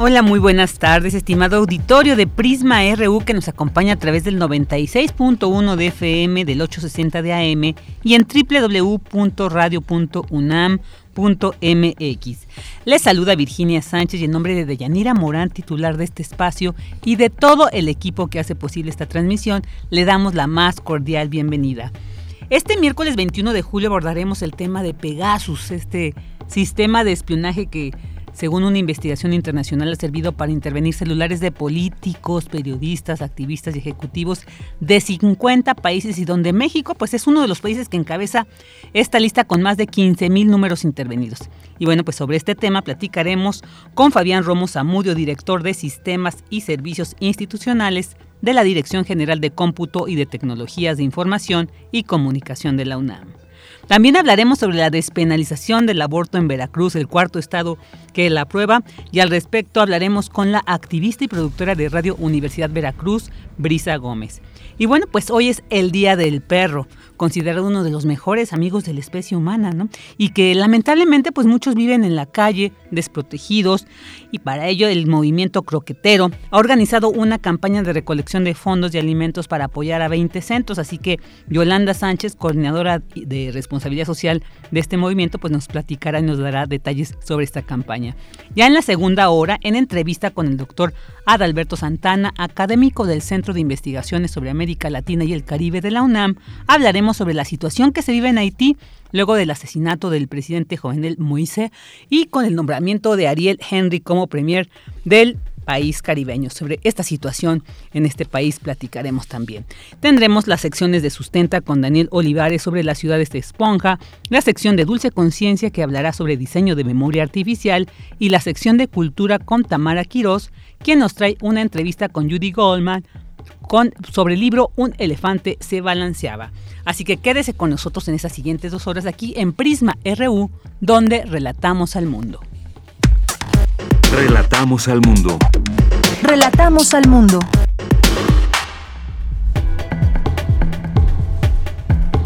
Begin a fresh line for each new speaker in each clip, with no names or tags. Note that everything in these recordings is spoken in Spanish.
Hola, muy buenas tardes, estimado auditorio de Prisma RU que nos acompaña a través del 96.1 de FM, del 860 de AM y en www.radio.unam.mx. Les saluda Virginia Sánchez y en nombre de Deyanira Morán, titular de este espacio, y de todo el equipo que hace posible esta transmisión, le damos la más cordial bienvenida. Este miércoles 21 de julio abordaremos el tema de Pegasus, este sistema de espionaje que según una investigación internacional, ha servido para intervenir celulares de políticos, periodistas, activistas y ejecutivos de 50 países y donde México pues es uno de los países que encabeza esta lista con más de 15 mil números intervenidos. Y bueno, pues sobre este tema platicaremos con Fabián Romo Zamudio, director de Sistemas y Servicios Institucionales de la Dirección General de Cómputo y de Tecnologías de Información y Comunicación de la UNAM. También hablaremos sobre la despenalización del aborto en Veracruz, el cuarto estado que la aprueba, y al respecto hablaremos con la activista y productora de Radio Universidad Veracruz, Brisa Gómez. Y bueno, pues hoy es el Día del Perro, considerado uno de los mejores amigos de la especie humana, ¿no? Y que lamentablemente pues muchos viven en la calle, desprotegidos, y para ello el movimiento croquetero ha organizado una campaña de recolección de fondos y alimentos para apoyar a 20 centros, así que Yolanda Sánchez, coordinadora de responsabilidad social de este movimiento, pues nos platicará y nos dará detalles sobre esta campaña. Ya en la segunda hora, en entrevista con el doctor Adalberto Santana, académico del Centro de Investigaciones sobre América Latina y el Caribe de la UNAM, hablaremos sobre la situación que se vive en Haití luego del asesinato del presidente Jovenel Moïse y con el nombramiento de Ariel Henry como premier del país caribeño. Sobre esta situación en este país platicaremos también. Tendremos las secciones de Sustenta con Daniel Olivares sobre las ciudades de Esponja, la sección de Dulce Conciencia que hablará sobre diseño de memoria artificial y la sección de Cultura con Tamara Quirós, quien nos trae una entrevista con Judy Goldman con, sobre el libro Un elefante se balanceaba. Así que quédese con nosotros en esas siguientes dos horas aquí en Prisma RU, donde relatamos al mundo.
Relatamos al mundo.
Relatamos al mundo.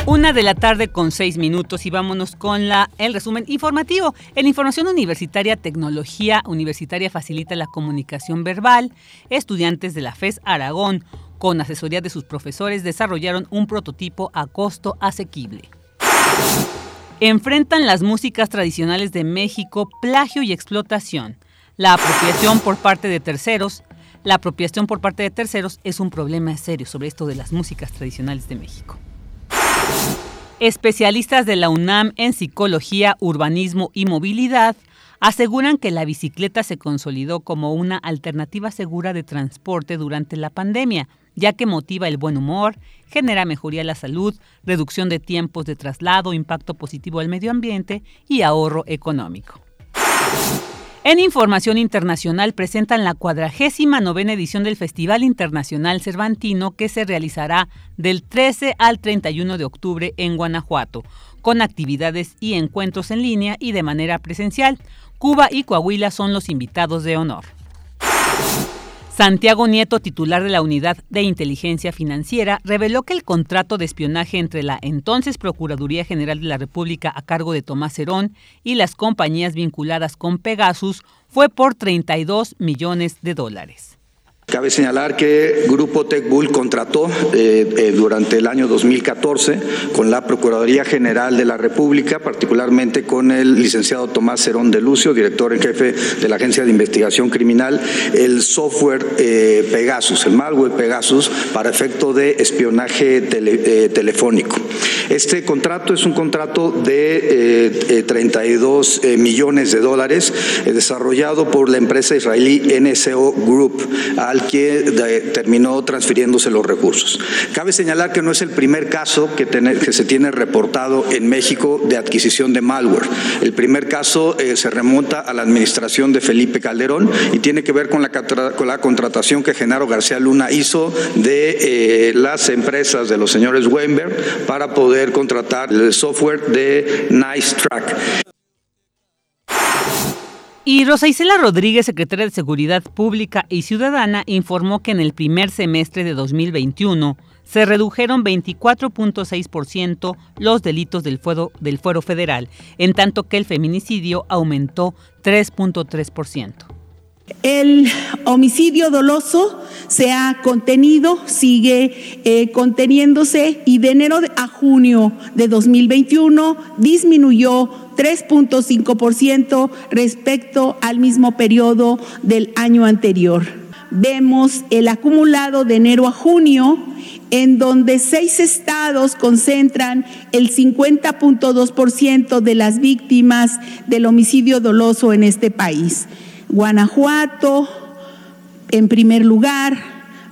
Una de la tarde con seis minutos y vámonos con la, el resumen informativo. En Información Universitaria, Tecnología Universitaria facilita la comunicación verbal. Estudiantes de la FES Aragón, con asesoría de sus profesores, desarrollaron un prototipo a costo asequible. Enfrentan las músicas tradicionales de México plagio y explotación la apropiación por parte de terceros. La apropiación por parte de terceros es un problema serio sobre esto de las músicas tradicionales de México. Especialistas de la UNAM en psicología, urbanismo y movilidad aseguran que la bicicleta se consolidó como una alternativa segura de transporte durante la pandemia, ya que motiva el buen humor, genera mejoría a la salud, reducción de tiempos de traslado, impacto positivo al medio ambiente y ahorro económico. En información internacional presentan la cuadragésima novena edición del Festival Internacional Cervantino que se realizará del 13 al 31 de octubre en Guanajuato, con actividades y encuentros en línea y de manera presencial. Cuba y Coahuila son los invitados de honor. Santiago Nieto, titular de la Unidad de Inteligencia Financiera, reveló que el contrato de espionaje entre la entonces Procuraduría General de la República a cargo de Tomás Herón y las compañías vinculadas con Pegasus fue por 32 millones de dólares.
Cabe señalar que Grupo TecBull contrató eh, eh, durante el año 2014 con la Procuraduría General de la República, particularmente con el licenciado Tomás Cerón de Lucio, director en jefe de la Agencia de Investigación Criminal, el software eh, Pegasus, el malware Pegasus, para efecto de espionaje telefónico. Este contrato es un contrato de 32 millones de dólares desarrollado por la empresa israelí NSO Group al terminó transfiriéndose los recursos. Cabe señalar que no es el primer caso que, que se tiene reportado en México de adquisición de malware. El primer caso eh, se remonta a la administración de Felipe Calderón y tiene que ver con la, con la contratación que Genaro García Luna hizo de eh, las empresas de los señores Weinberg para poder contratar el software de Nice Track.
Y Rosa Isela Rodríguez, secretaria de Seguridad Pública y Ciudadana, informó que en el primer semestre de 2021 se redujeron 24.6% los delitos del fuero, del fuero federal, en tanto que el feminicidio aumentó 3.3%.
El homicidio doloso se ha contenido, sigue eh, conteniéndose y de enero a junio de 2021 disminuyó 3.5% respecto al mismo periodo del año anterior. Vemos el acumulado de enero a junio en donde seis estados concentran el 50.2% de las víctimas del homicidio doloso en este país. Guanajuato, en primer lugar,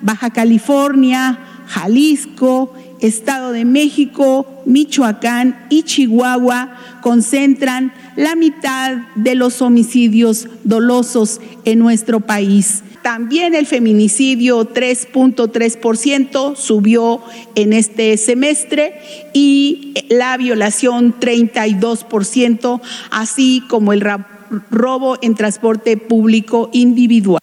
Baja California, Jalisco, Estado de México, Michoacán y Chihuahua concentran la mitad de los homicidios dolosos en nuestro país. También el feminicidio 3.3% subió en este semestre y la violación 32%, así como el robo en transporte público individual.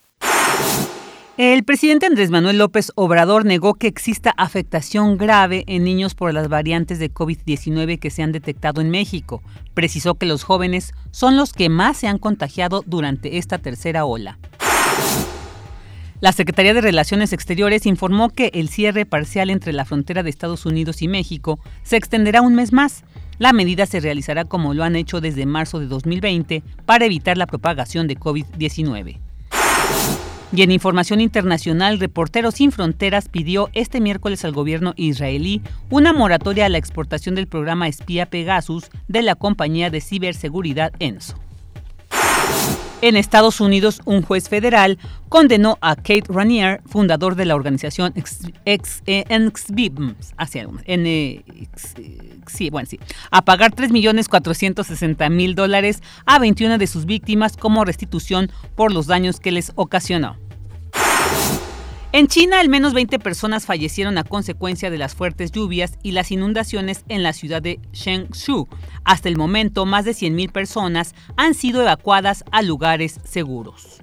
El presidente Andrés Manuel López Obrador negó que exista afectación grave en niños por las variantes de COVID-19 que se han detectado en México. Precisó que los jóvenes son los que más se han contagiado durante esta tercera ola. La Secretaría de Relaciones Exteriores informó que el cierre parcial entre la frontera de Estados Unidos y México se extenderá un mes más. La medida se realizará como lo han hecho desde marzo de 2020 para evitar la propagación de COVID-19. Y en información internacional, Reporteros Sin Fronteras pidió este miércoles al gobierno israelí una moratoria a la exportación del programa espía Pegasus de la compañía de ciberseguridad ENSO. En Estados Unidos, un juez federal condenó a Kate Ranier, fundador de la organización a pagar 3.460.000 dólares a 21 de sus víctimas como restitución por los daños que les ocasionó. En China, al menos 20 personas fallecieron a consecuencia de las fuertes lluvias y las inundaciones en la ciudad de Shengshu. Hasta el momento, más de 100.000 personas han sido evacuadas a lugares seguros.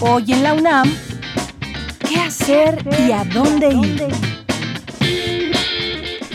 Hoy en la UNAM, ¿qué hacer y a dónde ir?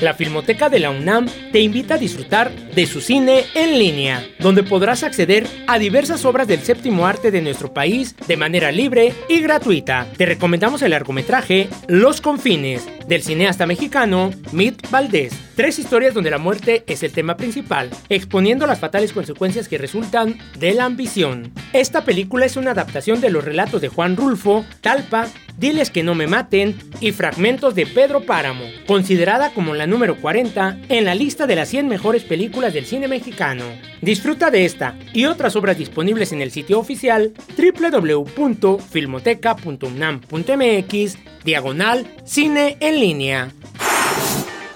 La Filmoteca de la UNAM te invita a disfrutar de su cine en línea, donde podrás acceder a diversas obras del séptimo arte de nuestro país de manera libre y gratuita. Te recomendamos el largometraje Los Confines, del cineasta mexicano Mit Valdés. Tres historias donde la muerte es el tema principal, exponiendo las fatales consecuencias que resultan de la ambición. Esta película es una adaptación de los relatos de Juan Rulfo, Talpa, Diles que no me maten y fragmentos de Pedro Páramo, considerada como la número 40 en la lista de las 100 mejores películas del cine mexicano. Disfruta de esta y otras obras disponibles en el sitio oficial www.filmoteca.unam.mx diagonal cine en línea.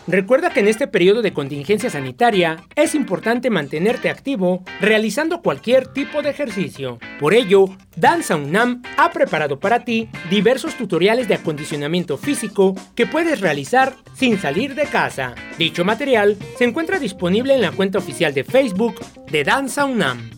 Recuerda que en este periodo de contingencia sanitaria es importante mantenerte activo realizando cualquier tipo de ejercicio. Por ello, Danza UNAM ha preparado para ti diversos tutoriales de acondicionamiento físico que puedes realizar sin salir de casa. Dicho material se encuentra disponible en la cuenta oficial de Facebook de Danza UNAM.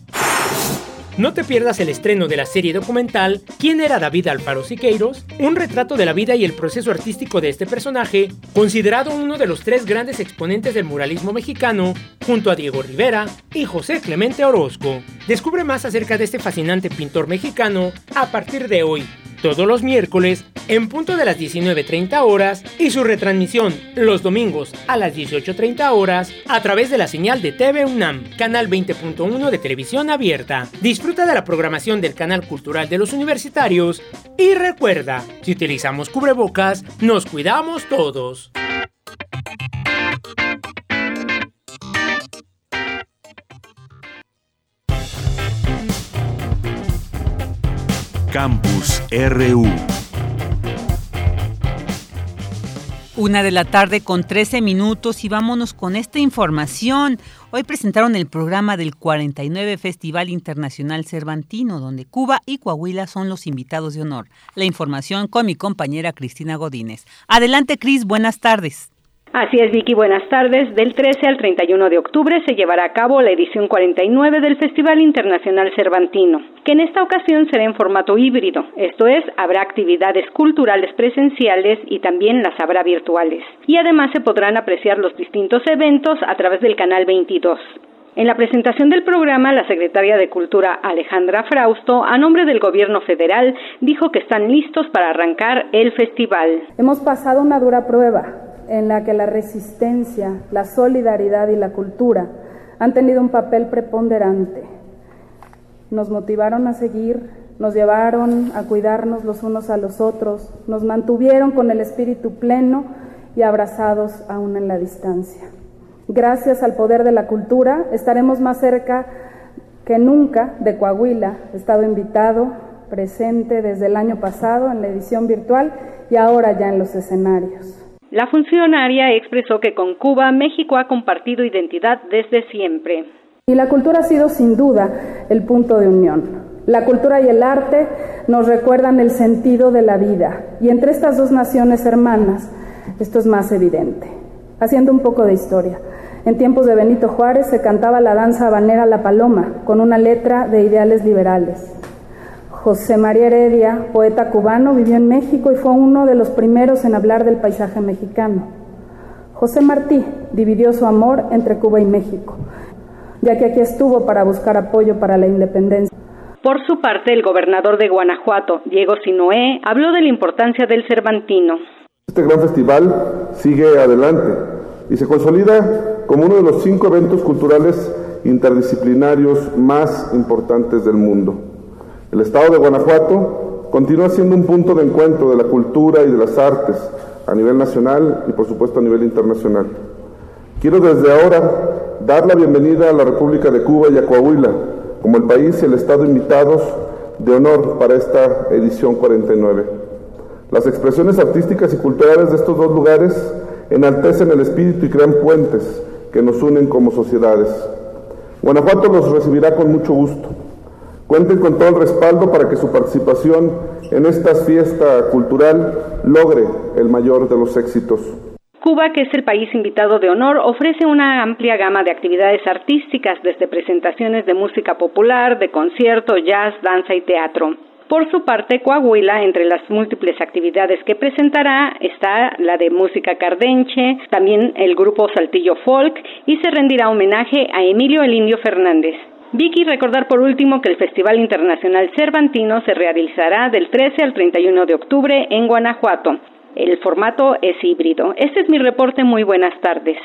No te pierdas el estreno de la serie documental ¿Quién era David Alfaro Siqueiros? Un retrato de la vida y el proceso artístico de este personaje, considerado uno de los tres grandes exponentes del muralismo mexicano, junto a Diego Rivera y José Clemente Orozco. Descubre más acerca de este fascinante pintor mexicano a partir de hoy, todos los miércoles en punto de las 19.30 horas y su retransmisión los domingos a las 18.30 horas a través de la señal de TV UNAM, canal 20.1 de televisión abierta. De la programación del canal cultural de los universitarios y recuerda, si utilizamos cubrebocas, nos cuidamos todos.
Campus RU.
Una de la tarde con 13 minutos y vámonos con esta información. Hoy presentaron el programa del 49 Festival Internacional Cervantino, donde Cuba y Coahuila son los invitados de honor. La información con mi compañera Cristina Godínez. Adelante, Cris, buenas tardes.
Así es, Vicky, buenas tardes. Del 13 al 31 de octubre se llevará a cabo la edición 49 del Festival Internacional Cervantino, que en esta ocasión será en formato híbrido, esto es, habrá actividades culturales presenciales y también las habrá virtuales. Y además se podrán apreciar los distintos eventos a través del canal 22. En la presentación del programa, la secretaria de Cultura Alejandra Frausto, a nombre del gobierno federal, dijo que están listos para arrancar el festival.
Hemos pasado una dura prueba en la que la resistencia, la solidaridad y la cultura han tenido un papel preponderante. Nos motivaron a seguir, nos llevaron a cuidarnos los unos a los otros, nos mantuvieron con el espíritu pleno y abrazados aún en la distancia. Gracias al poder de la cultura estaremos más cerca que nunca de Coahuila, estado invitado, presente desde el año pasado en la edición virtual y ahora ya en los escenarios.
La funcionaria expresó que con Cuba México ha compartido identidad desde siempre.
Y la cultura ha sido sin duda el punto de unión. La cultura y el arte nos recuerdan el sentido de la vida y entre estas dos naciones hermanas esto es más evidente. Haciendo un poco de historia. En tiempos de Benito Juárez se cantaba la danza habanera La Paloma con una letra de ideales liberales. José María Heredia, poeta cubano, vivió en México y fue uno de los primeros en hablar del paisaje mexicano. José Martí dividió su amor entre Cuba y México, ya que aquí estuvo para buscar apoyo para la independencia.
Por su parte, el gobernador de Guanajuato, Diego Sinoé, habló de la importancia del Cervantino.
Este gran festival sigue adelante y se consolida como uno de los cinco eventos culturales interdisciplinarios más importantes del mundo. El Estado de Guanajuato continúa siendo un punto de encuentro de la cultura y de las artes a nivel nacional y por supuesto a nivel internacional. Quiero desde ahora dar la bienvenida a la República de Cuba y a Coahuila como el país y el Estado invitados de honor para esta edición 49. Las expresiones artísticas y culturales de estos dos lugares enaltecen el espíritu y crean puentes que nos unen como sociedades. Guanajuato los recibirá con mucho gusto. Cuenten con todo el respaldo para que su participación en esta fiesta cultural logre el mayor de los éxitos.
Cuba, que es el país invitado de honor, ofrece una amplia gama de actividades artísticas, desde presentaciones de música popular, de concierto, jazz, danza y teatro. Por su parte, Coahuila, entre las múltiples actividades que presentará, está la de música cardenche, también el grupo Saltillo Folk y se rendirá homenaje a Emilio el Indio Fernández. Vicky, recordar por último que el Festival Internacional Cervantino se realizará del 13 al 31 de octubre en Guanajuato. El formato es híbrido. Este es mi reporte. Muy buenas tardes.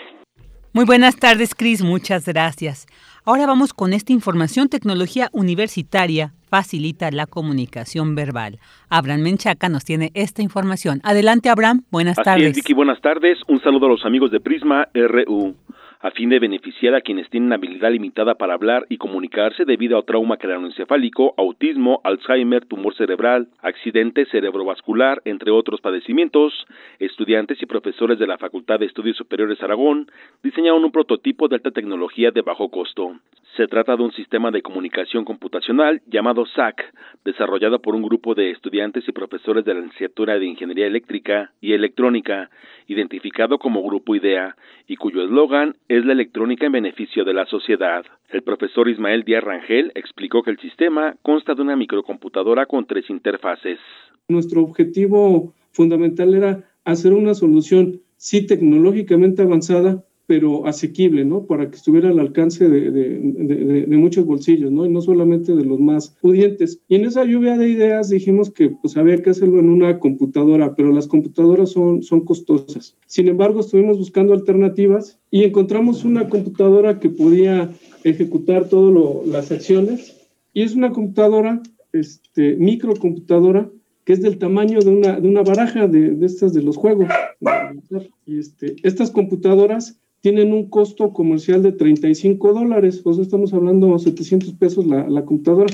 Muy buenas tardes, Cris. Muchas gracias. Ahora vamos con esta información. Tecnología universitaria facilita la comunicación verbal. Abraham Menchaca nos tiene esta información. Adelante, Abraham. Buenas
Así
tardes.
Es, Vicky. Buenas tardes. Un saludo a los amigos de Prisma RU a fin de beneficiar a quienes tienen habilidad limitada para hablar y comunicarse debido a trauma craneoencefálico, autismo, Alzheimer, tumor cerebral, accidente cerebrovascular, entre otros padecimientos, estudiantes y profesores de la Facultad de Estudios Superiores Aragón diseñaron un prototipo de alta tecnología de bajo costo. Se trata de un sistema de comunicación computacional llamado SAC, desarrollado por un grupo de estudiantes y profesores de la licenciatura de Ingeniería Eléctrica y Electrónica, identificado como Grupo IDEA, y cuyo eslogan es la electrónica en beneficio de la sociedad. El profesor Ismael Díaz Rangel explicó que el sistema consta de una microcomputadora con tres interfaces.
Nuestro objetivo fundamental era hacer una solución sí tecnológicamente avanzada, pero asequible, ¿no? Para que estuviera al alcance de, de, de, muchos bolsillos, ¿no? Y no solamente de los más pudientes. Y en esa lluvia de ideas dijimos que pues había que hacerlo en una computadora, pero las computadoras son, son costosas. Sin embargo, estuvimos buscando alternativas y encontramos una computadora que podía ejecutar todas las acciones y es una computadora, este, microcomputadora, que es del tamaño de una, de una baraja de, de estas de los juegos. Y este, estas computadoras tienen un costo comercial de 35 dólares, o sea, estamos hablando de 700 pesos la, la computadora.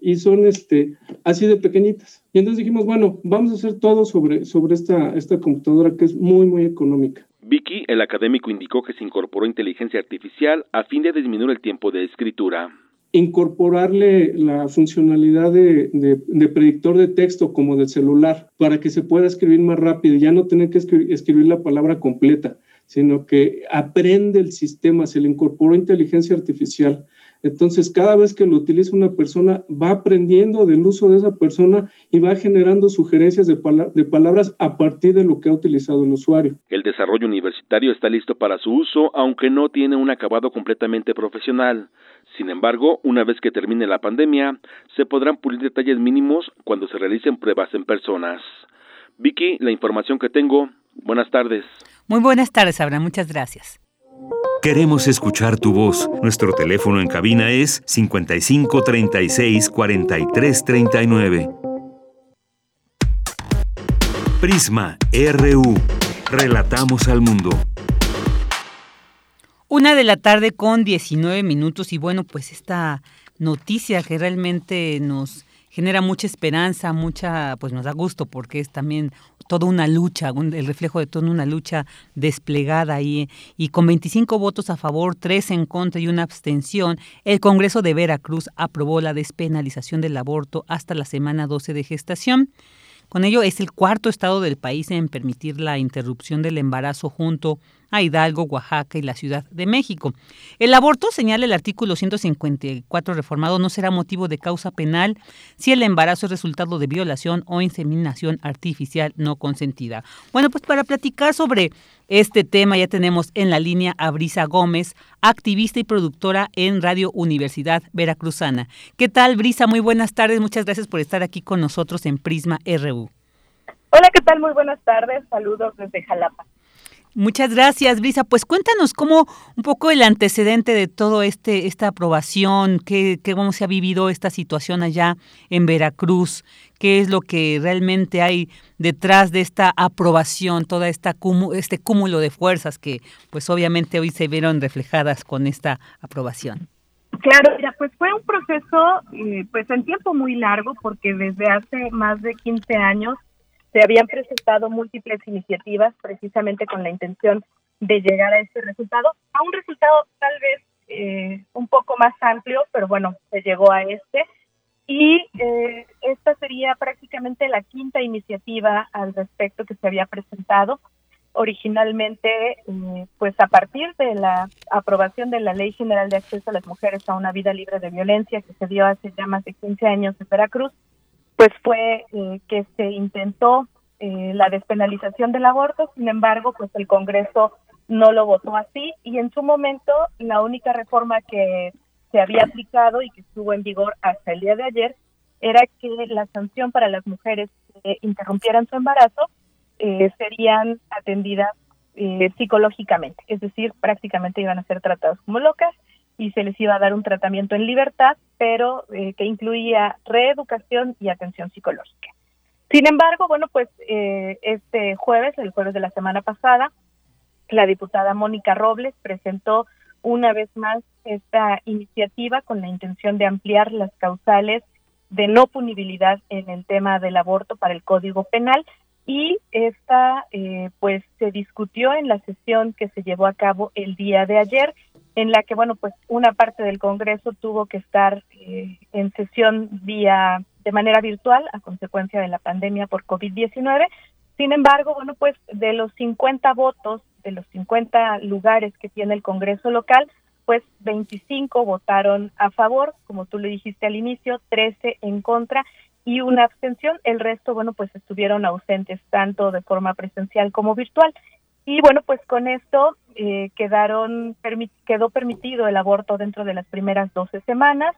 y son este, así de pequeñitas. Y entonces dijimos, bueno, vamos a hacer todo sobre, sobre esta, esta computadora que es muy, muy económica.
Vicky, el académico, indicó que se incorporó inteligencia artificial a fin de disminuir el tiempo de escritura
incorporarle la funcionalidad de, de, predictor de texto como del celular para que se pueda escribir más rápido, ya no tener que escribir, la palabra completa, sino que aprende el sistema, se le incorporó inteligencia artificial. Entonces, cada vez que lo utiliza una persona, va aprendiendo del uso de esa persona y va generando sugerencias de, de, palabras a partir de lo que ha utilizado el usuario.
El desarrollo universitario está listo para su uso, aunque no tiene un acabado completamente profesional. Sin embargo, una vez que termine la pandemia, se podrán pulir detalles mínimos cuando se realicen pruebas en personas. Vicky, la información que tengo. Buenas tardes.
Muy buenas tardes, Abraham. Muchas gracias.
Queremos escuchar tu voz. Nuestro teléfono en cabina es 55 36 43 39. Prisma RU. Relatamos al mundo.
Una de la tarde con 19 minutos y bueno, pues esta noticia que realmente nos genera mucha esperanza, mucha, pues nos da gusto porque es también toda una lucha, el reflejo de toda una lucha desplegada ahí. Y con 25 votos a favor, 3 en contra y una abstención, el Congreso de Veracruz aprobó la despenalización del aborto hasta la semana 12 de gestación. Con ello es el cuarto estado del país en permitir la interrupción del embarazo junto Hidalgo, Oaxaca y la Ciudad de México. El aborto, señala el artículo 154 reformado, no será motivo de causa penal si el embarazo es resultado de violación o inseminación artificial no consentida. Bueno, pues para platicar sobre este tema ya tenemos en la línea a Brisa Gómez, activista y productora en Radio Universidad Veracruzana. ¿Qué tal, Brisa? Muy buenas tardes. Muchas gracias por estar aquí con nosotros en Prisma RU.
Hola, ¿qué tal? Muy buenas tardes. Saludos desde Jalapa.
Muchas gracias, Brisa. Pues cuéntanos cómo un poco el antecedente de todo este esta aprobación, qué, cómo se ha vivido esta situación allá en Veracruz, qué es lo que realmente hay detrás de esta aprobación, toda esta este cúmulo de fuerzas que pues obviamente hoy se vieron reflejadas con esta aprobación.
Claro, mira, pues fue un proceso eh, pues en tiempo muy largo porque desde hace más de 15 años se habían presentado múltiples iniciativas precisamente con la intención de llegar a este resultado, a un resultado tal vez eh, un poco más amplio, pero bueno, se llegó a este. Y eh, esta sería prácticamente la quinta iniciativa al respecto que se había presentado. Originalmente, eh, pues a partir de la aprobación de la Ley General de Acceso a las Mujeres a una Vida Libre de Violencia, que se dio hace ya más de 15 años en Veracruz, pues fue eh, que se intentó eh, la despenalización del aborto, sin embargo, pues el Congreso no lo votó así y en su momento la única reforma que se había aplicado y que estuvo en vigor hasta el día de ayer era que la sanción para las mujeres que interrumpieran su embarazo eh, serían atendidas psicológicamente, es decir, prácticamente iban a ser tratadas como locas y se les iba a dar un tratamiento en libertad, pero eh, que incluía reeducación y atención psicológica. Sin embargo, bueno, pues eh, este jueves, el jueves de la semana pasada, la diputada Mónica Robles presentó una vez más esta iniciativa con la intención de ampliar las causales de no punibilidad en el tema del aborto para el Código Penal y esta eh, pues se discutió en la sesión que se llevó a cabo el día de ayer en la que, bueno, pues una parte del Congreso tuvo que estar eh, en sesión vía de manera virtual a consecuencia de la pandemia por COVID-19. Sin embargo, bueno, pues de los 50 votos, de los 50 lugares que tiene el Congreso local, pues 25 votaron a favor, como tú le dijiste al inicio, 13 en contra y una abstención. El resto, bueno, pues estuvieron ausentes tanto de forma presencial como virtual. Y bueno, pues con esto eh, quedaron quedó permitido el aborto dentro de las primeras 12 semanas.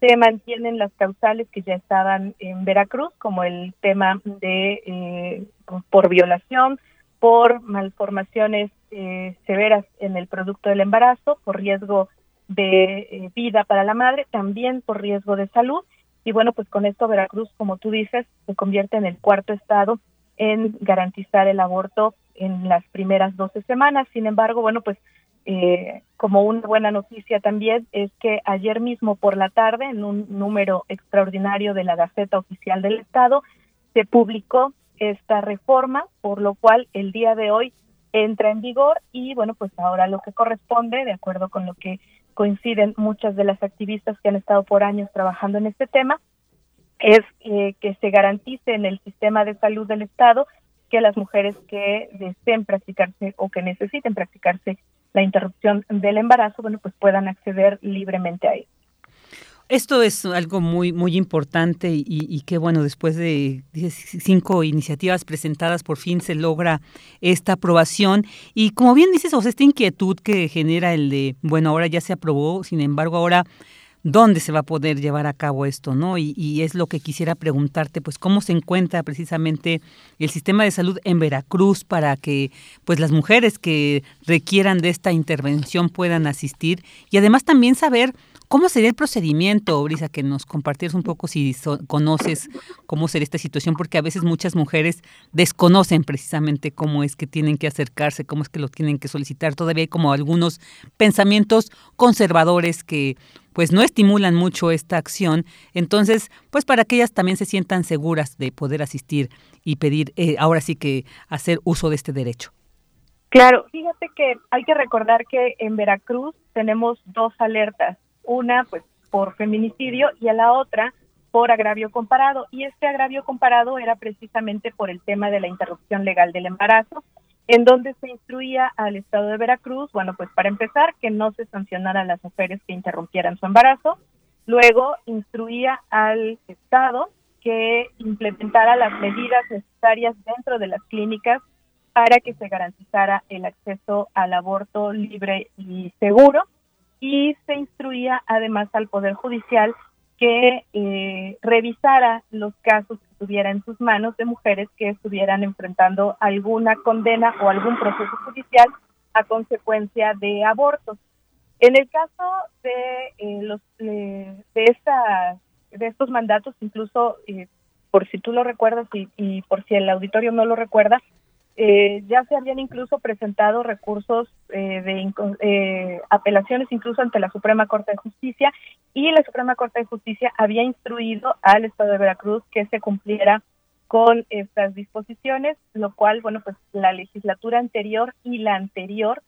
Se mantienen las causales que ya estaban en Veracruz, como el tema de eh, por violación, por malformaciones eh, severas en el producto del embarazo, por riesgo de vida para la madre, también por riesgo de salud. Y bueno, pues con esto Veracruz, como tú dices, se convierte en el cuarto estado en garantizar el aborto en las primeras 12 semanas. Sin embargo, bueno, pues eh, como una buena noticia también es que ayer mismo por la tarde, en un número extraordinario de la Gaceta Oficial del Estado, se publicó esta reforma, por lo cual el día de hoy entra en vigor y bueno, pues ahora lo que corresponde, de acuerdo con lo que coinciden muchas de las activistas que han estado por años trabajando en este tema, es eh, que se garantice en el sistema de salud del Estado que las mujeres que deseen practicarse o que necesiten practicarse la interrupción del embarazo, bueno, pues puedan acceder libremente a él.
Esto es algo muy muy importante y, y que bueno, después de cinco iniciativas presentadas, por fin se logra esta aprobación. Y como bien dices, o sea, esta inquietud que genera el de, bueno, ahora ya se aprobó, sin embargo, ahora dónde se va a poder llevar a cabo esto, ¿no? Y, es lo que quisiera preguntarte, pues cómo se encuentra precisamente el sistema de salud en Veracruz para que pues las mujeres que requieran de esta intervención puedan asistir y además también saber ¿Cómo sería el procedimiento, Brisa, que nos compartieras un poco si conoces cómo sería esta situación? Porque a veces muchas mujeres desconocen precisamente cómo es que tienen que acercarse, cómo es que lo tienen que solicitar. Todavía hay como algunos pensamientos conservadores que pues no estimulan mucho esta acción. Entonces, pues para que ellas también se sientan seguras de poder asistir y pedir, eh, ahora sí que hacer uso de este derecho.
Claro, fíjate que hay que recordar que en Veracruz tenemos dos alertas una pues por feminicidio y a la otra por agravio comparado. Y este agravio comparado era precisamente por el tema de la interrupción legal del embarazo, en donde se instruía al Estado de Veracruz, bueno, pues para empezar, que no se sancionara a las mujeres que interrumpieran su embarazo, luego instruía al Estado que implementara las medidas necesarias dentro de las clínicas para que se garantizara el acceso al aborto libre y seguro. Y se instruía además al Poder Judicial que eh, revisara los casos que tuviera en sus manos de mujeres que estuvieran enfrentando alguna condena o algún proceso judicial a consecuencia de abortos. En el caso de eh, los de esta de estos mandatos, incluso eh, por si tú lo recuerdas y, por si el auditorio no lo recuerda, eh, ya se habían incluso presentado recursos eh, de eh, apelaciones incluso ante la Suprema Corte de Justicia y la Suprema Corte de Justicia había instruido al Estado de Veracruz que se cumpliera con estas disposiciones, lo cual, bueno, pues la legislatura anterior y la anterior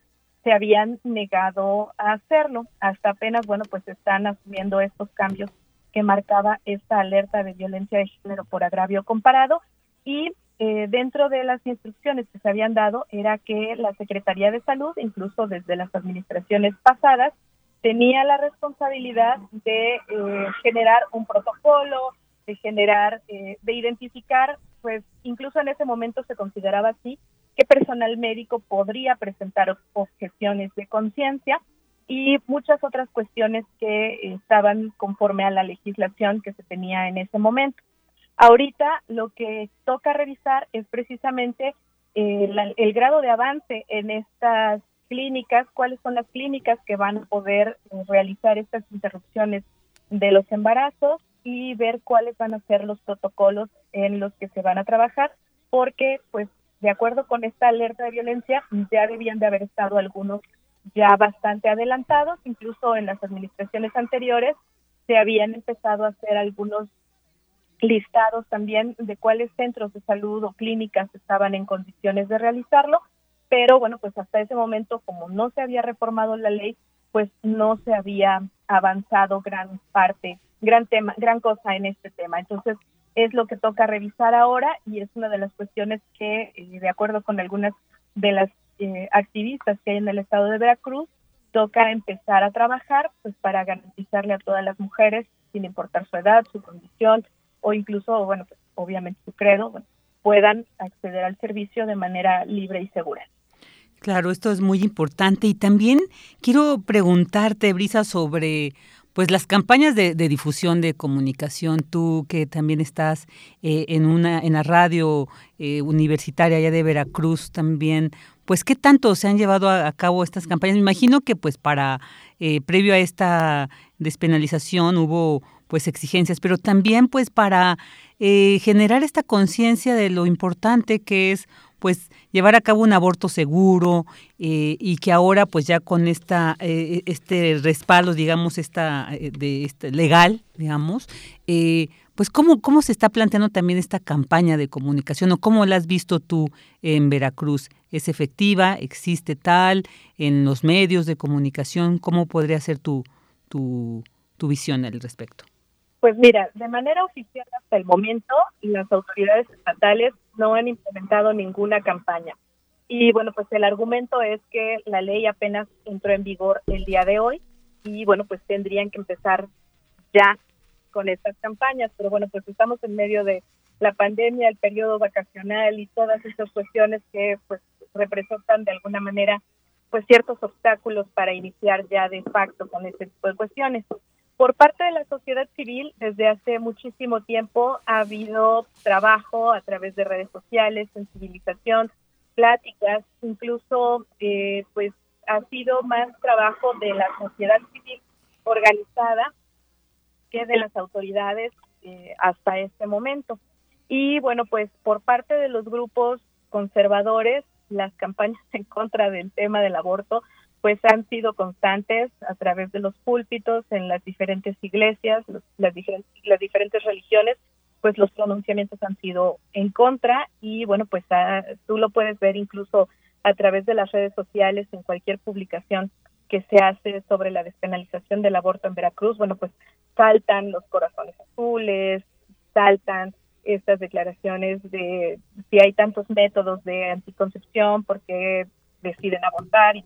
se habían negado a hacerlo. Hasta apenas, bueno, pues están asumiendo estos cambios que marcaba esta alerta de violencia de género por agravio comparado y eh, dentro de las instrucciones que se habían dado era que la Secretaría de Salud, incluso desde las administraciones pasadas, tenía la responsabilidad de eh, generar un protocolo, de generar, eh, de identificar, pues incluso en ese momento se consideraba así, que personal médico podría presentar objeciones de conciencia y muchas otras cuestiones que estaban conforme a la legislación que se tenía en ese momento. Ahorita lo que toca revisar es precisamente eh, el grado de avance en estas clínicas, cuáles son las clínicas que van a poder eh, realizar estas interrupciones de los embarazos y ver cuáles van a ser los protocolos en los que se van a trabajar, porque pues de acuerdo con esta alerta de violencia ya debían de haber estado algunos ya bastante adelantados, incluso en las administraciones anteriores se habían empezado a hacer algunos listados también de cuáles centros de salud o clínicas estaban en condiciones de realizarlo, pero bueno, pues hasta ese momento, como no se había reformado la ley, pues no se había avanzado gran parte, gran tema, gran cosa en este tema. Entonces, es lo que toca revisar ahora y es una de las cuestiones que, eh, de acuerdo con algunas de las eh, activistas que hay en el estado de Veracruz, toca empezar a trabajar pues para garantizarle a todas las mujeres, sin importar su edad, su condición, o incluso, bueno, pues, obviamente su credo, puedan acceder al servicio de manera libre y segura.
Claro, esto es muy importante y también quiero preguntarte, Brisa, sobre pues las campañas de, difusión de comunicación, tú que también estás eh, en una en la radio eh, universitaria allá de Veracruz también, pues qué tanto se han llevado a, cabo estas campañas. Me imagino que pues para eh, previo a esta despenalización hubo pues exigencias, pero también pues para eh, generar esta conciencia de lo importante que es pues llevar a cabo un aborto seguro eh, y que ahora pues ya con esta eh, este respaldo digamos esta de este legal digamos pues ¿cómo, cómo se está planteando también esta campaña de comunicación o cómo la has visto tú en Veracruz es efectiva existe tal en los medios de comunicación cómo podría ser tu tu, tu visión al respecto
pues mira, de manera oficial hasta el momento las autoridades estatales no han implementado ninguna campaña. Y bueno, pues el argumento es que la ley apenas entró en vigor el día de hoy y bueno, pues tendrían que empezar ya con estas campañas. Pero bueno, pues estamos en medio de la pandemia, el periodo vacacional y todas esas cuestiones que pues representan de alguna manera pues ciertos obstáculos para iniciar ya de facto con este tipo de cuestiones. Por parte de la sociedad civil, desde hace muchísimo tiempo ha habido trabajo a través de redes sociales, sensibilización, pláticas, incluso eh, pues ha sido más trabajo de la sociedad civil organizada que de las autoridades eh, hasta este momento. Y bueno, pues por parte de los grupos conservadores, las campañas en contra del tema del aborto pues han sido constantes a través de los púlpitos en las diferentes iglesias, las, diferentes, las diferentes religiones, pues los pronunciamientos han sido en contra y bueno, pues ah, tú lo puedes ver incluso a través de las redes sociales en cualquier publicación que se hace sobre la despenalización del aborto en Veracruz, bueno, pues saltan los corazones azules, saltan estas declaraciones de si hay tantos métodos de anticoncepción, porque deciden abortar y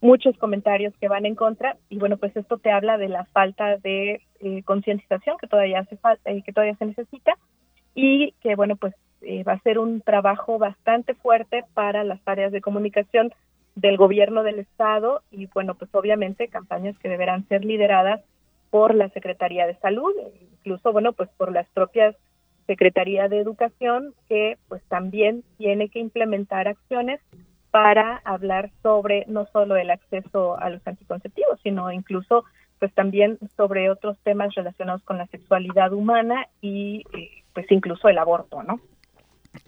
muchos comentarios que van en contra y bueno pues esto te habla de la falta de eh, concientización que todavía hace falta y que todavía se necesita y que bueno pues eh, va a ser un trabajo bastante fuerte para las áreas de comunicación del gobierno del estado y bueno pues obviamente campañas que deberán ser lideradas por la Secretaría de Salud incluso bueno pues por las propias Secretaría de Educación que pues también tiene que implementar acciones para hablar sobre no solo el acceso a los anticonceptivos, sino incluso pues también sobre otros temas relacionados con la sexualidad humana y eh, pues incluso el aborto, ¿no?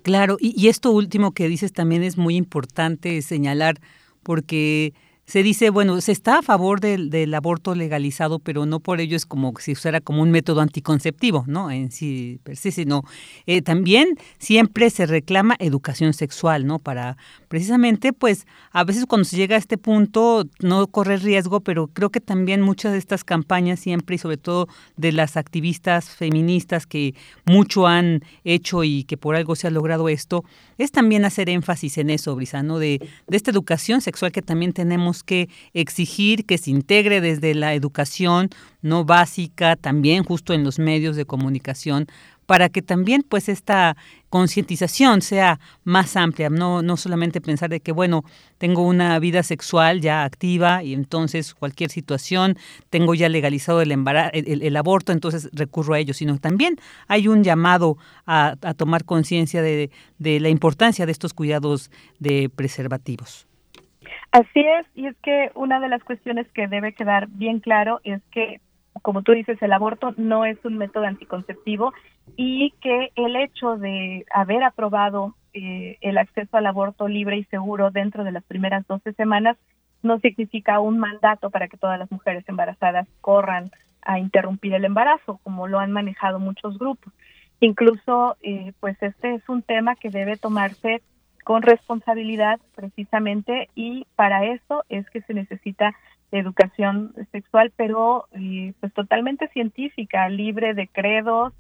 Claro, y, y, esto último que dices también es muy importante señalar porque se dice, bueno, se está a favor del, del, aborto legalizado, pero no por ello es como si fuera como un método anticonceptivo, ¿no? En sí, per sí, sino eh, también siempre se reclama educación sexual, ¿no? Para precisamente, pues, a veces cuando se llega a este punto no correr riesgo, pero creo que también muchas de estas campañas siempre y sobre todo de las activistas feministas que mucho han hecho y que por algo se ha logrado esto, es también hacer énfasis en eso, Brisa, ¿no? De, de esta educación sexual que también tenemos que exigir que se integre desde la educación no básica, también justo en los medios de comunicación, para que también pues esta concientización sea más amplia, no, no solamente pensar de que, bueno, tengo una vida sexual ya activa y entonces cualquier situación, tengo ya legalizado el, el, aborto, entonces recurro a ello, sino también hay un llamado a, a tomar conciencia de, de la importancia de estos cuidados de preservativos.
Así es, y es que una de las cuestiones que debe quedar bien claro es que, como tú dices, el aborto no es un método anticonceptivo y que el hecho de haber aprobado eh, el acceso al aborto libre y seguro dentro de las primeras 12 semanas no significa un mandato para que todas las mujeres embarazadas corran a interrumpir el embarazo, como lo han manejado muchos grupos. Incluso, eh, pues este es un tema que debe tomarse con responsabilidad precisamente y para eso es que se necesita educación sexual, pero eh, pues totalmente científica, libre de credos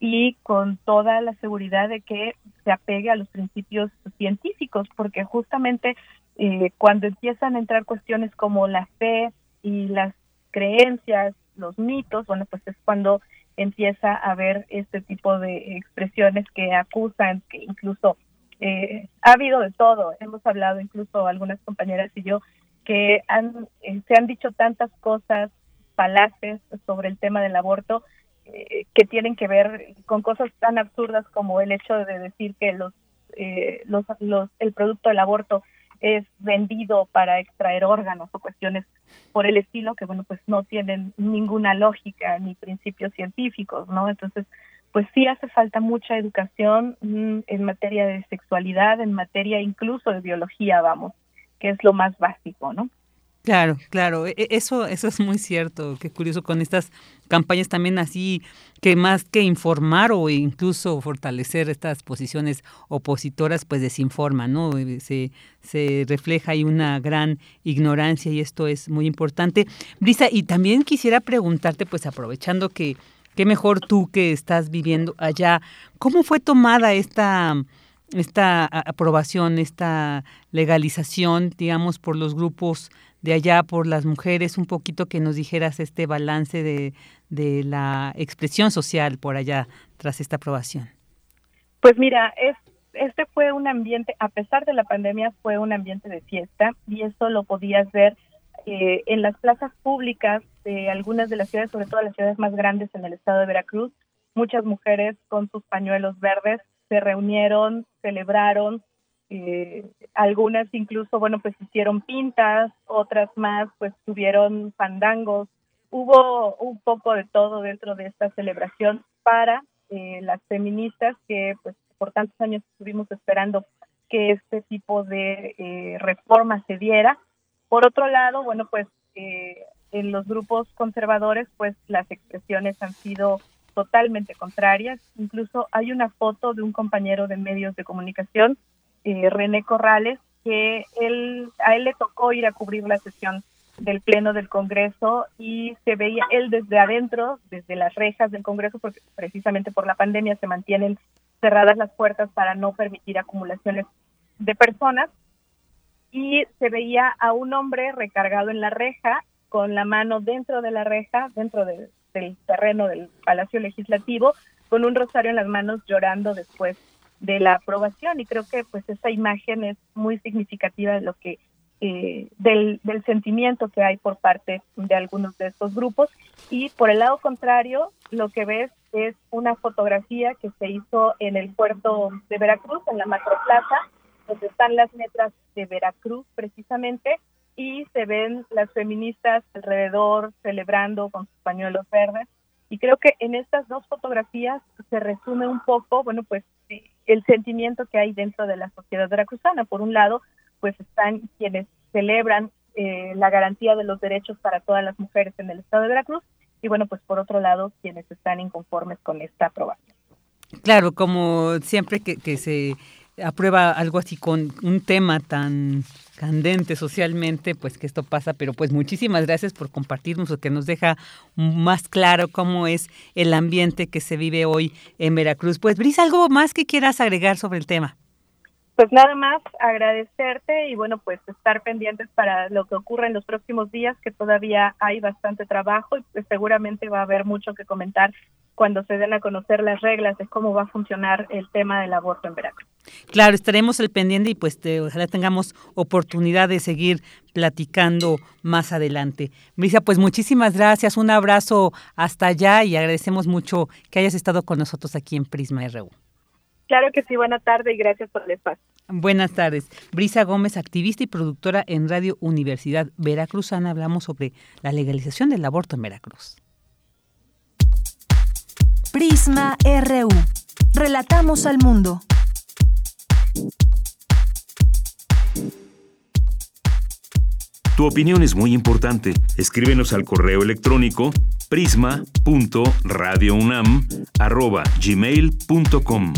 y con toda la seguridad de que se apegue a los principios científicos, porque justamente eh, cuando empiezan a entrar cuestiones como la fe y las creencias, los mitos, bueno, pues es cuando empieza a haber este tipo de expresiones que acusan, que incluso eh, ha habido de todo. Hemos hablado incluso algunas compañeras y yo que han, eh, se han dicho tantas cosas falaces sobre el tema del aborto eh, que tienen que ver con cosas tan absurdas como el hecho de decir que los, los, los el producto del aborto es vendido para extraer órganos o cuestiones por el estilo que bueno pues no tienen ninguna lógica ni principios científicos no entonces pues sí hace falta mucha educación mm, en materia de sexualidad, en materia incluso de biología, vamos, que es lo más básico, ¿no?
Claro, claro, e, e, eso, eso es muy cierto, qué curioso con estas campañas también así, que más que informar o incluso fortalecer estas posiciones opositoras, pues desinforman, ¿no? Se, se refleja ahí una gran ignorancia y esto es muy importante. Brisa, y también quisiera preguntarte, pues aprovechando que, qué mejor tú que estás viviendo allá, ¿cómo fue tomada esta esta aprobación, esta legalización, digamos, por los grupos de allá por las mujeres, un poquito que nos dijeras este balance de, de la expresión social por allá tras esta aprobación.
Pues mira, es, este fue un ambiente, a pesar de la pandemia, fue un ambiente de fiesta y eso lo podías ver eh, en las plazas públicas de algunas de las ciudades, sobre todo las ciudades más grandes en el estado de Veracruz. Muchas mujeres con sus pañuelos verdes se reunieron, celebraron, eh, algunas incluso, bueno, pues hicieron pintas, otras más, pues tuvieron fandangos. Hubo un poco de todo dentro de esta celebración para eh, las feministas que, pues, por tantos años estuvimos esperando que este tipo de eh, reforma se diera. Por otro lado, bueno, pues en los grupos conservadores, pues las expresiones han sido totalmente contrarias. Incluso hay una foto de un compañero de medios de comunicación eh, René Corrales, que él, a él le tocó ir a cubrir la sesión del Pleno del Congreso y se veía él desde adentro, desde las rejas del Congreso, porque precisamente por la pandemia se mantienen cerradas las puertas para no permitir acumulaciones de personas, y se veía a un hombre recargado en la reja, con la mano dentro de la reja, dentro del terreno del Palacio Legislativo, con un rosario en las manos llorando después de la aprobación. Y creo que pues esa imagen es muy significativa de lo que eh, del, del sentimiento que hay por parte de algunos de estos grupos. Y por el lado contrario lo que ves es una fotografía que se hizo en el puerto de Veracruz en la macroplaza donde están las letras de Veracruz precisamente y se ven las feministas alrededor celebrando con sus pañuelos verdes y creo que en estas dos fotografías se resume un poco, bueno, pues el sentimiento que hay dentro de la sociedad veracruzana. Por un lado, pues están quienes celebran eh, la garantía de los derechos para todas las mujeres en el estado de Veracruz y bueno, pues por otro lado, quienes están inconformes con esta aprobación.
Claro, como siempre que, que se aprueba algo así con un tema tan candente socialmente, pues que esto pasa, pero pues muchísimas gracias por compartirnos, que nos deja más claro cómo es el ambiente que se vive hoy en Veracruz. Pues Brisa, ¿algo más que quieras agregar sobre el tema?
Pues nada más agradecerte y bueno, pues estar pendientes para lo que ocurre en los próximos días, que todavía hay bastante trabajo y pues seguramente va a haber mucho que comentar cuando se den a conocer las reglas de cómo va a funcionar el tema del aborto en Veracruz.
Claro, estaremos al pendiente y pues ojalá tengamos oportunidad de seguir platicando más adelante. Brisa, pues muchísimas gracias, un abrazo hasta allá y agradecemos mucho que hayas estado con nosotros aquí en Prisma RU.
Claro que sí, buena tarde y gracias por el espacio.
Buenas tardes. Brisa Gómez, activista y productora en Radio Universidad Veracruzana, hablamos sobre la legalización del aborto en Veracruz.
Prisma RU. Relatamos al mundo.
Tu opinión es muy importante. Escríbenos al correo electrónico prisma.radiounam@gmail.com.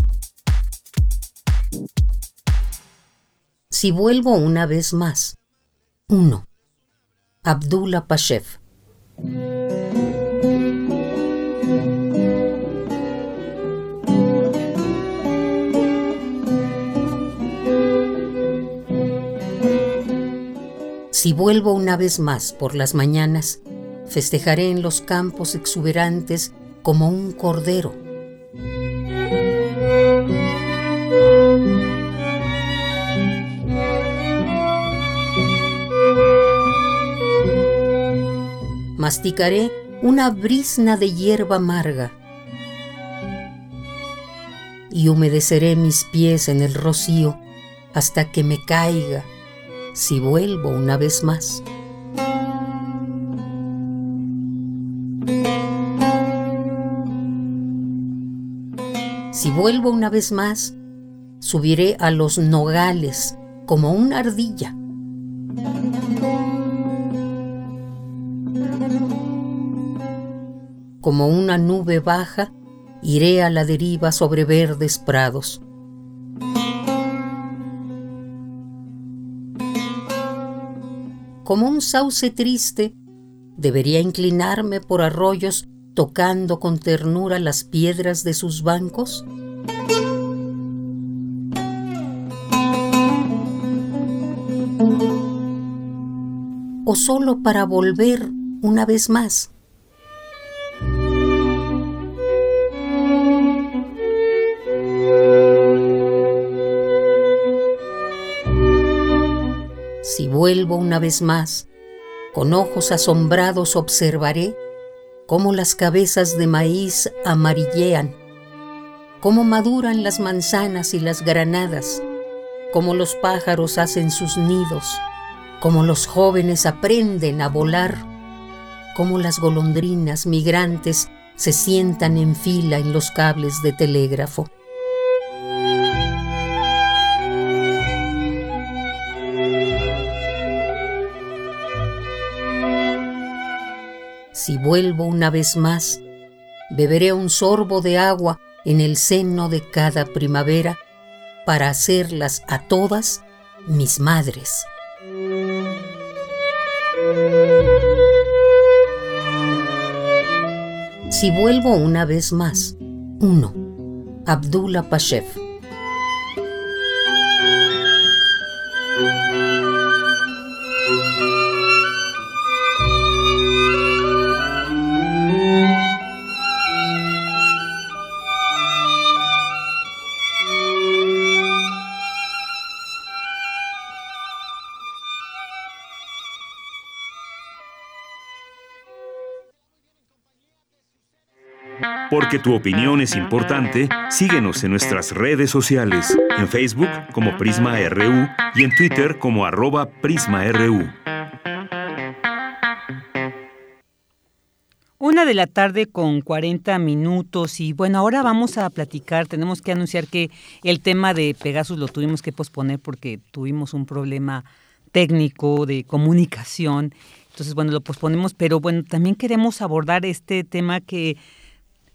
Si vuelvo una vez más. 1. Abdullah Pashev. Si vuelvo una vez más por las mañanas, festejaré en los campos exuberantes como un cordero. Masticaré una brisna de hierba amarga y humedeceré mis pies en el rocío hasta que me caiga si vuelvo una vez más. Si vuelvo una vez más, subiré a los nogales como una ardilla. Como una nube baja, iré a la deriva sobre verdes prados. Como un sauce triste, debería inclinarme por arroyos tocando con ternura las piedras de sus bancos. o solo para volver una vez más. Si vuelvo una vez más, con ojos asombrados observaré cómo las cabezas de maíz amarillean, cómo maduran las manzanas y las granadas, cómo los pájaros hacen sus nidos, como los jóvenes aprenden a volar, como las golondrinas migrantes se sientan en fila en los cables de telégrafo. Si vuelvo una vez más, beberé un sorbo de agua en el seno de cada primavera para hacerlas a todas mis madres. Si vuelvo una vez más. 1. Abdullah Pashev.
Porque tu opinión es importante, síguenos en nuestras redes sociales, en Facebook como Prisma RU y en Twitter como arroba PrismaRU.
Una de la tarde con 40 minutos y bueno, ahora vamos a platicar, tenemos que anunciar que el tema de Pegasus lo tuvimos que posponer porque tuvimos un problema técnico de comunicación, entonces bueno, lo posponemos, pero bueno, también queremos abordar este tema que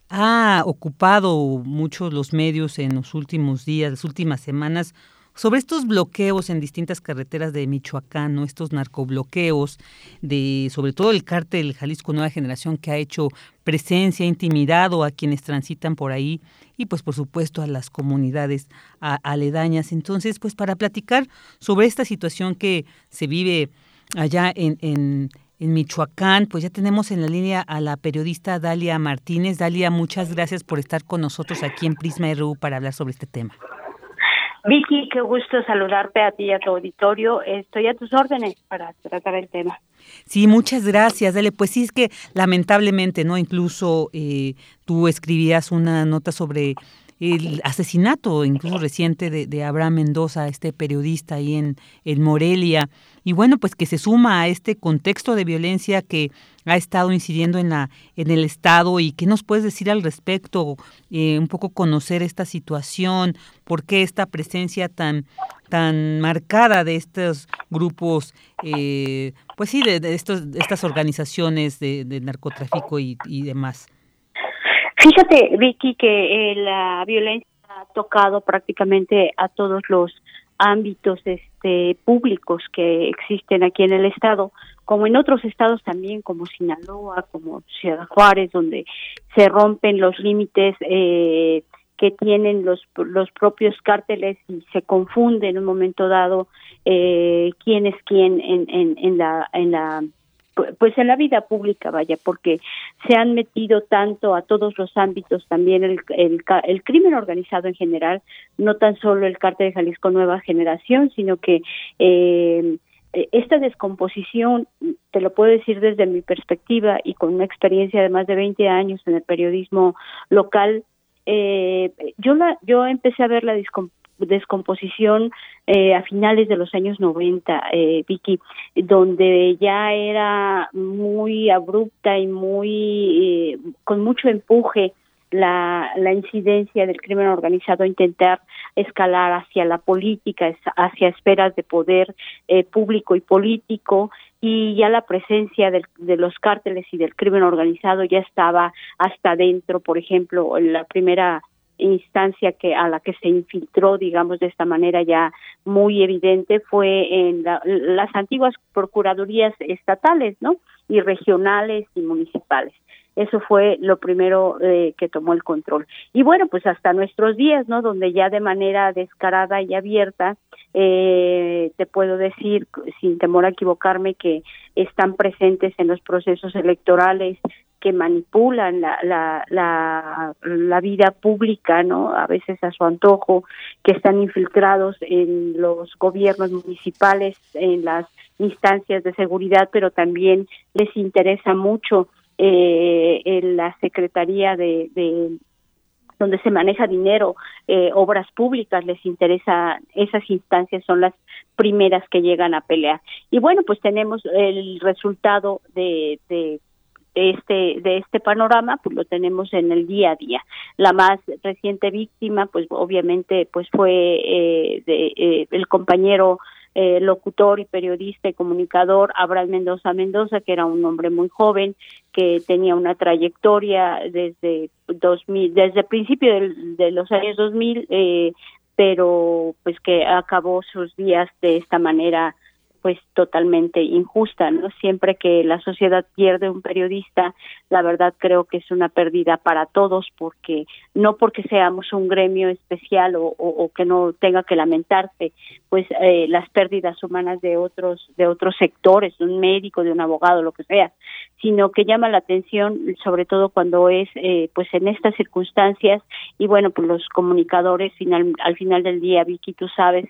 ha ocupado muchos los medios en los últimos días, las últimas semanas, sobre estos bloqueos en distintas carreteras de Michoacán, ¿no? estos narcobloqueos, de, sobre todo el cártel Jalisco Nueva Generación que ha hecho presencia, intimidado a quienes transitan por ahí y pues por supuesto a las comunidades aledañas. Entonces, pues para platicar sobre esta situación que se vive allá en, en, en Michoacán, pues ya tenemos en la línea a la periodista Dalia Martínez. Dalia, muchas gracias por estar con nosotros aquí en Prisma RU para hablar sobre este tema.
Vicky, qué gusto saludarte a ti y a tu auditorio. Estoy a tus órdenes para tratar el tema.
Sí, muchas gracias, Dale. Pues sí, es que lamentablemente, ¿no? Incluso eh, tú escribías una nota sobre el asesinato, incluso reciente, de, Abraham Mendoza, este periodista ahí en, en Morelia. Y bueno, pues que se suma a este contexto de violencia que ha estado incidiendo en la en el estado. Y qué nos puedes decir al respecto, eh, un poco conocer esta situación, por qué esta presencia tan tan marcada de estos grupos, eh, pues sí, de, estos, estas organizaciones de, narcotráfico y, demás.
Fíjate, Vicky, que eh, la violencia ha tocado prácticamente a todos los ámbitos este, públicos que existen aquí en el estado, como en otros estados también, como Sinaloa, como Ciudad Juárez, donde se rompen los límites eh, que tienen los, los propios cárteles y se confunde en un momento dado eh, quién es quién en, en, en la en la pues en la vida pública, vaya, porque se han metido tanto a todos los ámbitos, también el, el, el crimen organizado en general, no tan solo el cártel de Jalisco Nueva Generación, sino que eh, esta descomposición, te lo puedo decir desde mi perspectiva y con una experiencia de más de 20 años en el periodismo local, eh, yo la, yo empecé a ver la descomposición eh, a finales de los años 90, eh, Vicky, donde ya era muy abrupta y muy eh, con mucho empuje la, la incidencia del crimen organizado, intentar escalar hacia la política, hacia esferas de poder eh, público y político, y ya la presencia de los cárteles y del crimen organizado ya estaba hasta dentro, por ejemplo, en la primera instancia que a la que se infiltró, digamos de esta manera ya muy evidente, fue en las antiguas procuradurías estatales, ¿no? Y regionales y municipales. Eso fue lo primero eh, que tomó el control. Y bueno, pues hasta nuestros días, ¿no? Donde ya de manera descarada y abierta, eh, te puedo decir, sin temor a equivocarme, que están presentes en los procesos electorales que manipulan la, la, la, vida pública, ¿no? A veces a su antojo, que están infiltrados en los gobiernos municipales, en las instancias de seguridad, pero también les interesa mucho eh, en la Secretaría de, de donde se maneja dinero, eh, obras públicas, les interesa, esas instancias son las primeras que llegan a pelear. Y bueno, pues tenemos el resultado de, de este de este panorama pues lo tenemos en el día a día. La más reciente víctima pues obviamente pues fue eh, de, eh, el compañero eh, locutor y periodista y comunicador Abraham Mendoza Mendoza, que era un hombre muy joven, que tenía una trayectoria desde 2000, desde el principio de los años 2000, eh, pero pues que acabó sus días de esta manera pues totalmente injusta, ¿no? Siempre que la sociedad pierde un periodista, la verdad creo que es una pérdida para todos porque no porque seamos un gremio especial o, que no tenga que lamentarse, pues eh, las pérdidas humanas de otros de otros sectores, de un médico, de un abogado, lo que sea, sino que llama la atención sobre todo cuando es eh, pues en estas circunstancias y bueno pues los comunicadores al final del día Vicky tú sabes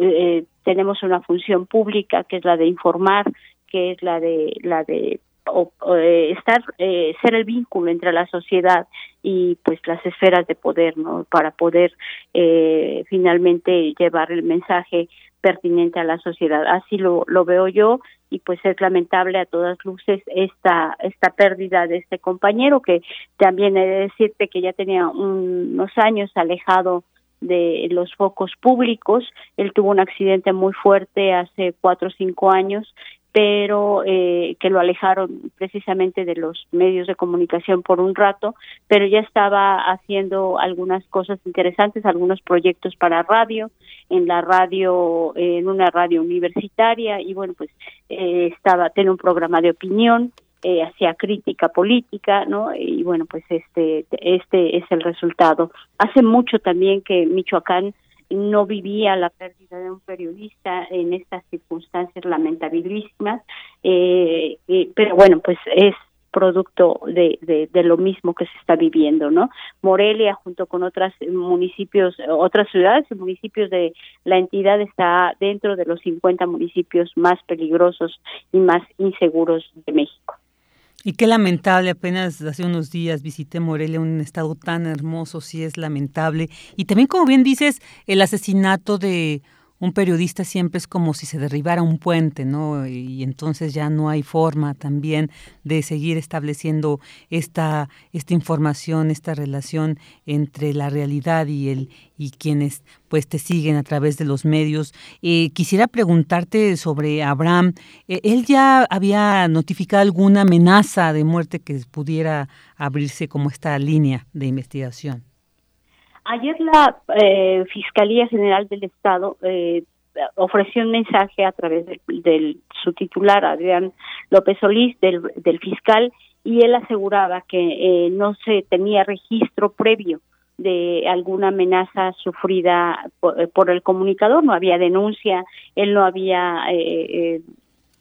eh, tenemos una función pública que es la de informar, que es la de la de eh, estar eh, ser el vínculo entre la sociedad y pues las esferas de poder no para poder eh, finalmente llevar el mensaje pertinente a la sociedad. Así lo, lo veo yo y pues es lamentable a todas luces esta esta pérdida de este compañero que también he de decirte que ya tenía unos años alejado de los focos públicos. Él tuvo un accidente muy fuerte hace cuatro o cinco años, pero eh, que lo alejaron precisamente de los medios de comunicación por un rato, pero ya estaba haciendo algunas cosas interesantes, algunos proyectos para radio, en la radio, en una radio universitaria, y bueno, pues eh, estaba, tiene un programa de opinión, eh, hacia crítica política, ¿no? Y bueno, pues este este es el resultado. Hace mucho también que Michoacán no vivía la pérdida de un periodista en estas circunstancias lamentabilísimas, eh, pero bueno, pues es producto de, de, de, lo mismo que se está viviendo, ¿no? Morelia, junto con otros municipios, otras ciudades y municipios de la entidad, está dentro de los 50 municipios más peligrosos y más inseguros de México.
Y qué lamentable, apenas hace unos días visité Morelia, un estado tan hermoso, sí es lamentable. Y también, como bien dices, el asesinato de un periodista siempre es como si se derribara un puente, ¿no? Y entonces ya no hay forma también de seguir estableciendo esta, esta información, esta relación entre la realidad y el y quienes pues te siguen a través de los medios. Eh, quisiera preguntarte sobre Abraham. Eh, ¿Él ya había notificado alguna amenaza de muerte que pudiera abrirse como esta línea de investigación?
Ayer la eh, Fiscalía General del Estado eh, ofreció un mensaje a través del, su titular, Adrián López Solís, del, fiscal, y él aseguraba que eh, no se tenía registro previo de alguna amenaza sufrida por, el comunicador, no había denuncia, él no había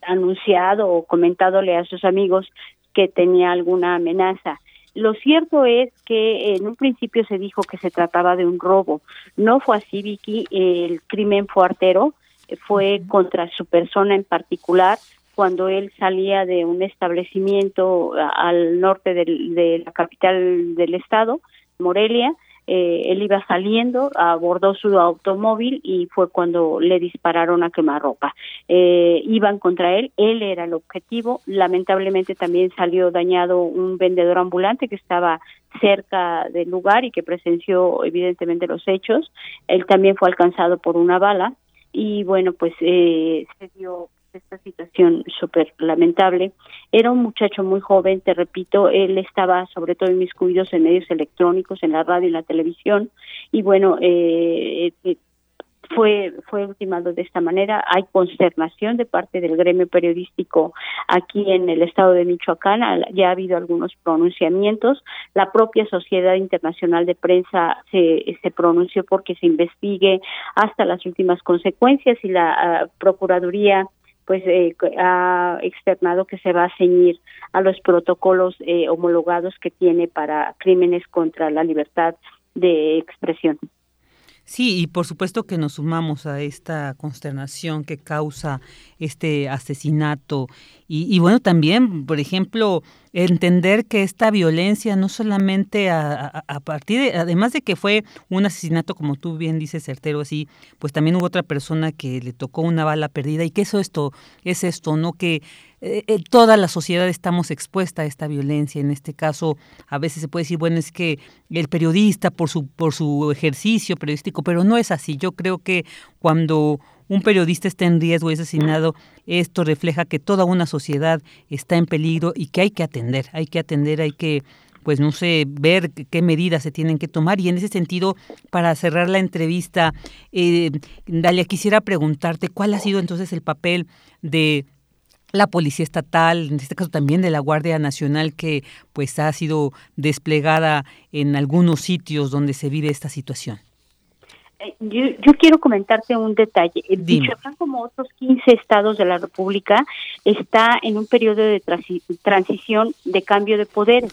anunciado o comentadole a sus amigos que tenía alguna amenaza. Lo cierto es que en un principio se dijo que se trataba de un robo. No fue así, Vicky. El crimen fue artero, fue contra su persona en particular cuando él salía de un establecimiento al norte de la capital del estado, Morelia, eh, él iba saliendo, abordó su automóvil y fue cuando le dispararon a quemarropa. Eh, iban contra él, él era el objetivo. Lamentablemente también salió dañado un vendedor ambulante que estaba cerca del lugar y que presenció evidentemente los hechos. Él también fue alcanzado por una bala y bueno, pues eh, se dio esta situación súper lamentable. Era un muchacho muy joven, te repito, él estaba sobre todo en mis en medios electrónicos, en la radio y la televisión, y bueno, eh, eh, fue fue ultimado de esta manera. Hay consternación de parte del gremio periodístico aquí en el estado de Michoacán. Ya ha habido algunos pronunciamientos. La propia Sociedad Internacional de Prensa se, se pronunció porque se investigue hasta las últimas consecuencias y la ah, Procuraduría pues eh, ha externado que se va a ceñir a los protocolos eh, homologados que tiene para crímenes contra la libertad de expresión.
Sí, y por supuesto que nos sumamos a esta consternación que causa este asesinato. Y, bueno, también, por ejemplo, entender que esta violencia no solamente a, partir de, además de que fue un asesinato, como tú bien dices, certero, así, pues también hubo otra persona que le tocó una bala perdida y que eso esto, es esto, ¿no? Que eh, eh, toda la sociedad estamos expuesta a esta violencia. En este caso, a veces se puede decir, bueno, es que el periodista por su, por su ejercicio periodístico, pero no es así. Yo creo que cuando un periodista está en riesgo y es asesinado, esto refleja que toda una sociedad está en peligro y que hay que atender, hay que atender, hay que pues no sé, ver qué medidas se tienen que tomar. Y en ese sentido, para cerrar la entrevista, eh, Dalia, quisiera preguntarte cuál ha sido entonces el papel de la Policía Estatal, en este caso también de la Guardia Nacional, que pues ha sido desplegada en algunos sitios donde se vive esta situación.
Eh, yo, quiero comentarte un detalle. Michoacán, como otros 15 estados de la República, está en un periodo de transición de cambio de poderes,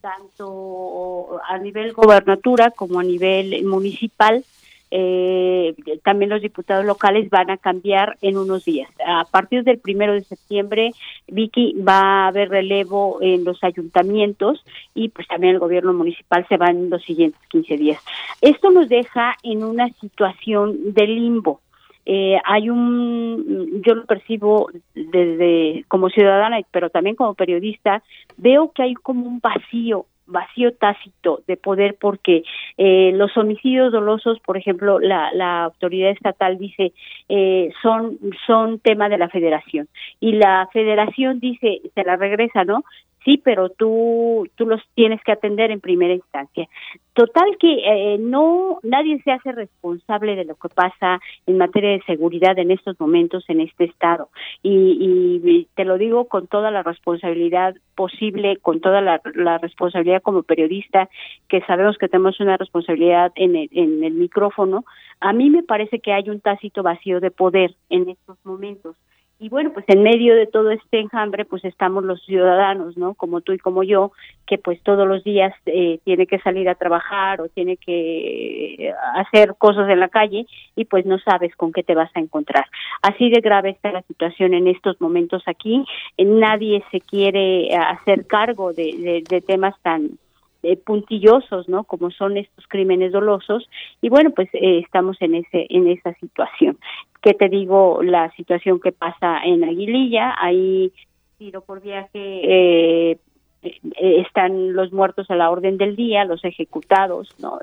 tanto a nivel gobernatura como a nivel municipal eh, también los diputados locales van a cambiar en unos días. A partir del primero de septiembre, Vicky va a haber relevo en los ayuntamientos y pues también el gobierno municipal se va en los siguientes 15 días. Esto nos deja en una situación de limbo. Eh, hay un, yo lo percibo desde como ciudadana, pero también como periodista, veo que hay como un vacío vacío tácito de poder porque eh, los homicidios dolosos, por ejemplo, la, la autoridad estatal dice eh, son son tema de la federación y la federación dice se la regresa, ¿no? Sí, pero tú, tú los tienes que atender en primera instancia. Total que eh, no, nadie se hace responsable de lo que pasa en materia de seguridad en estos momentos en este estado. Y, y te lo digo con toda la responsabilidad posible, con toda la, responsabilidad como periodista, que sabemos que tenemos una responsabilidad en el, en el micrófono. A mí me parece que hay un tácito vacío de poder en estos momentos y bueno, pues en medio de todo este enjambre, pues estamos los ciudadanos, ¿no? Como tú y como yo, que pues todos los días eh, tiene que salir a trabajar o tiene que eh, hacer cosas en la calle y pues no sabes con qué te vas a encontrar. Así de grave está la situación en estos momentos aquí. nadie se quiere hacer cargo de, temas tan eh, puntillosos, ¿no? Como son estos crímenes dolosos y bueno, pues eh, estamos en ese en esa situación. ¿Qué te digo? La situación que pasa en Aguililla, ahí tiro por viaje eh, están los muertos a la orden del día, los ejecutados, no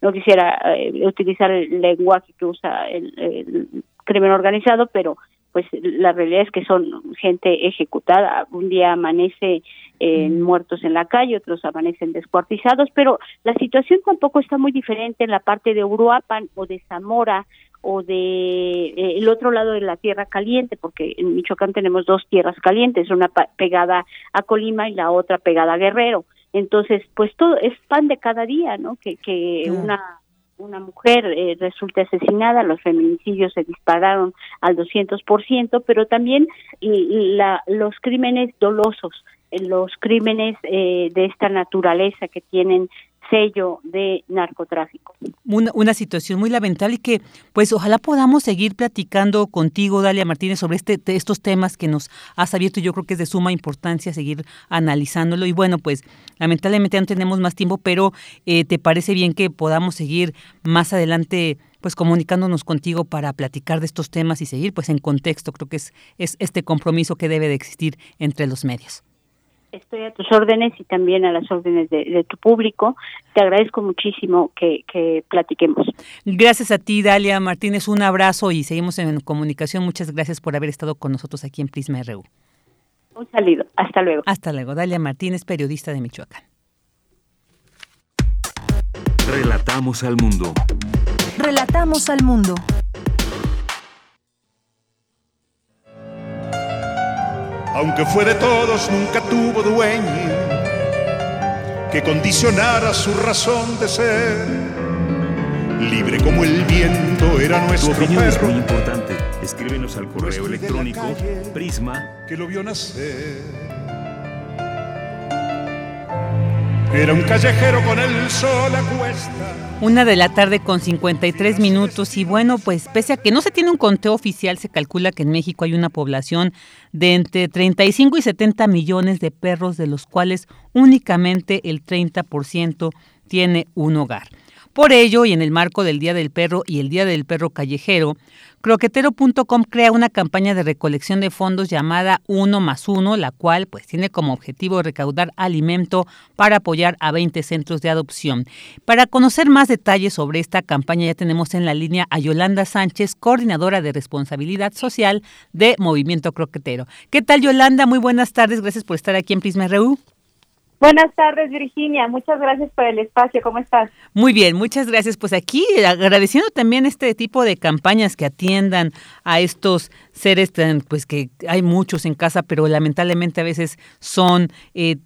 no quisiera utilizar el lenguaje que usa el, crimen organizado, pero pues la realidad es que son gente ejecutada. Un día amanece eh, muertos en la calle, otros amanecen descuartizados, pero la situación tampoco está muy diferente en la parte de Uruapan o de Zamora o de eh, el otro lado de la tierra caliente, porque en Michoacán tenemos dos tierras calientes, una pegada a Colima y la otra pegada a Guerrero. Entonces, pues todo es pan de cada día, ¿no? Que, que una una mujer eh, resulta asesinada, los feminicidios se dispararon al 200%, pero también la, los crímenes dolosos, los crímenes eh, de esta naturaleza que tienen sello de narcotráfico.
una, situación muy lamentable y que pues ojalá podamos seguir platicando contigo, Dalia Martínez, sobre este, estos temas que nos has abierto. Yo creo que es de suma importancia seguir analizándolo. Y bueno, pues lamentablemente no tenemos más tiempo, pero eh, ¿te parece bien que podamos seguir más adelante? pues comunicándonos contigo para platicar de estos temas y seguir pues en contexto. Creo que es, es este compromiso que debe de existir entre los medios.
Estoy a tus órdenes y también a las órdenes de, tu público. Te agradezco muchísimo que, que, platiquemos.
Gracias a ti, Dalia Martínez. Un abrazo y seguimos en comunicación. Muchas gracias por haber estado con nosotros aquí en Prisma RU.
Un saludo. Hasta luego.
Hasta luego. Dalia Martínez, periodista de Michoacán.
Relatamos al mundo.
Relatamos al mundo.
Aunque fue de todos, nunca tuvo dueño que condicionara su razón de ser. Libre como el viento era nuestro
tu opinión
es
muy importante. Escríbenos al correo electrónico prisma
que lo vio nacer. Era un callejero con el sol a cuesta
una de la tarde con 53 minutos y bueno, pues pese a que no se tiene un conteo oficial, se calcula que en México hay una población de entre 35 y 70 millones de perros, de los cuales únicamente el 30% tiene un hogar. Por ello, y en el marco del Día del Perro y el Día del Perro Callejero, Croquetero.com crea una campaña de recolección de fondos llamada Uno más Uno, la cual pues tiene como objetivo recaudar alimento para apoyar a 20 centros de adopción. Para conocer más detalles sobre esta campaña ya tenemos en la línea a Yolanda Sánchez, coordinadora de responsabilidad social de Movimiento Croquetero. ¿Qué tal Yolanda? Muy buenas tardes, gracias por estar aquí en Prisma.
Buenas tardes, Virginia. Muchas gracias por el espacio. ¿Cómo estás?
Muy bien, muchas gracias. Pues aquí agradeciendo también este tipo de campañas que atiendan a estos seres, pues que hay muchos en casa, pero lamentablemente a veces son eh,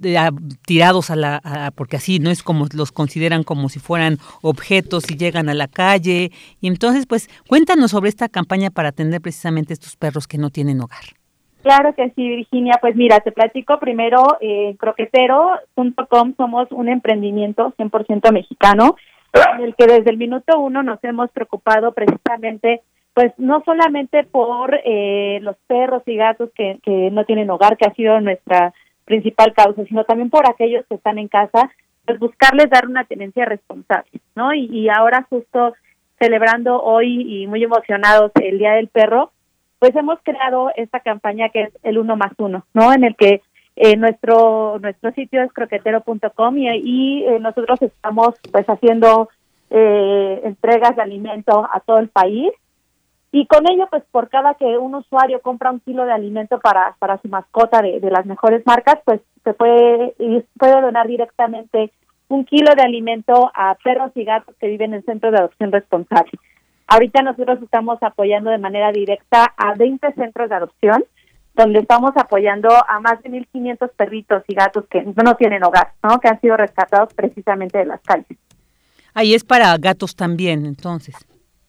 tirados a la, porque así no es como los consideran como si fueran objetos y llegan a la calle. Y entonces, pues cuéntanos sobre esta campaña para atender precisamente a estos perros que no tienen hogar.
Claro que sí, Virginia. Pues mira, te platico primero, eh, croquetero.com somos un emprendimiento 100% mexicano, en el que desde el minuto uno nos hemos preocupado precisamente, pues no solamente por eh, los perros y gatos que, que no tienen hogar, que ha sido nuestra principal causa, sino también por aquellos que están en casa, pues buscarles dar una tenencia responsable, ¿no? Y, y ahora justo celebrando hoy y muy emocionados el Día del Perro, pues hemos creado esta campaña que es el uno más uno, ¿no? En el que eh, nuestro nuestro sitio es croquetero.com y ahí eh, nosotros estamos pues haciendo eh, entregas de alimento a todo el país y con ello pues por cada que un usuario compra un kilo de alimento para para su mascota de, de las mejores marcas pues se puede puede donar directamente un kilo de alimento a perros y gatos que viven en centros de adopción responsable. Ahorita nosotros estamos apoyando de manera directa a 20 centros de adopción, donde estamos apoyando a más de 1.500 perritos y gatos que no tienen hogar, ¿no? que han sido rescatados precisamente de las calles.
Ahí es para gatos también, entonces.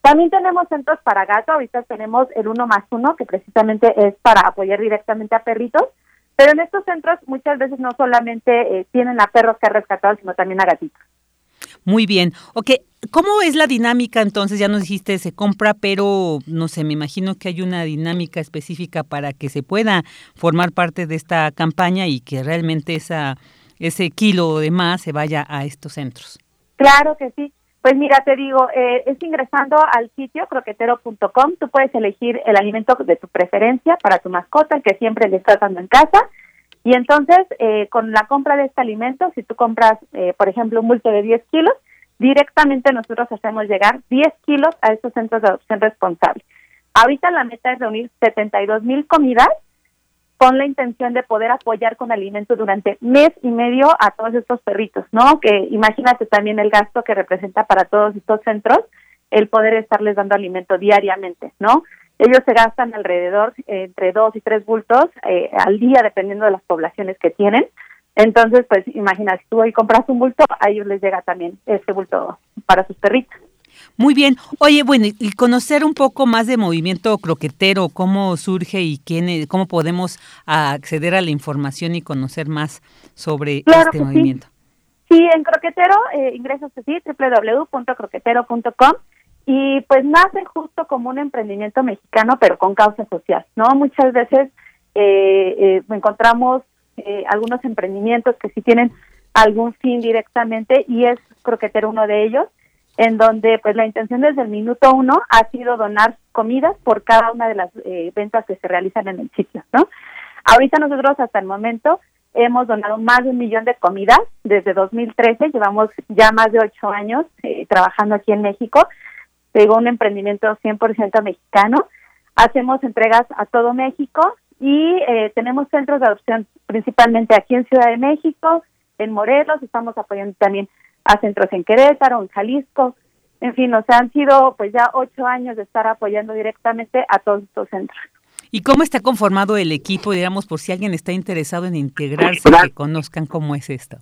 También tenemos centros para gatos, ahorita tenemos el uno más uno, que precisamente es para apoyar directamente a perritos, pero en estos centros muchas veces no solamente eh, tienen a perros que han rescatado, sino también a gatitos.
Muy bien. Ok, ¿cómo es la dinámica entonces? Ya nos dijiste, se compra, pero no sé, me imagino que hay una dinámica específica para que se pueda formar parte de esta campaña y que realmente esa, ese kilo de más se vaya a estos centros.
Claro que sí. Pues mira, te digo, eh, es ingresando al sitio croquetero.com, tú puedes elegir el alimento de tu preferencia para tu mascota, que siempre le estás dando en casa, y entonces, eh, con la compra de este alimento, si tú compras, eh, por ejemplo, un bulto de 10 kilos, directamente nosotros hacemos llegar 10 kilos a estos centros de adopción responsable. Ahorita la meta es reunir 72 mil comidas con la intención de poder apoyar con alimento durante mes y medio a todos estos perritos, ¿no? Que imagínate también el gasto que representa para todos estos centros el poder estarles dando alimento diariamente, ¿no? Ellos se gastan alrededor eh, entre dos y tres bultos eh, al día, dependiendo de las poblaciones que tienen. Entonces, pues imagina, si tú hoy compras un bulto, a ellos les llega también este bulto para sus perritos.
Muy bien. Oye, bueno, y conocer un poco más de movimiento croquetero, cómo surge y quién, cómo podemos acceder a la información y conocer más sobre este movimiento.
Sí. Sí, en Croquetero, eh, ingresas así, www.croquetero.com y pues nace justo como un emprendimiento mexicano, pero con causa social, ¿no? Muchas veces eh, eh, encontramos eh, algunos emprendimientos que sí tienen algún fin directamente y es Croquetero uno de ellos, en donde pues la intención desde el minuto uno ha sido donar comidas por cada una de las eh, ventas que se realizan en el sitio, ¿no? Ahorita nosotros hasta el momento hemos donado más de un millón de comidas desde 2013, llevamos ya más de ocho años eh, trabajando aquí en México, tengo un emprendimiento 100% mexicano, hacemos entregas a todo México y eh, tenemos centros de adopción principalmente aquí en Ciudad de México, en Morelos, estamos apoyando también a centros en Querétaro, en Jalisco, en fin, o sea, han sido pues ya ocho años de estar apoyando directamente a todos estos centros.
¿Y cómo está conformado el equipo, digamos, por si alguien está interesado en integrarse, que conozcan cómo es esto?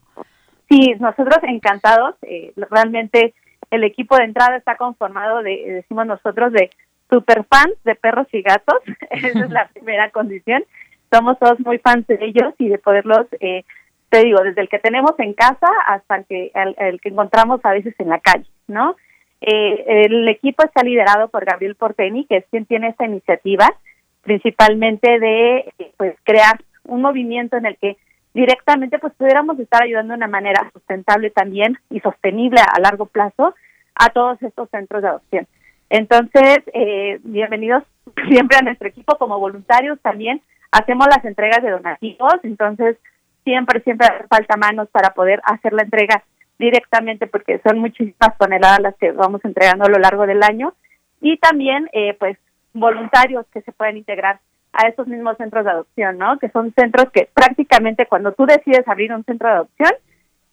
Sí, nosotros encantados, eh, realmente el equipo de entrada está conformado de, decimos nosotros, de superfans de perros y gatos, esa es la primera condición, somos todos muy fans de ellos y de poderlos, eh, te digo, desde el que tenemos en casa hasta el que, el, que encontramos a veces en la calle, ¿no? Eh, el equipo está liderado por Gabriel Porteni, que es quien tiene esta iniciativa, principalmente de pues crear un movimiento en el que directamente pues pudiéramos estar ayudando de una manera sustentable también y sostenible a largo plazo a todos estos centros de adopción. Entonces, eh, bienvenidos siempre a nuestro equipo como voluntarios también. Hacemos las entregas de donativos, entonces siempre, siempre falta manos para poder hacer la entrega directamente porque son muchísimas toneladas las que vamos entregando a lo largo del año. Y también, eh, pues, voluntarios que se pueden integrar a estos mismos centros de adopción, ¿no? Que son centros que prácticamente cuando tú decides abrir un centro de adopción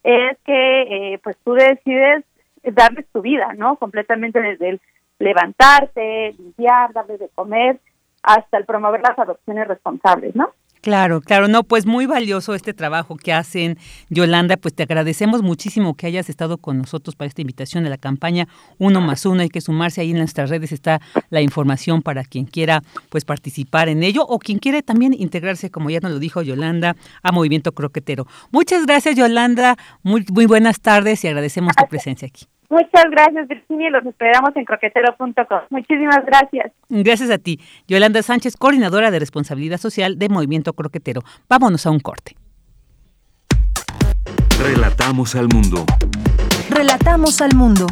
es que eh, pues tú decides darles tu vida, ¿no? Completamente desde el levantarte, limpiar, darles de comer, hasta el promover las adopciones responsables, ¿no?
Claro, claro, no, pues muy valioso este trabajo que hacen, Yolanda, pues te agradecemos muchísimo que hayas estado con nosotros para esta invitación de la campaña Uno más Uno, hay que sumarse. Ahí en nuestras redes, está la información para quien quiera pues participar en ello o quien quiere también integrarse, como ya nos lo dijo Yolanda, a Movimiento Croquetero. Muchas gracias, Yolanda, muy, muy buenas tardes y agradecemos tu presencia aquí.
Muchas gracias, Virginia, los esperamos en croquetero.com. Muchísimas gracias.
Gracias a ti. Yolanda Sánchez, coordinadora de responsabilidad social de Movimiento Croquetero. Vámonos a un corte.
Relatamos al mundo.
Relatamos al mundo.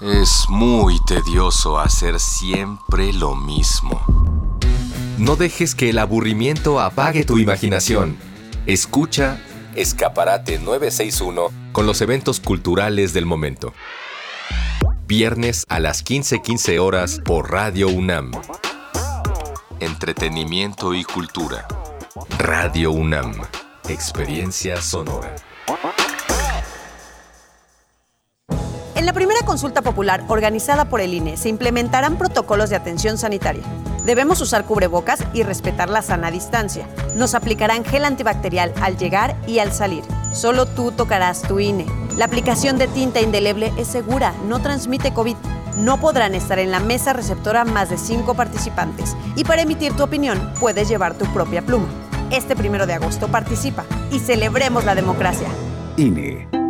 Es muy tedioso hacer siempre lo mismo. No dejes que el aburrimiento apague tu imaginación. Escucha Escaparate 961 con los eventos culturales del momento. Viernes a las 15:15 horas por Radio UNAM. Entretenimiento y cultura. Radio UNAM. Experiencia sonora.
En la primera consulta popular organizada por el INE se implementarán protocolos de atención sanitaria. Debemos usar cubrebocas y respetar la sana distancia. Nos aplicarán gel antibacterial al llegar y al salir. Solo tú tocarás tu INE. La aplicación de tinta indeleble es segura, no transmite COVID. No podrán estar en la mesa receptora más de cinco participantes. Y para emitir tu opinión, puedes llevar tu propia pluma. Este primero de agosto participa y celebremos la democracia.
INE.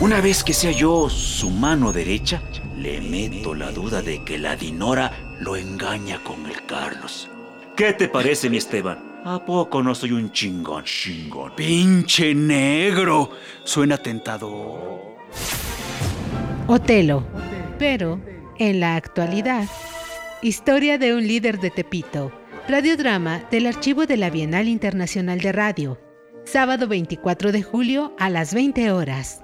Una vez que sea yo su mano derecha, le meto la duda de que la Dinora lo engaña con el Carlos. ¿Qué te parece, mi Esteban? ¿A poco no soy un chingón? Chingón. Pinche negro. Suena tentador.
Otelo. Pero, en la actualidad, historia de un líder de Tepito. Radiodrama del archivo de la Bienal Internacional de Radio. Sábado 24 de julio a las 20 horas.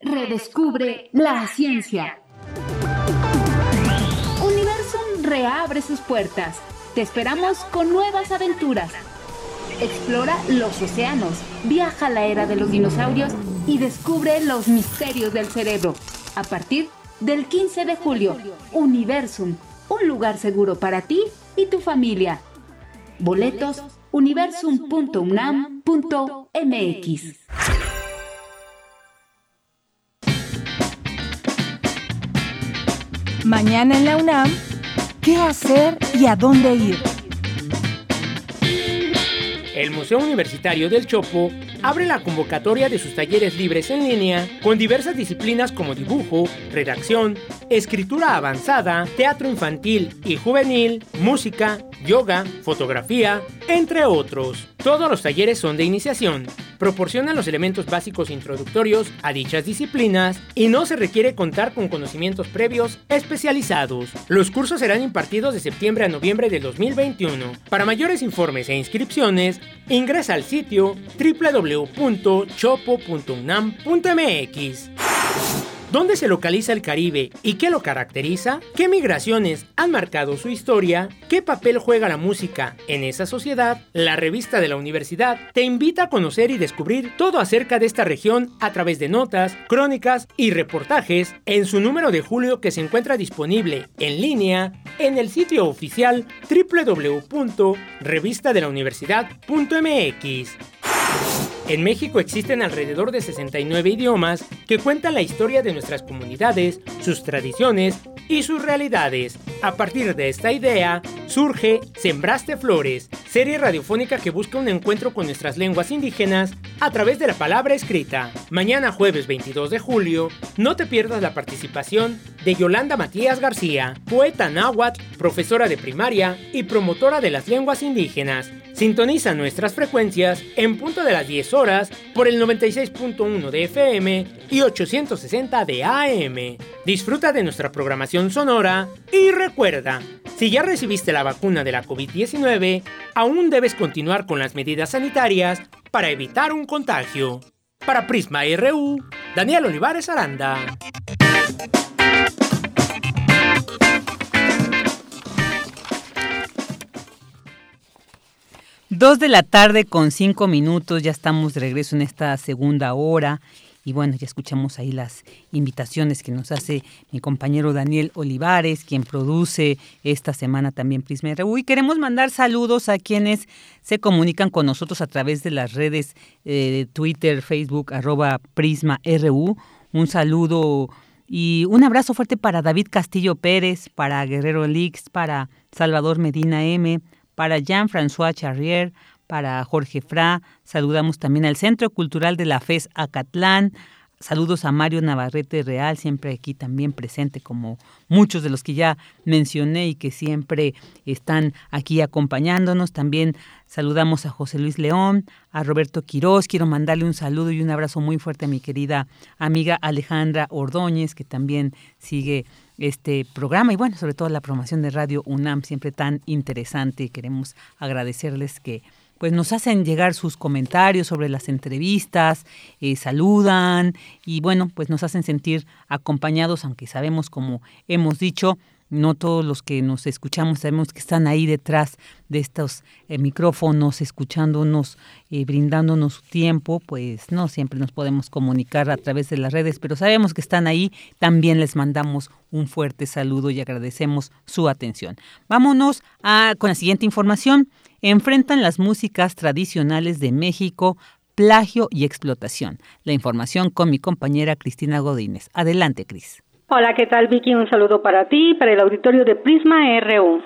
Redescubre la ciencia reabre sus puertas. Te esperamos con nuevas aventuras. Explora los océanos, viaja a la era de los dinosaurios y descubre los misterios del cerebro. A partir del 15 de julio, Universum, un lugar seguro para ti y tu familia. Boletos universum.unam.mx.
Mañana en la UNAM qué hacer y a dónde ir.
El Museo Universitario del Chopo abre la convocatoria de sus talleres libres en línea con diversas disciplinas como dibujo, redacción, escritura avanzada, teatro infantil y juvenil, música, yoga, fotografía, entre otros. Todos los talleres son de iniciación, proporcionan los elementos básicos introductorios a dichas disciplinas y no se requiere contar con conocimientos previos especializados. Los cursos serán impartidos de septiembre a noviembre de 2021. Para mayores informes e inscripciones, ingresa al sitio www.chopo.unam.mx. ¿Dónde se localiza el Caribe y qué lo caracteriza? ¿Qué migraciones han marcado su historia? ¿Qué papel juega la música en esa sociedad? La revista de la universidad te invita a conocer y descubrir todo acerca de esta región a través de notas, crónicas y reportajes en su número de julio que se encuentra disponible en línea en el sitio oficial www.revistadelauniversidad.mx. En México existen alrededor de 69 idiomas que cuentan la historia de nuestras comunidades, sus tradiciones y sus realidades. A partir de esta idea, surge Sembraste Flores, serie radiofónica que busca un encuentro con nuestras lenguas indígenas a través de la palabra escrita. Mañana jueves 22 de julio, no te pierdas la participación de Yolanda Matías García, poeta náhuatl, profesora de primaria y promotora de las lenguas indígenas. Sintoniza nuestras frecuencias en punto de las 10 horas por el 96.1 de FM y 860 de AM. Disfruta de nuestra programación sonora y recuerda, si ya recibiste la vacuna de la COVID-19, aún debes continuar con las medidas sanitarias para evitar un contagio. Para Prisma RU, Daniel Olivares Aranda.
Dos de la tarde con cinco minutos, ya estamos de regreso en esta segunda hora. Y bueno, ya escuchamos ahí las invitaciones que nos hace mi compañero Daniel Olivares, quien produce esta semana también Prisma RU. Y queremos mandar saludos a quienes se comunican con nosotros a través de las redes eh, Twitter, Facebook, arroba Prisma RU. Un saludo y un abrazo fuerte para David Castillo Pérez, para Guerrero Lix, para Salvador Medina M, para Jean-François Charrier, para Jorge Fra, saludamos también al Centro Cultural de la FES Acatlán, saludos a Mario Navarrete Real, siempre aquí también presente como muchos de los que ya mencioné y que siempre están aquí acompañándonos. También saludamos a José Luis León, a Roberto Quiroz. Quiero mandarle un saludo y un abrazo muy fuerte a mi querida amiga Alejandra Ordóñez, que también sigue este programa y bueno, sobre todo la promoción de Radio UNAM, siempre tan interesante. Queremos agradecerles que pues nos hacen llegar sus comentarios sobre las entrevistas, eh, saludan y bueno, pues nos hacen sentir acompañados, aunque sabemos, como hemos dicho, no todos los que nos escuchamos sabemos que están ahí detrás de estos eh, micrófonos, escuchándonos, eh, brindándonos su tiempo, pues no siempre nos podemos comunicar a través de las redes, pero sabemos que están ahí. También les mandamos un fuerte saludo y agradecemos su atención. Vámonos a, con la siguiente información. Enfrentan las músicas tradicionales de México plagio y explotación. La información con mi compañera Cristina Godínez. Adelante, Cris.
Hola, ¿qué tal Vicky? Un saludo para ti y para el auditorio de Prisma RU.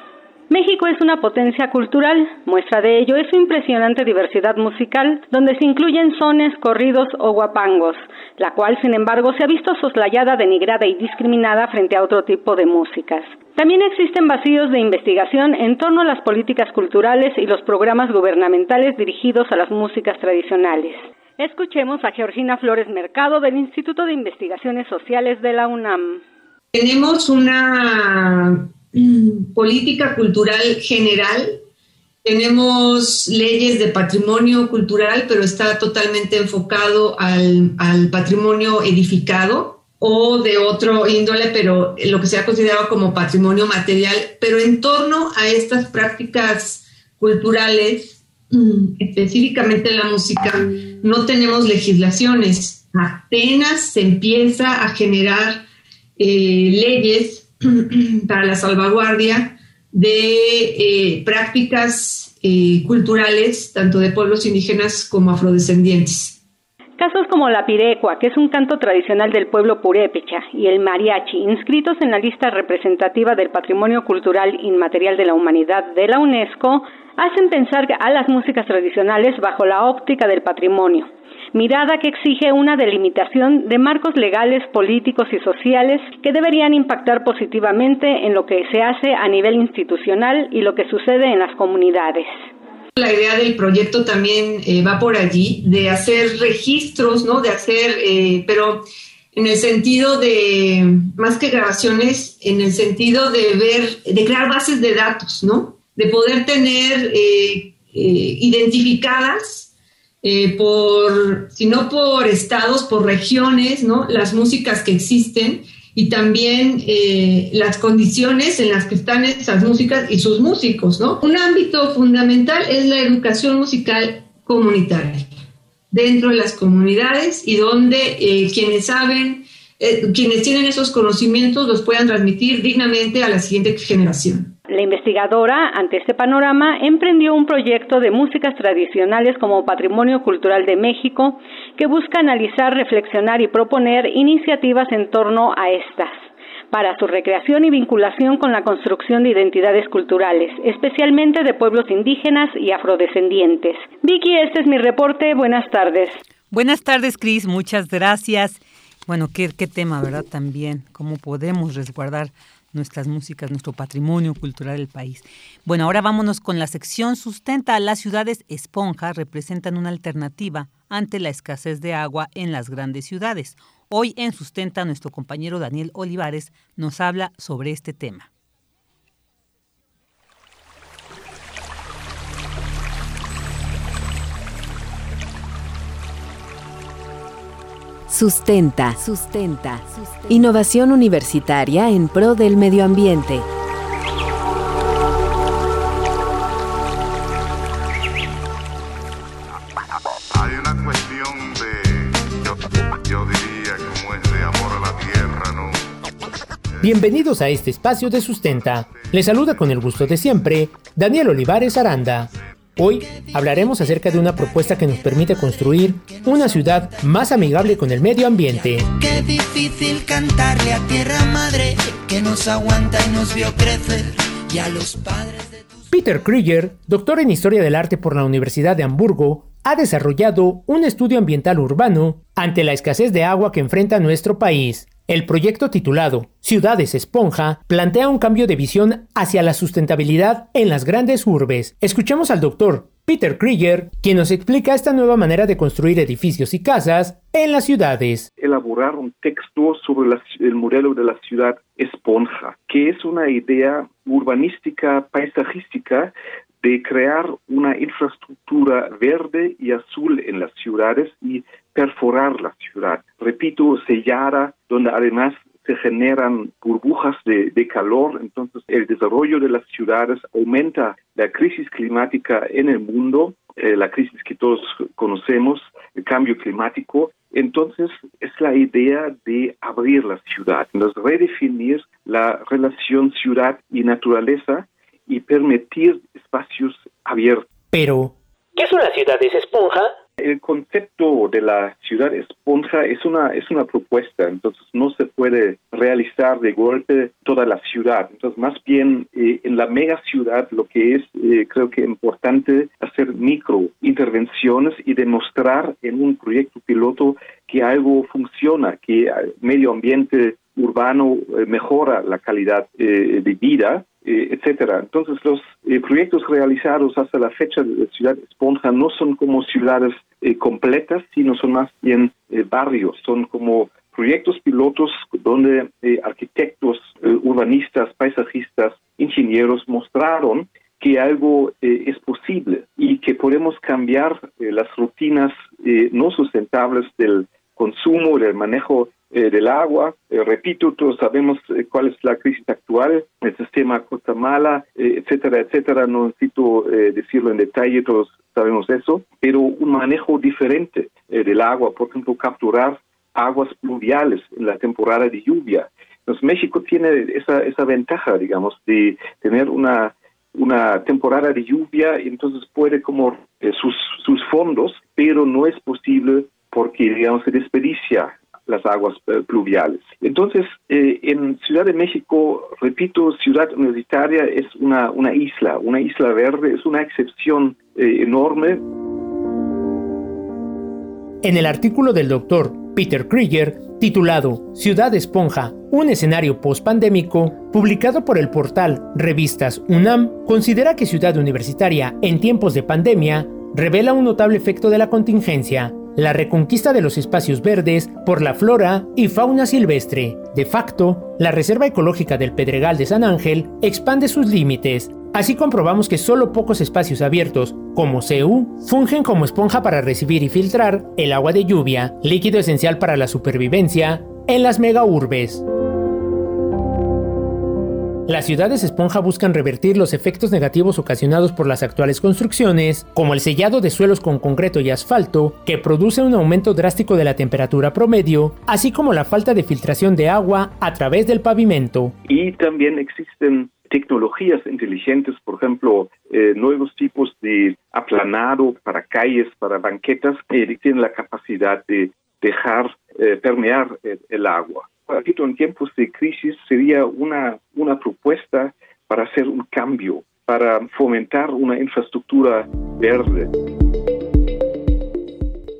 México es una potencia cultural, muestra de ello es su impresionante diversidad musical, donde se incluyen sones, corridos o guapangos, la cual, sin embargo, se ha visto soslayada, denigrada y discriminada frente a otro tipo de músicas. También existen vacíos de investigación en torno a las políticas culturales y los programas gubernamentales dirigidos a las músicas tradicionales. Escuchemos a Georgina Flores Mercado del Instituto de Investigaciones Sociales de la UNAM.
Tenemos una mm, política cultural general, tenemos leyes de patrimonio cultural, pero está totalmente enfocado al, al patrimonio edificado o de otro índole, pero lo que se ha considerado como patrimonio material, pero en torno a estas prácticas culturales específicamente en la música, no tenemos legislaciones. Apenas se empieza a generar eh, leyes para la salvaguardia de eh, prácticas eh, culturales, tanto de pueblos indígenas como afrodescendientes.
Casos como la pirecua, que es un canto tradicional del pueblo purépecha, y el mariachi, inscritos en la lista representativa del Patrimonio Cultural Inmaterial de la Humanidad de la UNESCO, hacen pensar a las músicas tradicionales bajo la óptica del patrimonio, mirada que exige una delimitación de marcos legales, políticos y sociales que deberían impactar positivamente en lo que se hace a nivel institucional y lo que sucede en las comunidades.
La idea del proyecto también eh, va por allí, de hacer registros, ¿no? De hacer, eh, pero en el sentido de, más que grabaciones, en el sentido de ver, de crear bases de datos, ¿no? De poder tener eh, identificadas por, si no por estados, por regiones, ¿no? Las músicas que existen y también eh, las condiciones en las que están esas músicas y sus músicos, ¿no? Un ámbito fundamental es la educación musical comunitaria dentro de las comunidades y donde eh, quienes saben, eh, quienes tienen esos conocimientos los puedan transmitir dignamente a la siguiente generación.
La investigadora, ante este panorama, emprendió un proyecto de músicas tradicionales como Patrimonio Cultural de México que busca analizar, reflexionar y proponer iniciativas en torno a estas para su recreación y vinculación con la construcción de identidades culturales, especialmente de pueblos indígenas y afrodescendientes. Vicky, este es mi reporte. Buenas tardes.
Buenas tardes, Cris. Muchas gracias. Bueno, qué, qué tema, ¿verdad? También, cómo podemos resguardar nuestras músicas, nuestro patrimonio cultural del país. Bueno, ahora vámonos con la sección Sustenta. Las ciudades esponja representan una alternativa ante la escasez de agua en las grandes ciudades. Hoy en Sustenta nuestro compañero Daniel Olivares nos habla sobre este tema.
Sustenta. Sustenta. Innovación universitaria en pro del medio ambiente.
Hay una cuestión de, yo, diría, como es de amor a la tierra, ¿no?
Bienvenidos a este espacio de Sustenta. Les saluda con el gusto de siempre Daniel Olivares Aranda. Hoy hablaremos acerca de una propuesta que nos permite construir una ciudad más amigable con el medio ambiente.
Qué difícil cantarle a tierra madre que nos aguanta y nos vio crecer y a los padres de
Peter Krieger, doctor en Historia del Arte por la Universidad de Hamburgo, ha desarrollado un estudio ambiental urbano ante la escasez de agua que enfrenta nuestro país. El proyecto titulado Ciudades Esponja plantea un cambio de visión hacia la sustentabilidad en las grandes urbes. Escuchemos al doctor Peter Krieger, quien nos explica esta nueva manera de construir edificios y casas en las ciudades.
Elaborar un texto sobre el modelo de la ciudad esponja, que es una idea urbanística, paisajística de crear una infraestructura verde y azul en las ciudades y perforar la ciudad. Repito, sellada, donde además se generan burbujas de, calor, entonces el desarrollo de las ciudades aumenta la crisis climática en el mundo, eh, la crisis que todos conocemos, el cambio climático. Entonces es la idea de abrir la ciudad, entonces redefinir la relación ciudad y naturaleza y permitir espacios abiertos.
Pero, ¿qué es una ciudad? ¿Es esponja?
El concepto de la ciudad esponja es una, es una propuesta, entonces no se puede realizar de golpe toda la ciudad. Entonces, más bien eh, en la mega ciudad lo que es, eh, creo que importante hacer micro intervenciones y demostrar en un proyecto piloto que algo funciona, que el medio ambiente urbano mejora la calidad de vida, etcétera. Entonces, los proyectos realizados hasta la fecha de la ciudad Esponja no son como ciudades completas, sino son más bien barrios, son como proyectos pilotos donde arquitectos, urbanistas, paisajistas, ingenieros mostraron que algo eh, es posible y que podemos cambiar eh, las rutinas eh, no sustentables del consumo, del manejo del agua. repito, todos sabemos cuál es la crisis actual, el sistema Costa Mala, etcétera, etcétera. No necesito decirlo en detalle, todos sabemos eso, pero un manejo diferente del agua, por ejemplo, capturar aguas pluviales en la temporada de lluvia. Entonces, México tiene esa, esa ventaja, digamos, de tener una una temporada de lluvia y entonces puede como eh, sus, sus fondos, pero no es posible porque, digamos, se desperdicia las aguas eh, pluviales. Entonces, eh, en Ciudad de México, repito, ciudad universitaria es una, una isla, una isla verde, es una excepción enorme.
En el artículo del doctor Peter Krieger, titulado Ciudad Esponja, un escenario post-pandémico, publicado por el portal Revistas UNAM, considera que Ciudad Universitaria en tiempos de pandemia revela un notable efecto de la contingencia, la reconquista de los espacios verdes por la flora y fauna silvestre. De facto, la Reserva Ecológica del Pedregal de San Ángel expande sus límites, Así comprobamos que solo pocos espacios abiertos, como CU, fungen como esponja para recibir y filtrar el agua de lluvia, líquido esencial para la supervivencia, en las megaurbes. Las ciudades esponja buscan revertir los efectos negativos ocasionados por las actuales construcciones, como el sellado de suelos con concreto y asfalto, que produce un aumento drástico de la temperatura promedio, así como la falta de filtración de agua a través del pavimento.
Y también existen tecnologías inteligentes, por ejemplo, eh, nuevos tipos de aplanado para calles, para banquetas, que tienen la capacidad de dejar eh, permear el, agua. En tiempos de crisis sería una, una propuesta para hacer un cambio, para fomentar una infraestructura verde.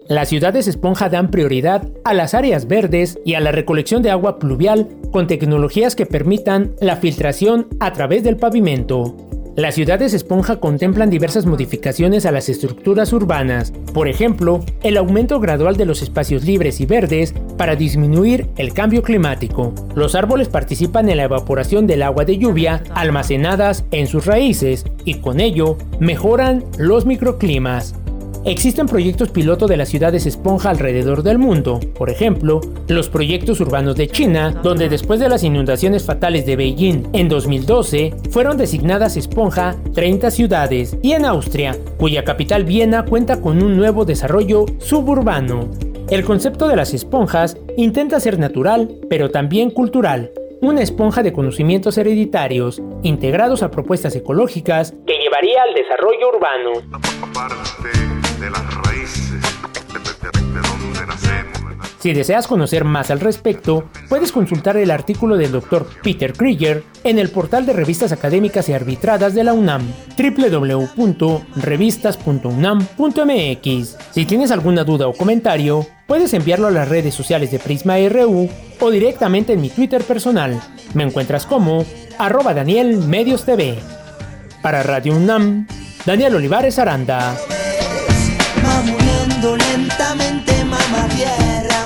Las ciudades esponja dan prioridad a las áreas verdes y a la recolección de agua pluvial con tecnologías que permitan la filtración a través del pavimento. Las ciudades esponja contemplan diversas modificaciones a las estructuras urbanas, por ejemplo, el aumento gradual de los espacios libres y verdes para disminuir el cambio climático. Los árboles participan en la evaporación del agua de lluvia almacenadas en sus raíces y con ello mejoran los microclimas. Existen proyectos piloto de las ciudades esponja alrededor del mundo, por ejemplo, los proyectos urbanos de China, donde después de las inundaciones fatales de Beijing en 2012, fueron designadas esponja 30 ciudades, y en Austria, cuya capital Viena cuenta con un nuevo desarrollo suburbano. El concepto de las esponjas intenta ser natural, pero también cultural, una esponja de conocimientos hereditarios, integrados a propuestas ecológicas, que llevaría al desarrollo urbano Si deseas conocer más al respecto, puedes consultar el artículo del Dr. Peter Krieger en el portal de revistas académicas y arbitradas de la UNAM, www.revistas.unam.mx. Si tienes alguna duda o comentario, puedes enviarlo a las redes sociales de Prisma RU o directamente en mi Twitter personal. Me encuentras como arroba Daniel Medios TV. Para Radio UNAM, Daniel Olivares Aranda lentamente, mamá tierra,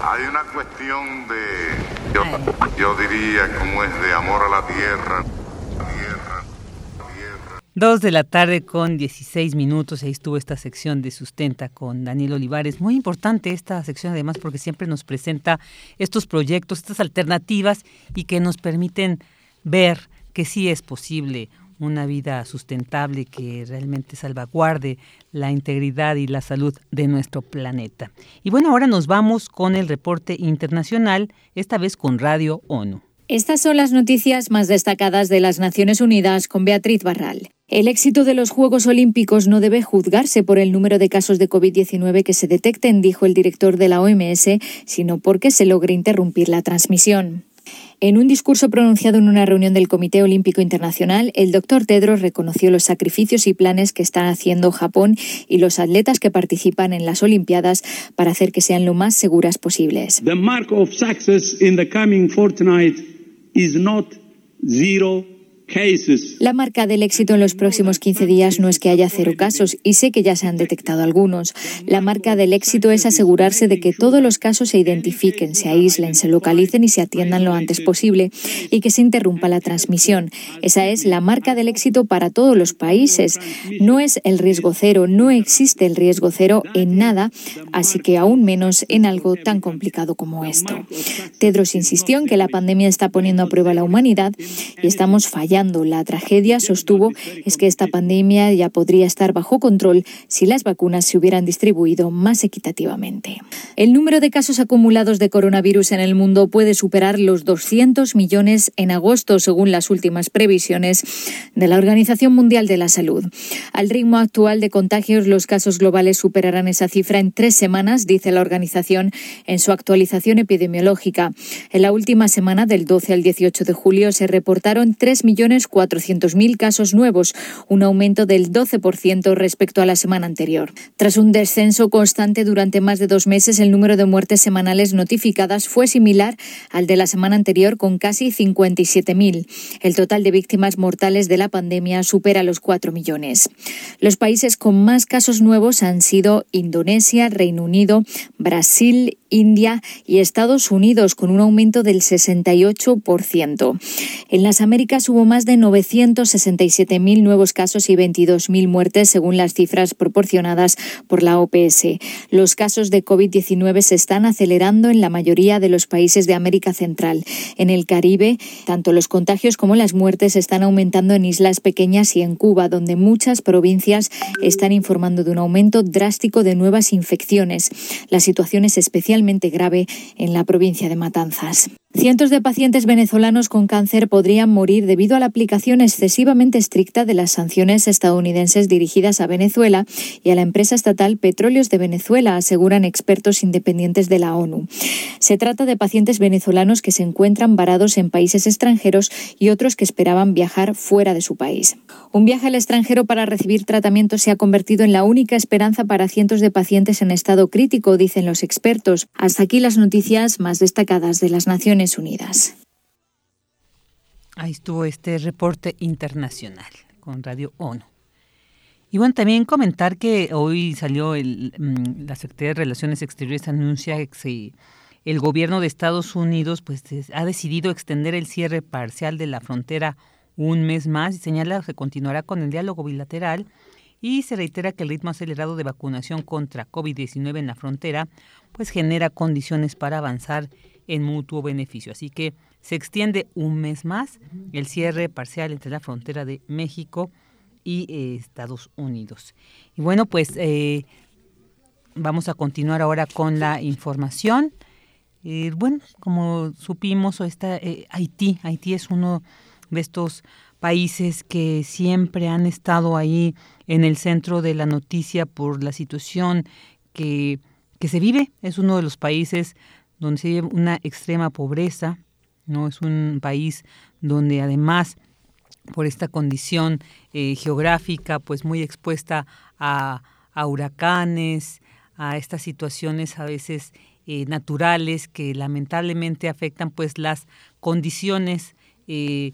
Hay una cuestión de, yo, diría, como es de amor a la tierra. Tierra,
Dos de la tarde con 16 minutos, ahí estuvo esta sección de Sustenta con Daniel Olivares. Muy importante esta sección además porque siempre nos presenta estos proyectos, estas alternativas y que nos permiten ver que sí es posible una vida sustentable que realmente salvaguarde la integridad y la salud de nuestro planeta. Y bueno, ahora nos vamos con el reporte internacional, esta vez con Radio ONU.
Estas son las noticias más destacadas de las Naciones Unidas con Beatriz Barral. El éxito de los Juegos Olímpicos no debe juzgarse por el número de casos de COVID-19 que se detecten, dijo el director de la OMS, sino porque se logre interrumpir la transmisión. En un discurso pronunciado en una reunión del Comité Olímpico Internacional, el doctor Tedros reconoció los sacrificios y planes que están haciendo Japón y los atletas que participan en las Olimpiadas para hacer que sean lo más seguras posibles.
The mark of success in the coming fortnight is not zero
la marca del éxito en los próximos 15 días no es que haya cero casos, y sé que ya se han detectado algunos. La marca del éxito es asegurarse de que todos los casos se identifiquen, se aíslen, se localicen y se atiendan lo antes posible, y que se interrumpa la transmisión. Esa es la marca del éxito para todos los países. No es el riesgo cero, no existe el riesgo cero en nada, así que aún menos en algo tan complicado como esto. Tedros insistió en que la pandemia está poniendo a prueba la humanidad y estamos fallando la tragedia, sostuvo, es que esta pandemia ya podría estar bajo control si las vacunas se hubieran distribuido más equitativamente. El número de casos acumulados de coronavirus en el mundo puede superar los 200 millones en agosto, según las últimas previsiones de la Organización Mundial de la Salud. Al ritmo actual de contagios, los casos globales superarán esa cifra en tres semanas, dice la organización en su actualización epidemiológica. En la última semana, del 12 al 18 de julio, se reportaron 3 millones 400.000 casos nuevos, un aumento del 12% respecto a la semana anterior. Tras un descenso constante durante más de dos meses, el número de muertes semanales notificadas fue similar al de la semana anterior, con casi 57.000. El total de víctimas mortales de la pandemia supera los 4 millones. Los países con más casos nuevos han sido Indonesia, Reino Unido, Brasil India y Estados Unidos, con un aumento del 68%. En las Américas hubo más de 967.000 nuevos casos y 22.000 muertes, según las cifras proporcionadas por la OPS. Los casos de COVID-19 se están acelerando en la mayoría de los países de América Central. En el Caribe, tanto los contagios como las muertes están aumentando en islas pequeñas y en Cuba, donde muchas provincias están informando de un aumento drástico de nuevas infecciones. La situación es especial grave en la provincia de Matanzas. Cientos de pacientes venezolanos con cáncer podrían morir debido a la aplicación excesivamente estricta de las sanciones estadounidenses dirigidas a Venezuela y a la empresa estatal Petróleos de Venezuela, aseguran expertos independientes de la ONU. Se trata de pacientes venezolanos que se encuentran varados en países extranjeros y otros que esperaban viajar fuera de su país. Un viaje al extranjero para recibir tratamiento se ha convertido en la única esperanza para cientos de pacientes en estado crítico, dicen los expertos. Hasta aquí las noticias más destacadas de las Naciones Unidas.
Ahí estuvo este reporte internacional con Radio ONU. Y bueno, también comentar que hoy salió el, mm, la Secretaría de Relaciones Exteriores anuncia que el gobierno de Estados Unidos pues ha decidido extender el cierre parcial de la frontera un mes más y señala que continuará con el diálogo bilateral y se reitera que el ritmo acelerado de vacunación contra COVID-19 en la frontera pues genera condiciones para avanzar en mutuo beneficio. Así que se extiende un mes más el cierre parcial entre la frontera de México y eh, Estados Unidos. Y bueno, pues eh, vamos a continuar ahora con la información. Eh, bueno, como supimos, está, Haití, Haití es uno de estos países que siempre han estado ahí en el centro de la noticia por la situación que, que se vive. Es uno de los países donde se vive una extrema pobreza, no es un país donde además por esta condición eh, geográfica, pues muy expuesta a, huracanes, a estas situaciones a veces eh, naturales que lamentablemente afectan pues las condiciones eh,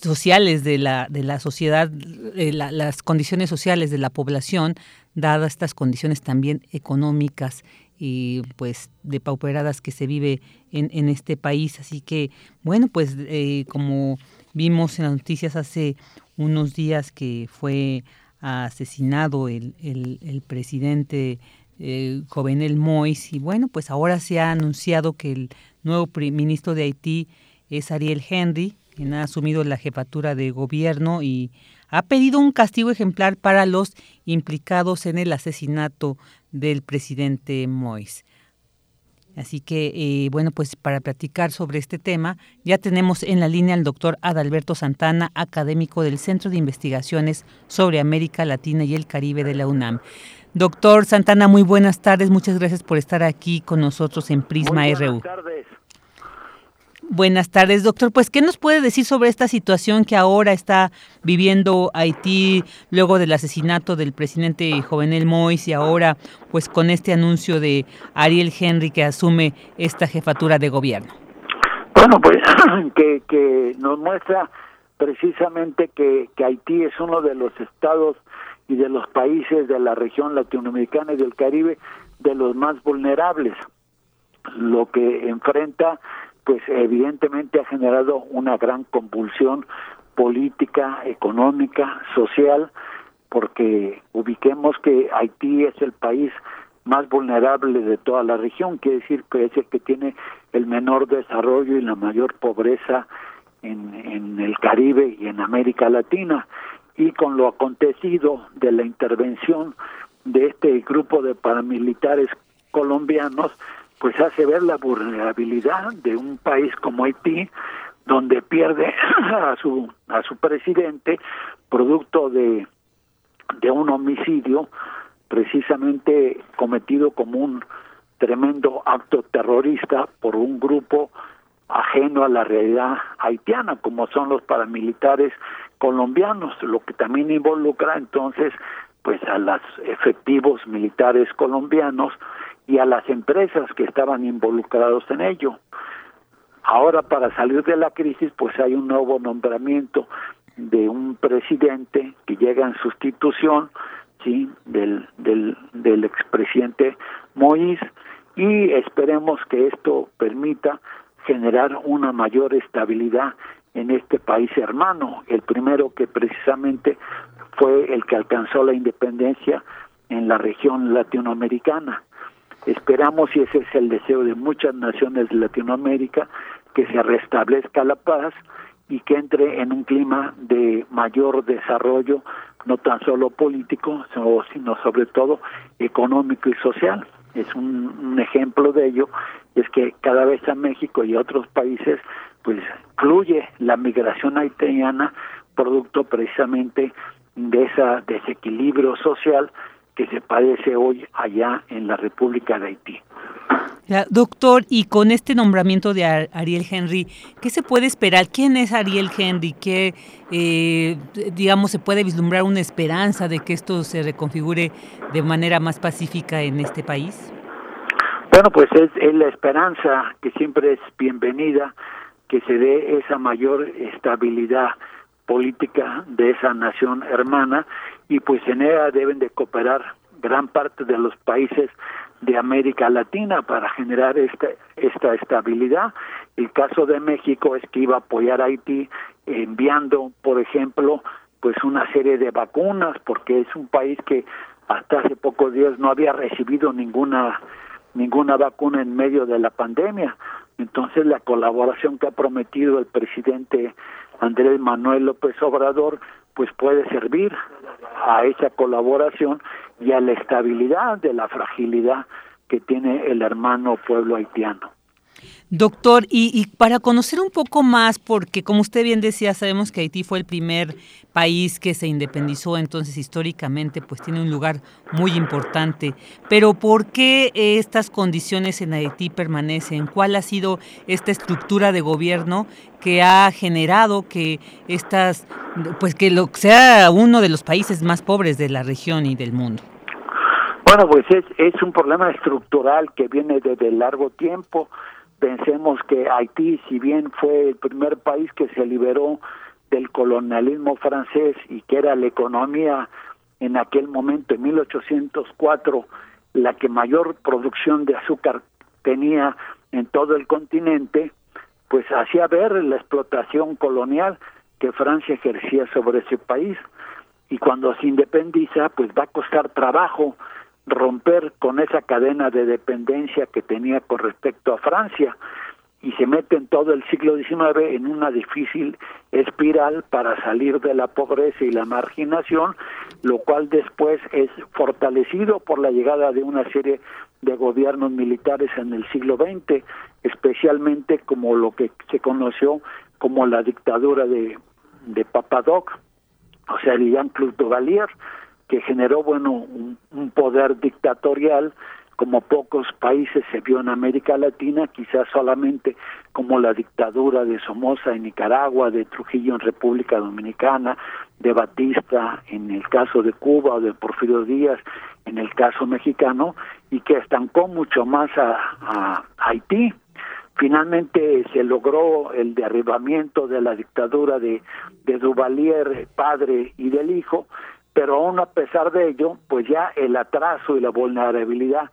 sociales de la, de la sociedad, las condiciones sociales de la población, dadas estas condiciones también económicas y pues de pauperadas que se vive en, en este país. Así que, bueno, pues eh, como vimos en las noticias hace unos días que fue asesinado el, el, presidente eh, Jovenel Mois y bueno, pues ahora se ha anunciado que el nuevo ministro de Haití es Ariel Henry, quien ha asumido la jefatura de gobierno y ha pedido un castigo ejemplar para los implicados en el asesinato del presidente Mois. Así que, eh, bueno, pues para platicar sobre este tema, ya tenemos en la línea al doctor Adalberto Santana, académico del Centro de Investigaciones sobre América Latina y el Caribe de la UNAM. Doctor Santana, muy buenas tardes. Muchas gracias por estar aquí con nosotros en Prisma muy buenas
Tardes.
Buenas tardes, doctor. Pues, ¿qué nos puede decir sobre esta situación que ahora está viviendo Haití luego del asesinato del presidente Jovenel Moïse y ahora, pues, con este anuncio de Ariel Henry que asume esta jefatura de gobierno?
Bueno, pues, que, que nos muestra precisamente que, que Haití es uno de los estados y de los países de la región latinoamericana y del Caribe de los más vulnerables. Lo que enfrenta pues evidentemente ha generado una gran convulsión política, económica, social, porque ubiquemos que Haití es el país más vulnerable de toda la región, quiere decir que es el que tiene el menor desarrollo y la mayor pobreza en, en el Caribe y en América Latina. Y con lo acontecido de la intervención de este grupo de paramilitares colombianos, pues hace ver la vulnerabilidad de un país como Haití, donde pierde a su a su presidente producto de de un homicidio precisamente cometido como un tremendo acto terrorista por un grupo ajeno a la realidad haitiana como son los paramilitares colombianos lo que también involucra entonces pues a los efectivos militares colombianos y a las empresas que estaban involucrados en ello. Ahora para salir de la crisis pues hay un nuevo nombramiento de un presidente que llega en sustitución sí del del del expresidente Moïse y esperemos que esto permita generar una mayor estabilidad en este país hermano, el primero que precisamente fue el que alcanzó la independencia en la región latinoamericana. Esperamos, y ese es el deseo de muchas naciones de Latinoamérica, que se restablezca la paz y que entre en un clima de mayor desarrollo, no tan solo político, sino sobre todo económico y social. Es un, ejemplo de ello, es que cada vez a México y a otros países, pues fluye la migración haitiana, producto precisamente de ese desequilibrio social que se padece hoy allá en la República de Haití.
doctor, y con este nombramiento de Ariel Henry, ¿qué se puede esperar? ¿Quién es Ariel Henry? ¿Qué, eh, digamos, se puede vislumbrar una esperanza de que esto se reconfigure de manera más pacífica en este país?
Bueno, pues es, es la esperanza que siempre es bienvenida, que se dé esa mayor estabilidad política de esa nación hermana y pues en ella deben de cooperar gran parte de los países de América Latina para generar esta, esta estabilidad. El caso de México es que iba a apoyar a Haití enviando, por ejemplo, pues una serie de vacunas, porque es un país que hasta hace pocos días no había recibido ninguna ninguna vacuna en medio de la pandemia. Entonces la colaboración que ha prometido el presidente Andrés Manuel López Obrador pues puede servir a esa colaboración y a la estabilidad de la fragilidad que tiene el hermano pueblo haitiano.
Doctor, y, para conocer un poco más, porque como usted bien decía, sabemos que Haití fue el primer país que se independizó, entonces históricamente pues tiene un lugar muy importante. Pero ¿por qué estas condiciones en Haití permanecen? ¿Cuál ha sido esta estructura de gobierno que ha generado que estas, pues que lo, sea uno de los países más pobres de la región y del mundo?
Bueno, pues es, es un problema estructural que viene desde largo tiempo Pensemos que Haití, si bien fue el primer país que se liberó del colonialismo francés y que era la economía en aquel momento, en 1804, la que mayor producción de azúcar tenía en todo el continente, pues hacía ver la explotación colonial que Francia ejercía sobre ese país. Y cuando se independiza, pues va a costar trabajo romper con esa cadena de dependencia que tenía con respecto a Francia y se mete en todo el siglo XIX en una difícil espiral para salir de la pobreza y la marginación, lo cual después es fortalecido por la llegada de una serie de gobiernos militares en el siglo XX, especialmente como lo que se conoció como la dictadura de, de Papadoc, o sea, de Jean-Claude Duvalier, que generó, bueno, un, poder dictatorial como pocos países se vio en América Latina, quizás solamente como la dictadura de Somoza en Nicaragua, de Trujillo en República Dominicana, de Batista en el caso de Cuba o de Porfirio Díaz en el caso mexicano, y que estancó mucho más a, Haití. Finalmente se logró el derribamiento de la dictadura de, de Duvalier, padre y del hijo, pero aún a pesar de ello, pues ya el atraso y la vulnerabilidad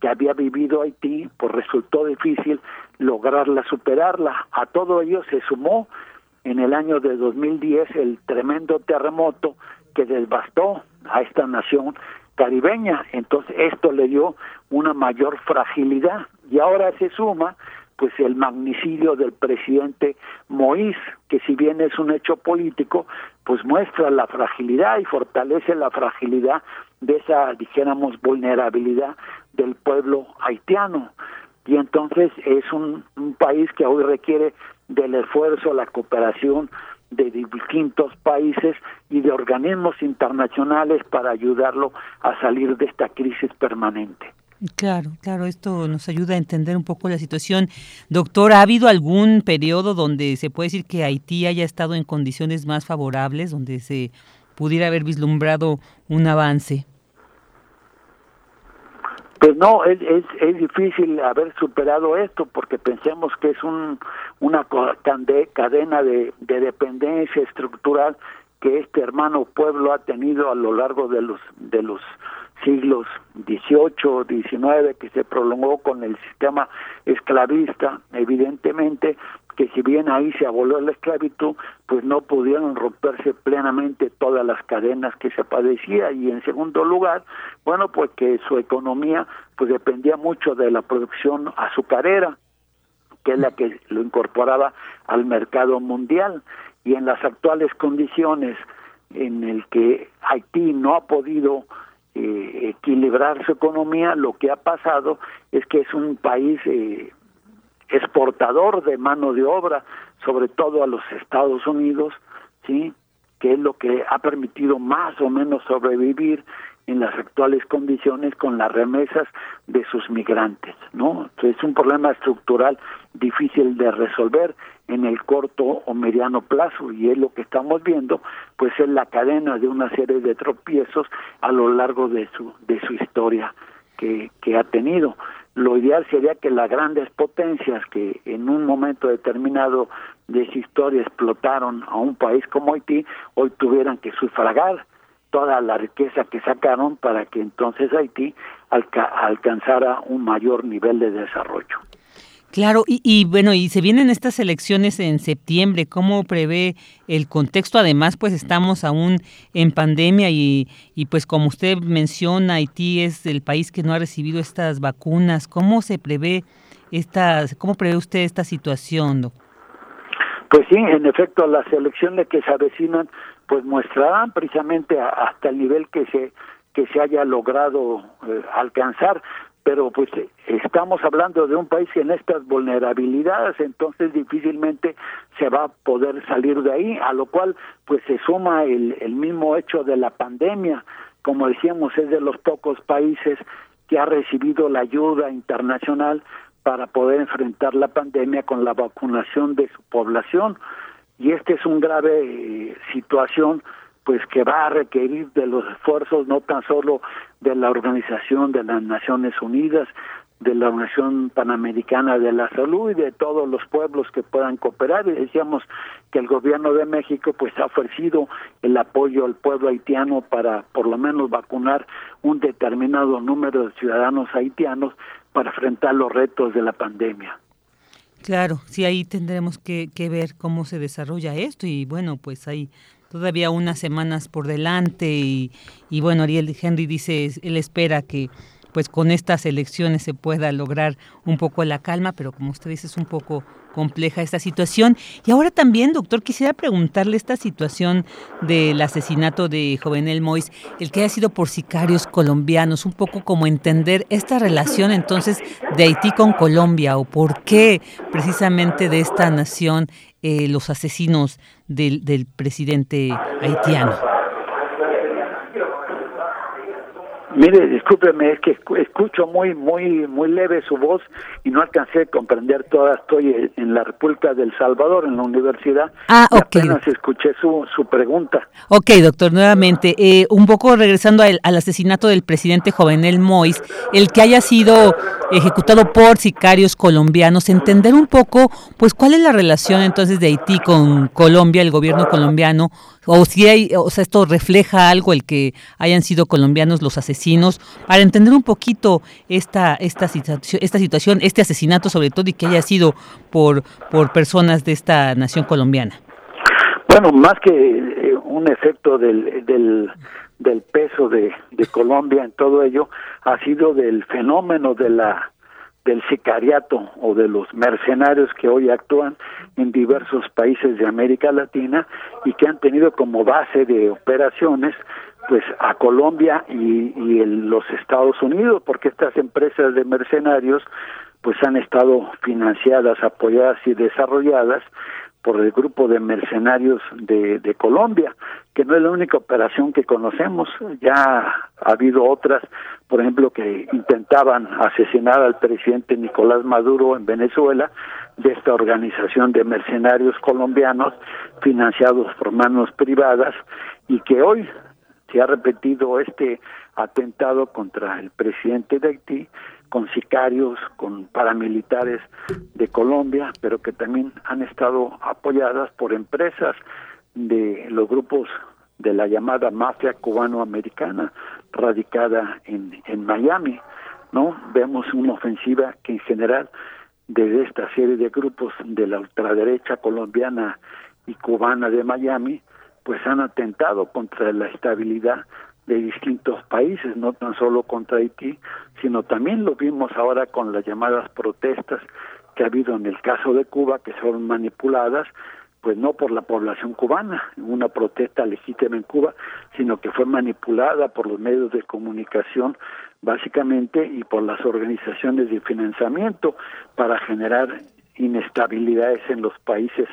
que había vivido Haití, pues resultó difícil lograrla superarla. A todo ello se sumó en el año de 2010 el tremendo terremoto que devastó a esta nación caribeña. Entonces esto le dio una mayor fragilidad y ahora se suma pues el magnicidio del presidente Moïse, que si bien es un hecho político, pues muestra la fragilidad y fortalece la fragilidad de esa, dijéramos, vulnerabilidad del pueblo haitiano. Y entonces es un, un país que hoy requiere del esfuerzo, la cooperación de distintos países y de organismos internacionales para ayudarlo a salir de esta crisis permanente.
Claro, claro, esto nos ayuda a entender un poco la situación. Doctor, ¿ha habido algún periodo donde se puede decir que Haití haya estado en condiciones más favorables, donde se pudiera haber vislumbrado un avance?
Pues no, es, es, es difícil haber superado esto porque pensemos que es un, una cadena de, de dependencia estructural que este hermano pueblo ha tenido a lo largo de los de los siglos XVIII, XIX, que se prolongó con el sistema esclavista, evidentemente que si bien ahí se abolió la esclavitud, pues no pudieron romperse plenamente todas las cadenas que se padecía. Y en segundo lugar, bueno, pues que su economía pues dependía mucho de la producción azucarera, que es la que lo incorporaba al mercado mundial. Y en las actuales condiciones en el que Haití no ha podido eh, equilibrar su economía, lo que ha pasado es que es un país eh, exportador de mano de obra, sobre todo a los Estados Unidos, sí, que es lo que ha permitido más o menos sobrevivir en las actuales condiciones con las remesas de sus migrantes, ¿no? Entonces es un problema estructural difícil de resolver en el corto o mediano plazo y es lo que estamos viendo, pues es la cadena de una serie de tropiezos a lo largo de su de su historia que, que ha tenido. Lo ideal sería que las grandes potencias que en un momento determinado de su historia explotaron a un país como Haití, hoy tuvieran que sufragar toda la riqueza que sacaron para que entonces Haití alcanzara un mayor nivel de desarrollo.
Claro, y, bueno, y se vienen estas elecciones en septiembre, ¿cómo prevé el contexto? Además, pues estamos aún en pandemia y, y pues como usted menciona, Haití es el país que no ha recibido estas vacunas. ¿Cómo se prevé esta, cómo prevé usted esta situación?
Pues sí, en efecto, las elecciones que se avecinan pues mostrarán precisamente hasta el nivel que se que se haya logrado eh, alcanzar pero pues estamos hablando de un país en estas vulnerabilidades, entonces difícilmente se va a poder salir de ahí, a lo cual pues se suma el, el mismo hecho de la pandemia, como decíamos, es de los pocos países que ha recibido la ayuda internacional para poder enfrentar la pandemia con la vacunación de su población. Y esta es una grave eh, situación pues que va a requerir de los esfuerzos no tan solo de la Organización de las Naciones Unidas, de la Organización Panamericana de la Salud y de todos los pueblos que puedan cooperar. Y decíamos que el gobierno de México pues ha ofrecido el apoyo al pueblo haitiano para por lo menos vacunar un determinado número de ciudadanos haitianos para enfrentar los retos de la pandemia.
Claro, sí, ahí tendremos que, que ver cómo se desarrolla esto y bueno, pues hay todavía unas semanas por delante y, bueno, Ariel Henry dice, él espera que pues con estas elecciones se pueda lograr un poco la calma, pero como usted dice es un poco compleja esta situación. Y ahora también, doctor, quisiera preguntarle esta situación del asesinato de Jovenel Mois, el que haya sido por sicarios colombianos, un poco como entender esta relación entonces de Haití con Colombia o por qué precisamente de esta nación eh, los asesinos del, del presidente haitiano.
Mire, discúlpeme, es que escucho muy, muy, muy leve su voz y no alcancé a comprender toda. Estoy en la República del Salvador, en la universidad.
Ah, ok.
apenas escuché su, su pregunta.
Ok, doctor, nuevamente, eh, un poco regresando al, al, asesinato del presidente Jovenel Mois, el que haya sido ejecutado por sicarios colombianos, entender un poco, pues, cuál es la relación entonces de Haití con Colombia, el gobierno colombiano, o si hay, o sea, esto refleja algo el que hayan sido colombianos los asesinos, para entender un poquito esta, esta, situación, esta situación, este asesinato sobre todo y que haya sido por, por personas de esta nación colombiana.
Bueno, más que eh, un efecto del, del, del peso de, de Colombia en todo ello, ha sido del fenómeno de la del sicariato o de los mercenarios que hoy actúan en diversos países de América Latina y que han tenido como base de operaciones pues a Colombia y, en los Estados Unidos porque estas empresas de mercenarios pues han estado financiadas, apoyadas y desarrolladas por el grupo de mercenarios de, de Colombia, que no es la única operación que conocemos, ya ha habido otras, por ejemplo, que intentaban asesinar al presidente Nicolás Maduro en Venezuela, de esta organización de mercenarios colombianos financiados por manos privadas y que hoy se ha repetido este atentado contra el presidente de Haití con sicarios, con paramilitares de Colombia, pero que también han estado apoyadas por empresas de los grupos de la llamada mafia cubano-americana radicada en, en Miami, ¿no? Vemos una ofensiva que en general de esta serie de grupos de la ultraderecha colombiana y cubana de Miami, pues han atentado contra la estabilidad de distintos países, no tan solo contra Haití, sino también lo vimos ahora con las llamadas protestas que ha habido en el caso de Cuba, que son manipuladas, pues no por la población cubana, una protesta legítima en Cuba, sino que fue manipulada por los medios de comunicación básicamente y por las organizaciones de financiamiento para generar inestabilidades en los países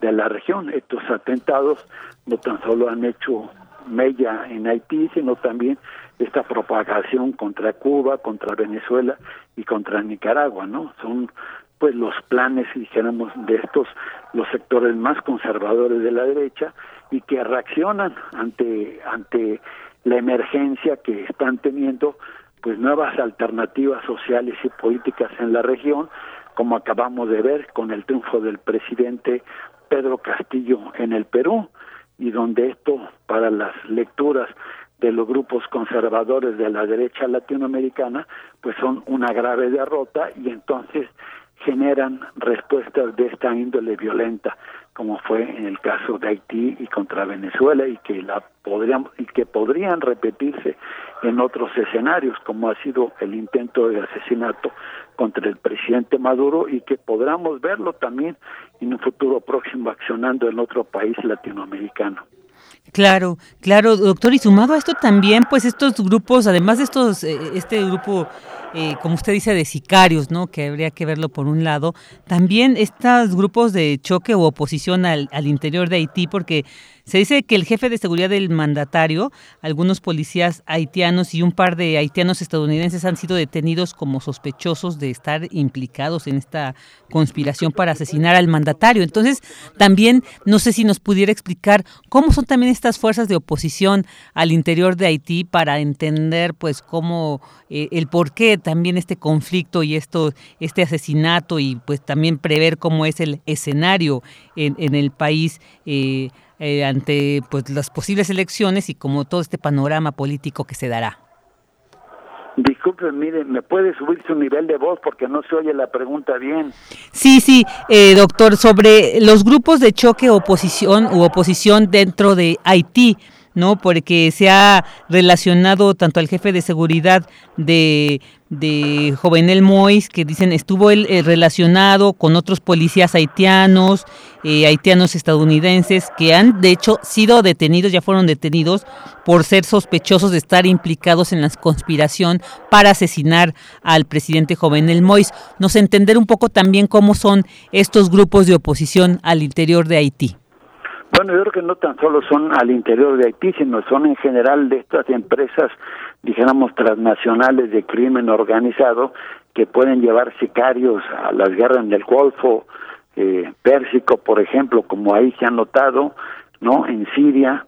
de la región. Estos atentados no tan solo han hecho mella en Haití, sino también esta propagación contra Cuba, contra Venezuela y contra Nicaragua, ¿no? Son pues los planes, dijéramos, de estos los sectores más conservadores de la derecha y que reaccionan ante ante la emergencia que están teniendo pues nuevas alternativas sociales y políticas en la región, como acabamos de ver con el triunfo del presidente Pedro Castillo en el Perú, y donde esto para las lecturas de los grupos conservadores de la derecha latinoamericana pues son una grave derrota y entonces generan respuestas de esta índole violenta como fue en el caso de Haití y contra Venezuela y que la podrían y que podrían repetirse en otros escenarios como ha sido el intento de asesinato contra el presidente Maduro y que podamos verlo también en un futuro próximo accionando en otro país latinoamericano.
Claro, claro, doctor, y sumado a esto también, pues estos grupos, además de estos, eh, este grupo eh, como usted dice, de sicarios, ¿no? Que habría que verlo por un lado. También estos grupos de choque o oposición al, al interior de Haití, porque se dice que el jefe de seguridad del mandatario, algunos policías haitianos y un par de haitianos estadounidenses han sido detenidos como sospechosos de estar implicados en esta conspiración para asesinar al mandatario. Entonces, también no sé si nos pudiera explicar cómo son también estas fuerzas de oposición al interior de Haití para entender pues cómo eh, el por qué también este conflicto y esto este asesinato y pues también prever cómo es el escenario en, en el país eh, eh, ante pues las posibles elecciones y como todo este panorama político que se dará.
Disculpe, mire, ¿me puede subir su nivel de voz porque no se oye la pregunta bien?
Sí, sí, eh, doctor, sobre los grupos de choque oposición u oposición dentro de Haití. ¿no? Porque se ha relacionado tanto al jefe de seguridad de, de Jovenel Mois, que dicen estuvo él eh, relacionado con otros policías haitianos, eh, haitianos estadounidenses, que han de hecho sido detenidos, ya fueron detenidos por ser sospechosos de estar implicados en la conspiración para asesinar al presidente Jovenel Mois. Nos entender un poco también cómo son estos grupos de oposición al interior de Haití.
Bueno, yo creo que no tan solo son al interior de Haití, sino son en general de estas empresas dijéramos, transnacionales de crimen organizado que pueden llevar sicarios a las guerras en el Golfo eh, Pérsico, por ejemplo, como ahí se ha notado, ¿no? En Siria,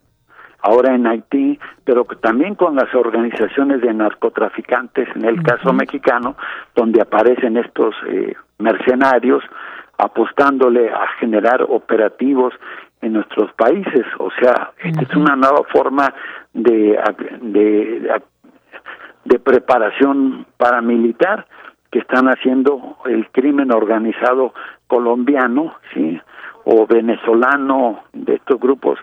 ahora en Haití, pero también con las organizaciones de narcotraficantes, en el caso mexicano, donde aparecen estos eh, mercenarios apostándole a generar operativos en nuestros países. O sea, es una nueva forma de, de, de preparación paramilitar que están haciendo el crimen organizado colombiano, ¿sí? o venezolano de estos grupos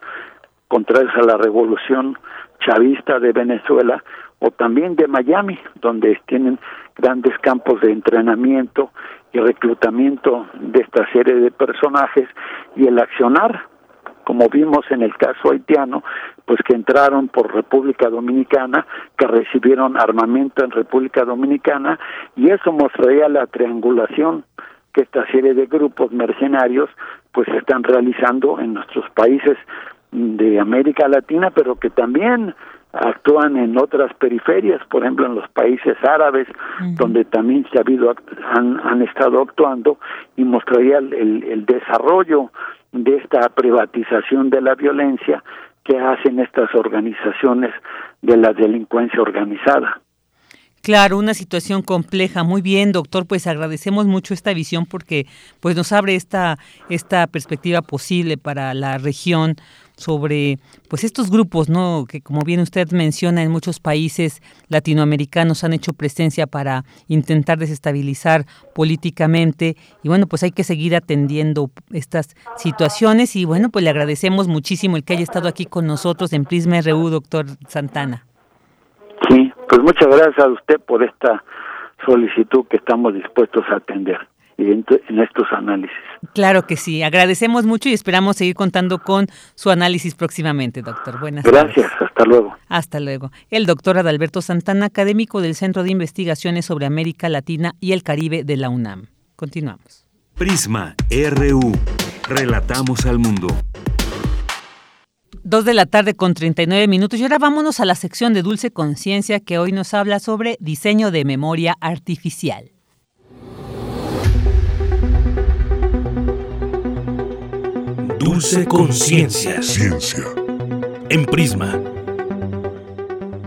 contrarios a la revolución chavista de Venezuela o también de Miami, donde tienen grandes campos de entrenamiento y reclutamiento de esta serie de personajes y el accionar, como vimos en el caso haitiano, pues que entraron por República Dominicana, que recibieron armamento en República Dominicana y eso mostraría la triangulación que esta serie de grupos mercenarios pues están realizando en nuestros países de América Latina, pero que también actúan en otras periferias, por ejemplo en los países árabes, donde también se ha habido, han, han estado actuando y mostraría el, el desarrollo de esta privatización de la violencia que hacen estas organizaciones de la delincuencia organizada.
Claro, una situación compleja. Muy bien, doctor, pues agradecemos mucho esta visión porque pues nos abre esta esta perspectiva posible para la región sobre pues estos grupos, ¿no? que como bien usted menciona en muchos países latinoamericanos han hecho presencia para intentar desestabilizar políticamente y bueno, pues hay que seguir atendiendo estas situaciones y bueno, pues le agradecemos muchísimo el que haya estado aquí con nosotros en Prisma RU, doctor Santana.
Sí, pues muchas gracias a usted por esta solicitud que estamos dispuestos a atender en, estos análisis.
Claro que sí, agradecemos mucho y esperamos seguir contando con su análisis próximamente, doctor.
Buenas Gracias, hasta luego.
Hasta luego. El doctor Adalberto Santana, académico del Centro de Investigaciones sobre América Latina y el Caribe de la UNAM. Continuamos.
Prisma RU. Relatamos al mundo.
Dos de la tarde con 39 minutos y ahora vámonos a la sección de Dulce Conciencia que hoy nos habla sobre diseño de memoria artificial.
Dulce Conciencia. Ciencia. En Prisma.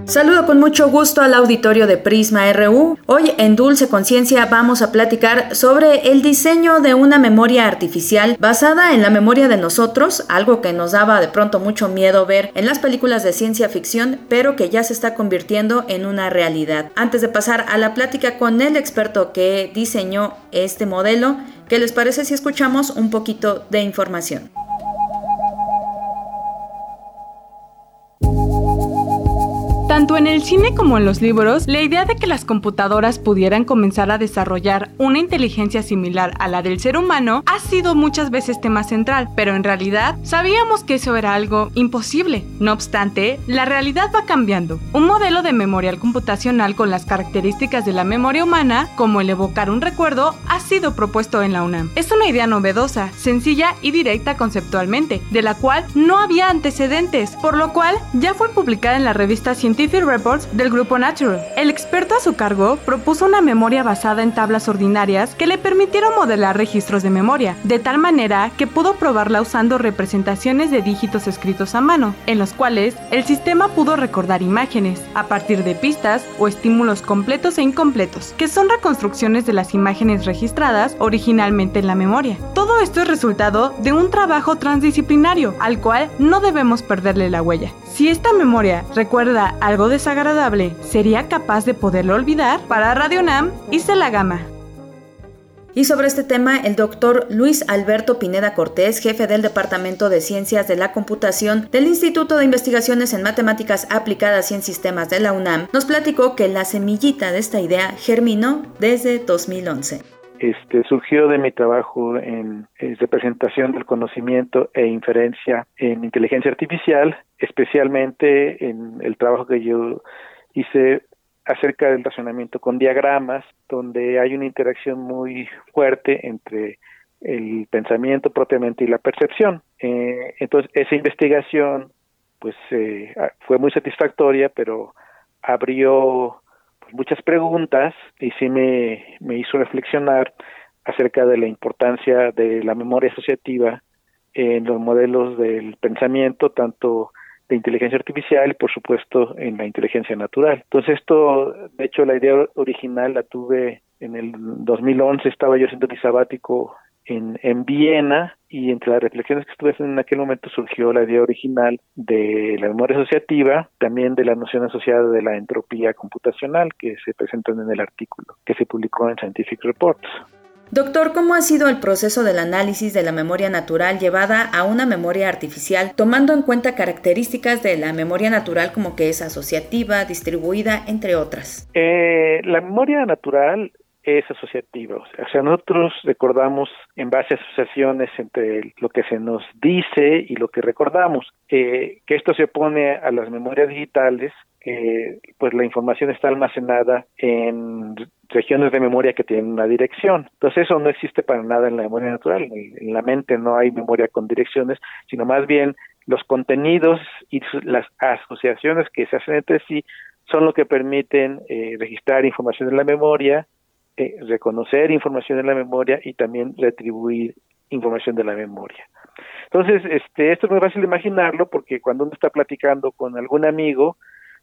Saludo con mucho gusto al auditorio de Prisma RU. Hoy en Dulce Conciencia vamos a platicar sobre el diseño de una memoria artificial basada en la memoria de nosotros, algo que nos daba de pronto mucho miedo ver en las películas de ciencia ficción, pero que ya se está convirtiendo en una realidad. Antes de pasar a la plática con el experto que diseñó este modelo, ¿qué les parece si escuchamos un poquito de información?
Tanto en el cine como en los libros, la idea de que las computadoras pudieran comenzar a desarrollar una inteligencia similar a la del ser humano ha sido muchas veces tema central, pero en realidad sabíamos que eso era algo imposible. No obstante, la realidad va cambiando. Un modelo de memorial computacional con las características de la memoria humana, como el evocar un recuerdo, ha sido propuesto en la UNAM. Es una idea novedosa, sencilla y directa conceptualmente, de la cual no había antecedentes, por lo cual ya fue publicada en la revista científica Reports del grupo Natural. El experto a su cargo propuso una memoria basada en tablas ordinarias que le permitieron modelar registros de memoria, de tal manera que pudo probarla usando representaciones de dígitos escritos a mano, en los cuales el sistema pudo recordar imágenes, a partir de pistas o estímulos completos e incompletos, que son reconstrucciones de las imágenes registradas originalmente en la memoria. Todo esto es resultado de un trabajo transdisciplinario, al cual no debemos perderle la huella. Si esta memoria recuerda algo desagradable, ¿sería capaz de poderlo olvidar? Para Radio Nam, la gama.
Y sobre este tema, el doctor Luis Alberto Pineda Cortés, jefe del Departamento de Ciencias de la Computación del Instituto de Investigaciones en Matemáticas Aplicadas y en Sistemas de la UNAM, nos platicó que la semillita de esta idea germinó desde 2011
este, surgió de mi trabajo en, representación del conocimiento e inferencia en inteligencia artificial, especialmente en el trabajo que yo hice acerca del razonamiento con diagramas, donde hay una interacción muy fuerte entre el pensamiento propiamente y la percepción. Eh, entonces, esa investigación pues eh, fue muy satisfactoria, pero abrió muchas preguntas y sí me, me hizo reflexionar acerca de la importancia de la memoria asociativa en los modelos del pensamiento, tanto de inteligencia artificial y por supuesto en la inteligencia natural. Entonces esto, de hecho la idea original la tuve en el 2011, estaba yo haciendo mi sabático en, en Viena y entre las reflexiones que estuve haciendo en aquel momento surgió la idea original de la memoria asociativa, también de la noción asociada de la entropía computacional que se presentan en el artículo que se publicó en Scientific Reports.
Doctor, ¿cómo ha sido el proceso del análisis de la memoria natural llevada a una memoria artificial, tomando en cuenta características de la memoria natural como que es asociativa, distribuida, entre otras?
Eh, la memoria natural es asociativa. O sea, nosotros recordamos en base a asociaciones entre lo que se nos dice y lo que recordamos. Eh, que esto se opone a las memorias digitales, que pues la información está almacenada en regiones de memoria que tienen una dirección. Entonces eso no existe para nada en la memoria natural. En la mente no hay memoria con direcciones, sino más bien los contenidos y las asociaciones que se hacen entre sí son lo que permiten eh, registrar información en la memoria, reconocer información en la memoria y también retribuir información de la memoria. Entonces, este, esto es muy fácil de imaginarlo porque cuando uno está platicando con algún amigo,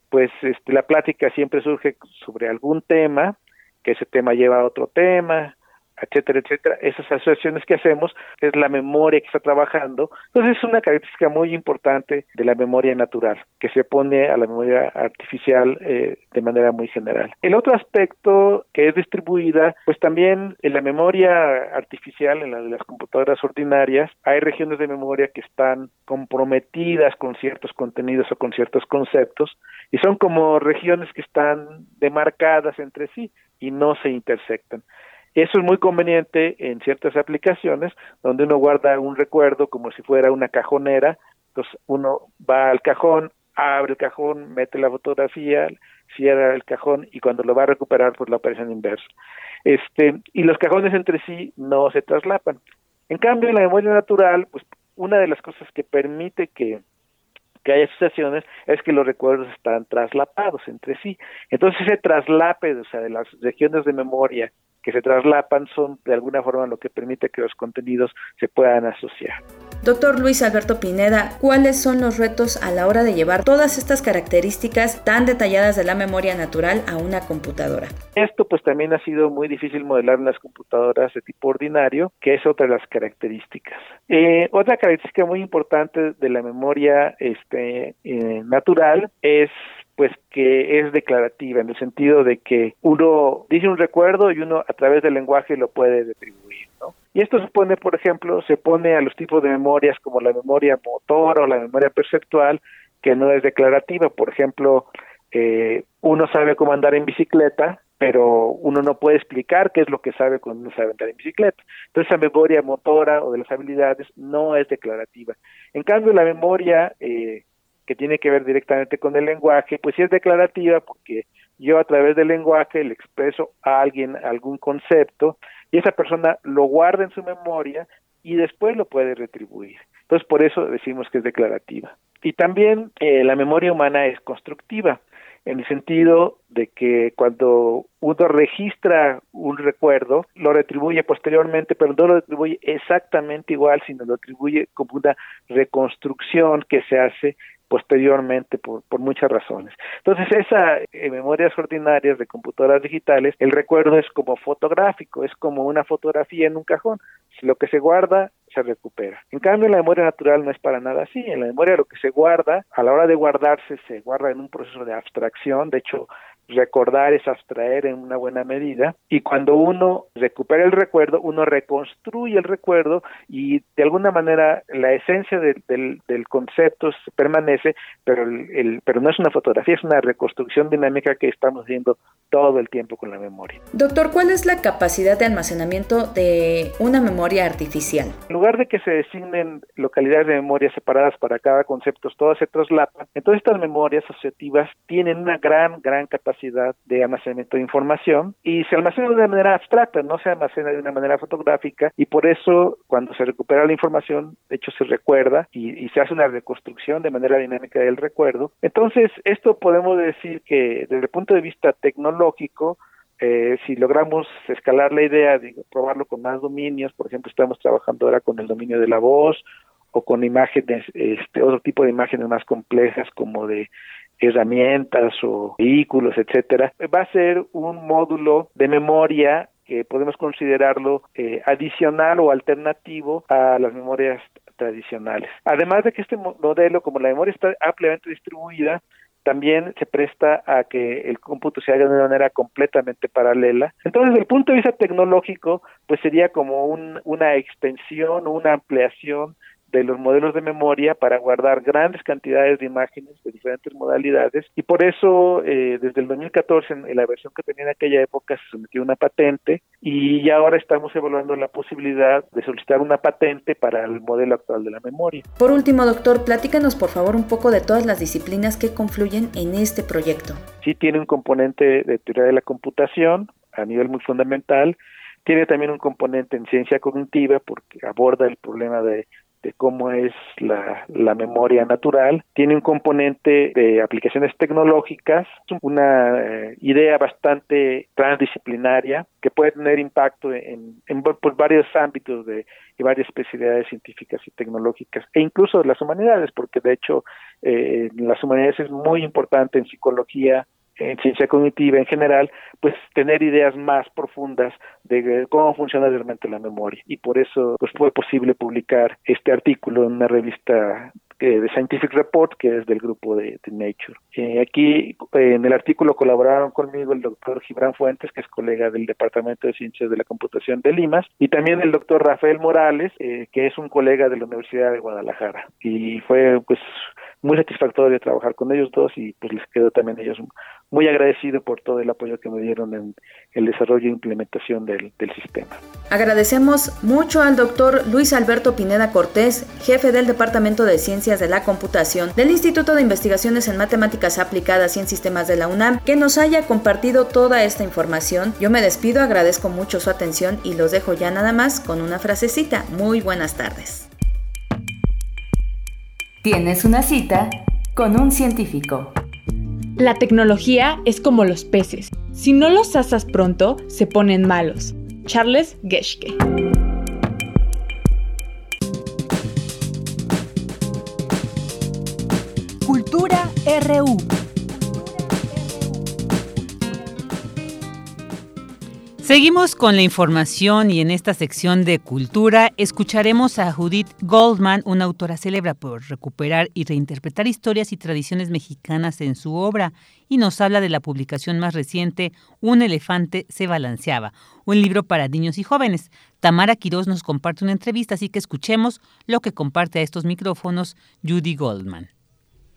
pues este, la plática siempre surge sobre algún tema que ese tema lleva a otro tema, etcétera, etcétera. Esas asociaciones que hacemos es la memoria que está trabajando. Entonces es una característica muy importante de la memoria natural, que se pone a la memoria artificial eh, de manera muy general. El otro aspecto que es distribuida, pues también en la memoria artificial, en la de las computadoras ordinarias, hay regiones de memoria que están comprometidas con ciertos contenidos o con ciertos conceptos y son como regiones que están demarcadas entre sí y no se intersectan. Eso es muy conveniente en ciertas aplicaciones donde uno guarda un recuerdo como si fuera una cajonera, entonces uno va al cajón, abre el cajón, mete la fotografía, cierra el cajón y cuando lo va a recuperar pues lo aparece en inverso. Este, y los cajones entre sí no se traslapan. En cambio, en la memoria natural, pues una de las cosas que permite que que hay asociaciones es que los recuerdos están traslapados entre sí. Entonces ese traslape, o sea, de las regiones de memoria que se traslapan son de alguna forma lo que permite que los contenidos se puedan asociar.
Doctor Luis Alberto Pineda, ¿cuáles son los retos a la hora de llevar todas estas características tan detalladas de la memoria natural a una computadora?
Esto pues también ha sido muy difícil modelar en las computadoras de tipo ordinario, que es otra de las características. Eh, otra característica muy importante de la memoria este, eh, natural es pues que es declarativa en el sentido de que uno dice un recuerdo y uno a través del lenguaje lo puede retribuir, ¿no? Y esto se pone, por ejemplo, se pone a los tipos de memorias como la memoria motora o la memoria perceptual, que no es declarativa. Por ejemplo, eh, uno sabe cómo andar en bicicleta, pero uno no puede explicar qué es lo que sabe cuando uno sabe andar en bicicleta. Entonces, esa memoria motora o de las habilidades no es declarativa. En cambio, la memoria eh, que tiene que ver directamente con el lenguaje, pues sí es declarativa porque yo a través del lenguaje le expreso a alguien algún concepto y esa persona lo guarda en su memoria y después lo puede retribuir. Entonces por eso decimos que es declarativa. Y también eh, la memoria humana es constructiva en el sentido de que cuando uno registra un recuerdo, lo retribuye posteriormente, pero no lo retribuye exactamente igual, sino lo atribuye como una reconstrucción que se hace posteriormente por, por muchas razones. Entonces, esa en memorias ordinarias de computadoras digitales, el recuerdo es como fotográfico, es como una fotografía en un cajón. Lo que se guarda se recupera. En cambio, la memoria natural no es para nada así. En la memoria lo que se guarda, a la hora de guardarse, se guarda en un proceso de abstracción. De hecho, recordar es abstraer en una buena medida y cuando uno recupera el recuerdo, uno reconstruye el recuerdo y de alguna manera la esencia del, del, concepto permanece, pero, el, pero no es una fotografía, es una reconstrucción dinámica que estamos viendo todo el tiempo con la memoria.
Doctor, ¿cuál es la capacidad de almacenamiento de una memoria artificial?
En lugar de que se designen localidades de memoria separadas para cada concepto, todas se traslapan, entonces estas memorias asociativas tienen una gran, gran capacidad capacidad de almacenamiento de información y se almacena de manera abstracta, no se almacena de una manera fotográfica y por eso cuando se recupera la información, de hecho se recuerda y, y se hace una reconstrucción de manera dinámica del recuerdo. Entonces, esto podemos decir que desde el punto de vista tecnológico, eh, si logramos escalar la idea de probarlo con más dominios, por ejemplo, estamos trabajando ahora con el dominio de la voz o con imágenes, este, otro tipo de imágenes más complejas como de herramientas o vehículos, etcétera, va a ser un módulo de memoria que podemos considerarlo eh, adicional o alternativo a las memorias tradicionales. Además de que este modelo, como la memoria está ampliamente distribuida, también se presta a que el cómputo se haga de una manera completamente paralela. Entonces, desde el punto de vista tecnológico, pues sería como un, una extensión o una ampliación de los modelos de memoria para guardar grandes cantidades de imágenes de diferentes modalidades y por eso eh, desde el 2014 en, la versión que tenía en aquella época se sometió una patente y ya ahora estamos evaluando la posibilidad de solicitar una patente para el modelo actual de la memoria.
Por último, doctor, platícanos por favor un poco de todas las disciplinas que confluyen en este proyecto.
Sí tiene un componente de teoría de la computación a nivel muy fundamental, tiene también un componente en ciencia cognitiva porque aborda el problema de de cómo es la, la, memoria natural. Tiene un componente de aplicaciones tecnológicas, una eh, idea bastante transdisciplinaria que puede tener impacto en, en pues, varios ámbitos de, y varias especialidades científicas y tecnológicas, e incluso las humanidades, porque de hecho eh, las humanidades es muy importante en psicología, en ciencia cognitiva en general, pues tener ideas más profundas de cómo funciona realmente la memoria. Y por eso pues fue posible publicar este artículo en una revista eh, de Scientific Report, que es del grupo de, Nature. Eh, aquí en el artículo colaboraron conmigo el doctor Gibran Fuentes, que es colega del Departamento de Ciencias de la Computación de Limas, y también el doctor Rafael Morales, eh, que es un colega de la Universidad de Guadalajara. Y fue pues muy satisfactorio trabajar con ellos dos y pues les quedo también ellos muy agradecido por todo el apoyo que me dieron en el desarrollo e implementación del sistema.
Agradecemos mucho al doctor Luis Alberto Pineda Cortés, jefe del Departamento de Ciencias de la Computación del Instituto de Investigaciones en Matemáticas Aplicadas y en Sistemas de la UNAM, que nos haya compartido toda esta información. Yo me despido, agradezco mucho su atención y los dejo ya nada más con una frasecita. Muy buenas tardes.
Tienes una cita con un científico.
La tecnología es como los peces. Si no los asas pronto, se ponen malos. Charles Geschke.
Cultura RU.
Seguimos con la información y en esta sección de cultura escucharemos a Judith Goldman, una autora célebre por recuperar y reinterpretar historias y tradiciones mexicanas en su obra, y nos habla de la publicación más reciente, Un elefante se balanceaba, un libro para niños y jóvenes. Tamara Quiroz nos comparte una entrevista, así que escuchemos lo que comparte a estos micrófonos Judy Goldman.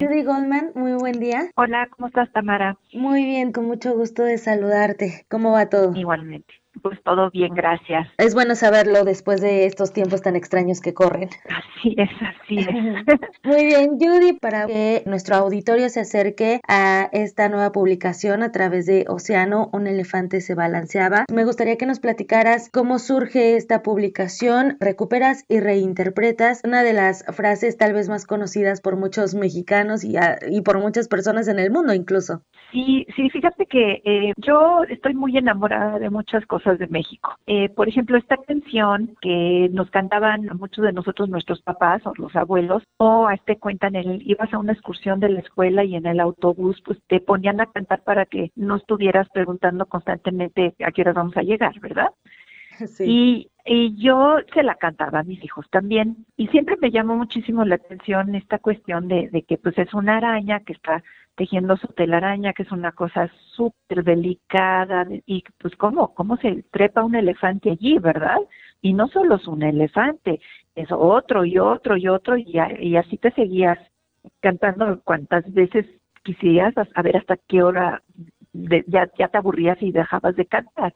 Judy Goldman, muy buen día.
Hola, ¿cómo estás, Tamara?
Muy bien, con mucho gusto de saludarte. ¿Cómo va todo?
Igualmente. Pues todo bien, gracias.
Es bueno saberlo después de estos tiempos tan extraños que corren.
Así es, así es.
Muy bien, Judy, para que nuestro auditorio se acerque a esta nueva publicación a través de Océano, un elefante se balanceaba, me gustaría que nos platicaras cómo surge esta publicación, recuperas y reinterpretas una de las frases tal vez más conocidas por muchos mexicanos y, y por muchas personas en el mundo incluso.
Sí, sí, fíjate que eh, yo estoy muy enamorada de muchas cosas de México. Eh, por ejemplo, esta canción que nos cantaban muchos de nosotros, nuestros papás o los abuelos, o a este cuentan, el, ibas a una excursión de la escuela y en el autobús pues te ponían a cantar para que no estuvieras preguntando constantemente a qué hora vamos a llegar, ¿verdad? Sí. Y, yo se la cantaba a mis hijos también. Y siempre me llamó muchísimo la atención esta cuestión de, de que pues es una araña que está tejiendo su telaraña, que es una cosa súper delicada, y pues cómo, cómo se trepa un elefante allí, ¿verdad? Y no solo es un elefante, es otro y otro y otro, y, así te seguías cantando cuantas veces quisieras, a ver hasta qué hora ya, ya te aburrías y dejabas de cantar.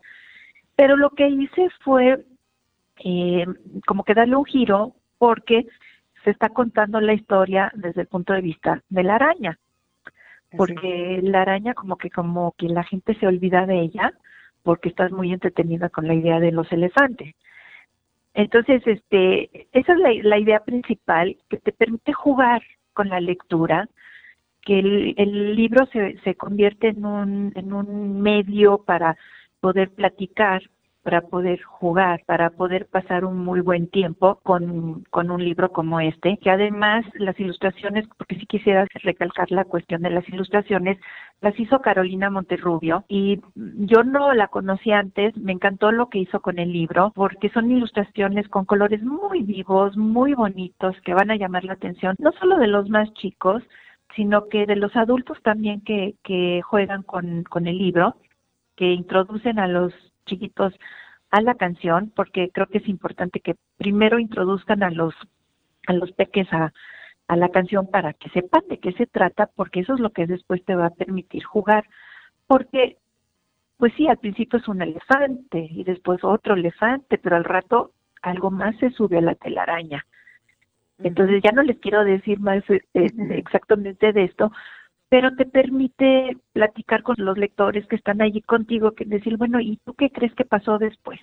Pero lo que hice fue eh, como que darle un giro porque se está contando la historia desde el punto de vista de la araña. Porque la araña como que como que la gente se olvida de ella porque estás muy entretenida con la idea de los elefantes. Entonces, este, esa es la, idea principal que te permite jugar con la lectura, que el, el libro se, se convierte en un, en un medio para poder platicar para poder jugar, para poder pasar un muy buen tiempo con, con un libro como este, que además las ilustraciones, porque sí quisiera recalcar la cuestión de las ilustraciones, las hizo Carolina Monterrubio y yo no la conocí antes, me encantó lo que hizo con el libro, porque son ilustraciones con colores muy vivos, muy bonitos, que van a llamar la atención, no solo de los más chicos, sino que de los adultos también que, que juegan con, con el libro, que introducen a los chiquitos a la canción, porque creo que es importante que primero introduzcan a los a los peques a, a la canción para que sepan de qué se trata, porque eso es lo que después te va a permitir jugar. Porque, pues sí, al principio es un elefante y después otro elefante, pero al rato algo más se sube a la telaraña. Entonces ya no les quiero decir más eh, exactamente de esto, pero te permite platicar con los lectores que están allí contigo, que decir, bueno, ¿y tú qué crees que pasó después?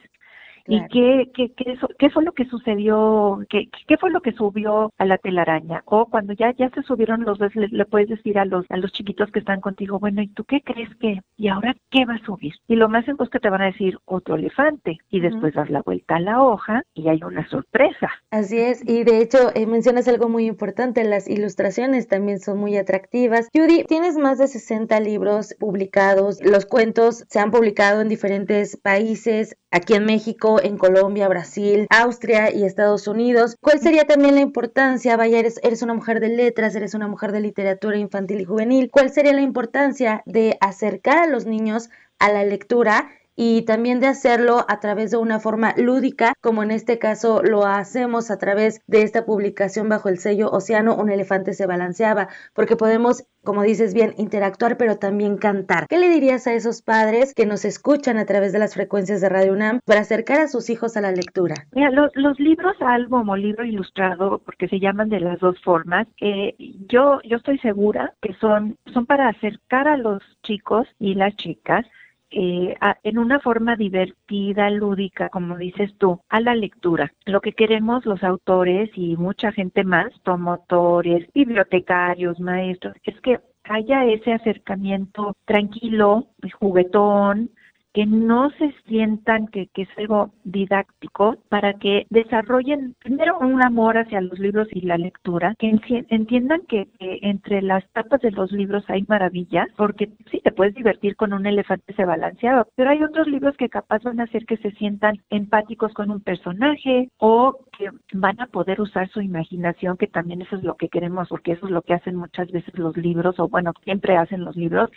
¿Y qué, qué, qué, qué, fue lo que sucedió? ¿Qué, ¿Qué fue lo que subió a la telaraña? O cuando ya, ya se subieron los dos, le, puedes decir a los, a los chiquitos que están contigo, bueno, ¿y tú qué crees que? ¿Y ahora qué va a subir? Y lo más es que te van a decir otro elefante. Y después das la vuelta a la hoja y hay una sorpresa.
Así es. Y de hecho, eh, mencionas algo muy importante. Las ilustraciones también son muy atractivas. Judy, tienes más de 60 libros publicados. Los cuentos se han publicado en diferentes países. Aquí en México en Colombia, Brasil, Austria y Estados Unidos. ¿Cuál sería también la importancia? Vaya, eres, eres una mujer de letras, eres una mujer de literatura infantil y juvenil. ¿Cuál sería la importancia de acercar a los niños a la lectura y también de hacerlo a través de una forma lúdica, como en este caso lo hacemos a través de esta publicación bajo el sello Océano, un elefante se balanceaba, porque podemos, como dices bien, interactuar, pero también cantar. ¿Qué le dirías a esos padres que nos escuchan a través de las frecuencias de Radio UNAM para acercar a sus hijos a la lectura?
Mira, los, los libros álbum o libro ilustrado, porque se llaman de las dos formas, eh, yo, yo estoy segura que son, son para acercar a los chicos y las chicas eh, en una forma divertida, lúdica, como dices tú, a la lectura. Lo que queremos los autores y mucha gente más, promotores, bibliotecarios, maestros, es que haya ese acercamiento tranquilo, juguetón, que no se sientan que, que, es algo didáctico para que desarrollen primero un amor hacia los libros y la lectura, que entiendan que, entre las tapas de los libros hay maravillas, porque sí, te puedes divertir con un elefante se balanceado, pero hay otros libros que capaz van a hacer que se sientan empáticos con un personaje o que van a poder usar su imaginación, que también eso es lo que queremos, porque eso es lo que hacen muchas veces los libros, o bueno, siempre hacen los libros,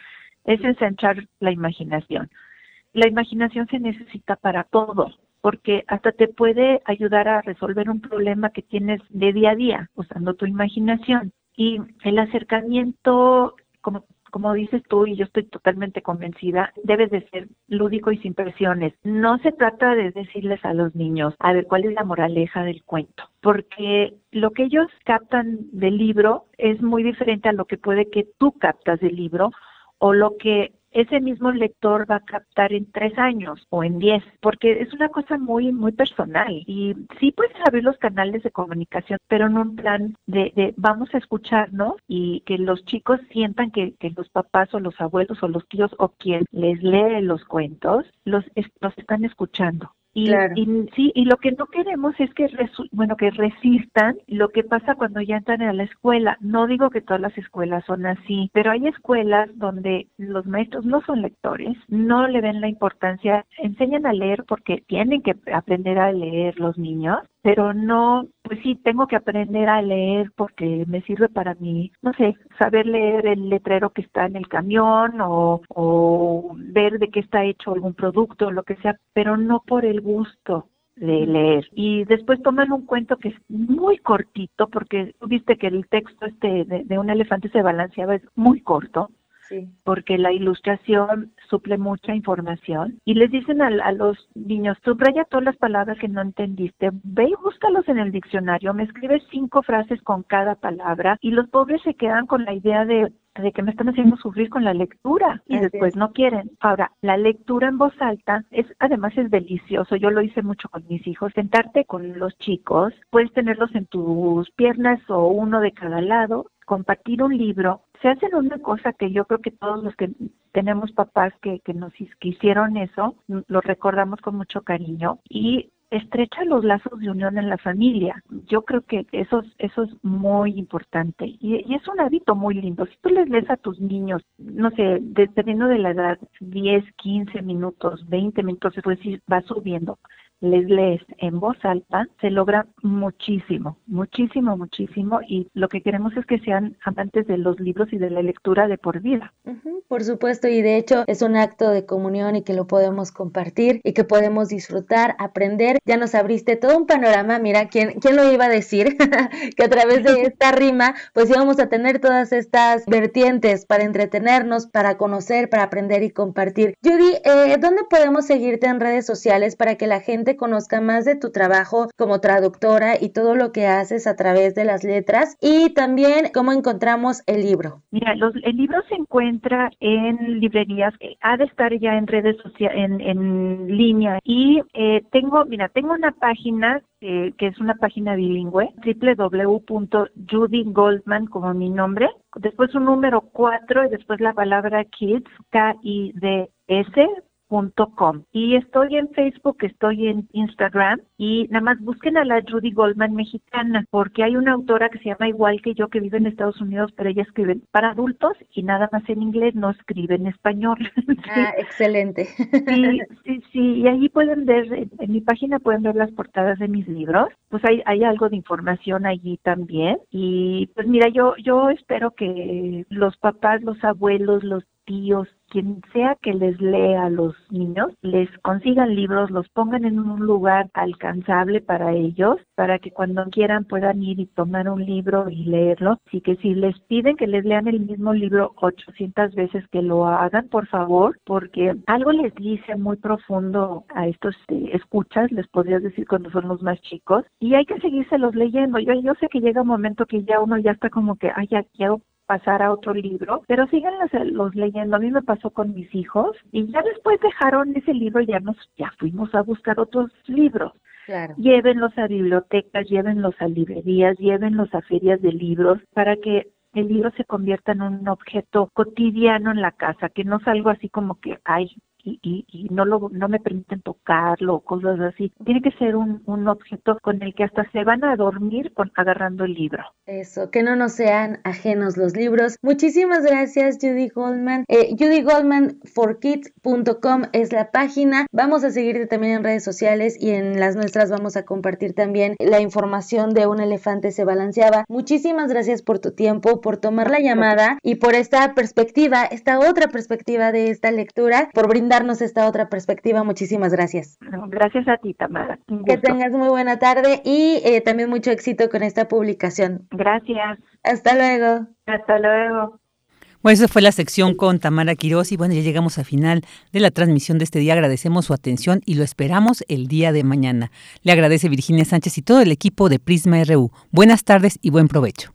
es ensanchar la imaginación la imaginación se necesita para todo, porque hasta te puede ayudar a resolver un problema que tienes de día a día usando tu imaginación. Y el acercamiento, como, como dices tú, y yo estoy totalmente convencida, debe de ser lúdico y sin presiones. No se trata de decirles a los niños, a ver, ¿cuál es la moraleja del cuento? Porque lo que ellos captan del libro es muy diferente a lo que puede que tú captas del libro o lo que ese mismo lector va a captar en tres años o en diez, porque es una cosa muy, muy personal. Y sí puedes abrir los canales de comunicación, pero en un plan de, de vamos a escucharnos y que los chicos sientan que, que, los papás o los abuelos o los tíos o quien les lee los cuentos, los, los están escuchando. Y, sí, y lo que no queremos es que, bueno, que resistan lo que pasa cuando ya entran a la escuela. No digo que todas las escuelas son así, pero hay escuelas donde los maestros no son lectores, no le ven la importancia, enseñan a leer porque tienen que aprender a leer los niños, pero no, pues sí, tengo que aprender a leer porque me sirve para mí, no sé, saber leer el letrero que está en el camión o, o ver de qué está hecho algún producto o lo que sea, pero no por el gusto de leer. Y después toman un cuento que es muy cortito, porque viste que el texto este de, de un elefante se balanceaba, es muy corto porque la ilustración suple mucha información y les dicen a, los niños, subraya todas las palabras que no entendiste, ve y búscalos en el diccionario, me escribes cinco frases con cada palabra y los pobres se quedan con la idea de de que me están haciendo sufrir con la lectura y después no quieren. Ahora, la lectura en voz alta es además es delicioso. Yo lo hice mucho con mis hijos. Sentarte con los chicos, puedes tenerlos en tus piernas o uno de cada lado, compartir un libro. Se hacen una cosa que yo creo que todos los que tenemos papás que, que nos que hicieron eso, lo recordamos con mucho cariño y estrecha los lazos de unión en la familia. Yo creo que eso, eso es muy importante y, es un hábito muy lindo. Si tú les lees a tus niños, no sé, dependiendo de la edad, 10, 15 minutos, 20 minutos, después va subiendo, les lees en voz alta, se logra muchísimo, muchísimo, muchísimo y lo que queremos es que sean amantes de los libros y de la lectura de por vida.
por supuesto, y de hecho es un acto de comunión y que lo podemos compartir y que podemos disfrutar, aprender. Ya nos abriste todo un panorama, mira, ¿quién, quién lo iba a decir? que a través de esta rima pues íbamos a tener todas estas vertientes para entretenernos, para conocer, para aprender y compartir. Judy, eh, ¿dónde podemos seguirte en redes sociales para que la gente conozca más de tu trabajo como traductora y todo lo que haces a través de las letras y también cómo encontramos el libro.
Mira, el libro se encuentra en librerías, ha de estar ya en redes sociales, en, en línea y eh, tengo, mira, tengo una página eh, que es una página bilingüe, www.judygoldman, como mi nombre, después un número 4 y después la palabra kids, K-I-D-S, y estoy en Facebook, estoy en Instagram y nada más busquen a la Judy Goldman mexicana porque hay una autora que se llama igual que yo que vive en Estados Unidos, pero ella escribe para adultos y nada más en inglés, no escribe en español.
Ah, excelente.
Sí, sí, sí, y ahí pueden ver, en mi página pueden ver las portadas de mis libros, pues hay, hay algo de información allí también y pues mira, yo, yo espero que los papás, los abuelos, los tíos, quien sea que les lea a los niños, les consigan libros, los pongan en un lugar alcanzable para ellos, para que cuando quieran puedan ir y tomar un libro y leerlo. Así que si les piden que les lean el mismo libro 800 veces, que lo hagan, por favor, porque algo les dice muy profundo a estos eh, escuchas, les podrías decir cuando son los más chicos, y hay que seguírselos leyendo. Yo, yo sé que llega un momento que ya uno ya está como que, ay, ya quiero pasar a otro libro, pero síganlos los leyendo. A mí me pasó con mis hijos y ya después dejaron ese libro y ya nos ya fuimos a buscar otros libros.
Claro.
Llévenlos a bibliotecas, llévenlos a librerías, llévenlos a ferias de libros para que el libro se convierta en un objeto cotidiano en la casa, que no es algo así como que, ay, y, y, no lo no me permiten tocarlo cosas así. Tiene que ser un, un objeto con el que hasta se van a dormir agarrando el libro.
Eso, que no nos sean ajenos los libros. Muchísimas gracias, Judy Goldman. Eh, JudyGoldmanforkids.com es la página. Vamos a seguirte también en redes sociales y en las nuestras vamos a compartir también la información de un elefante se balanceaba. Muchísimas gracias por tu tiempo, por tomar la llamada y por esta perspectiva, esta otra perspectiva de esta lectura, por brindar darnos esta otra perspectiva. Muchísimas gracias.
Gracias a ti, Tamara.
Que tengas muy buena tarde y eh, también mucho éxito con esta publicación.
Gracias.
Hasta luego.
Hasta luego.
Bueno, esa fue la sección con Tamara Quiroz y bueno, ya llegamos al final de la transmisión de este día. Agradecemos su atención y lo esperamos el día de mañana. Le agradece Virginia Sánchez y todo el equipo de Prisma RU. Buenas tardes y buen provecho.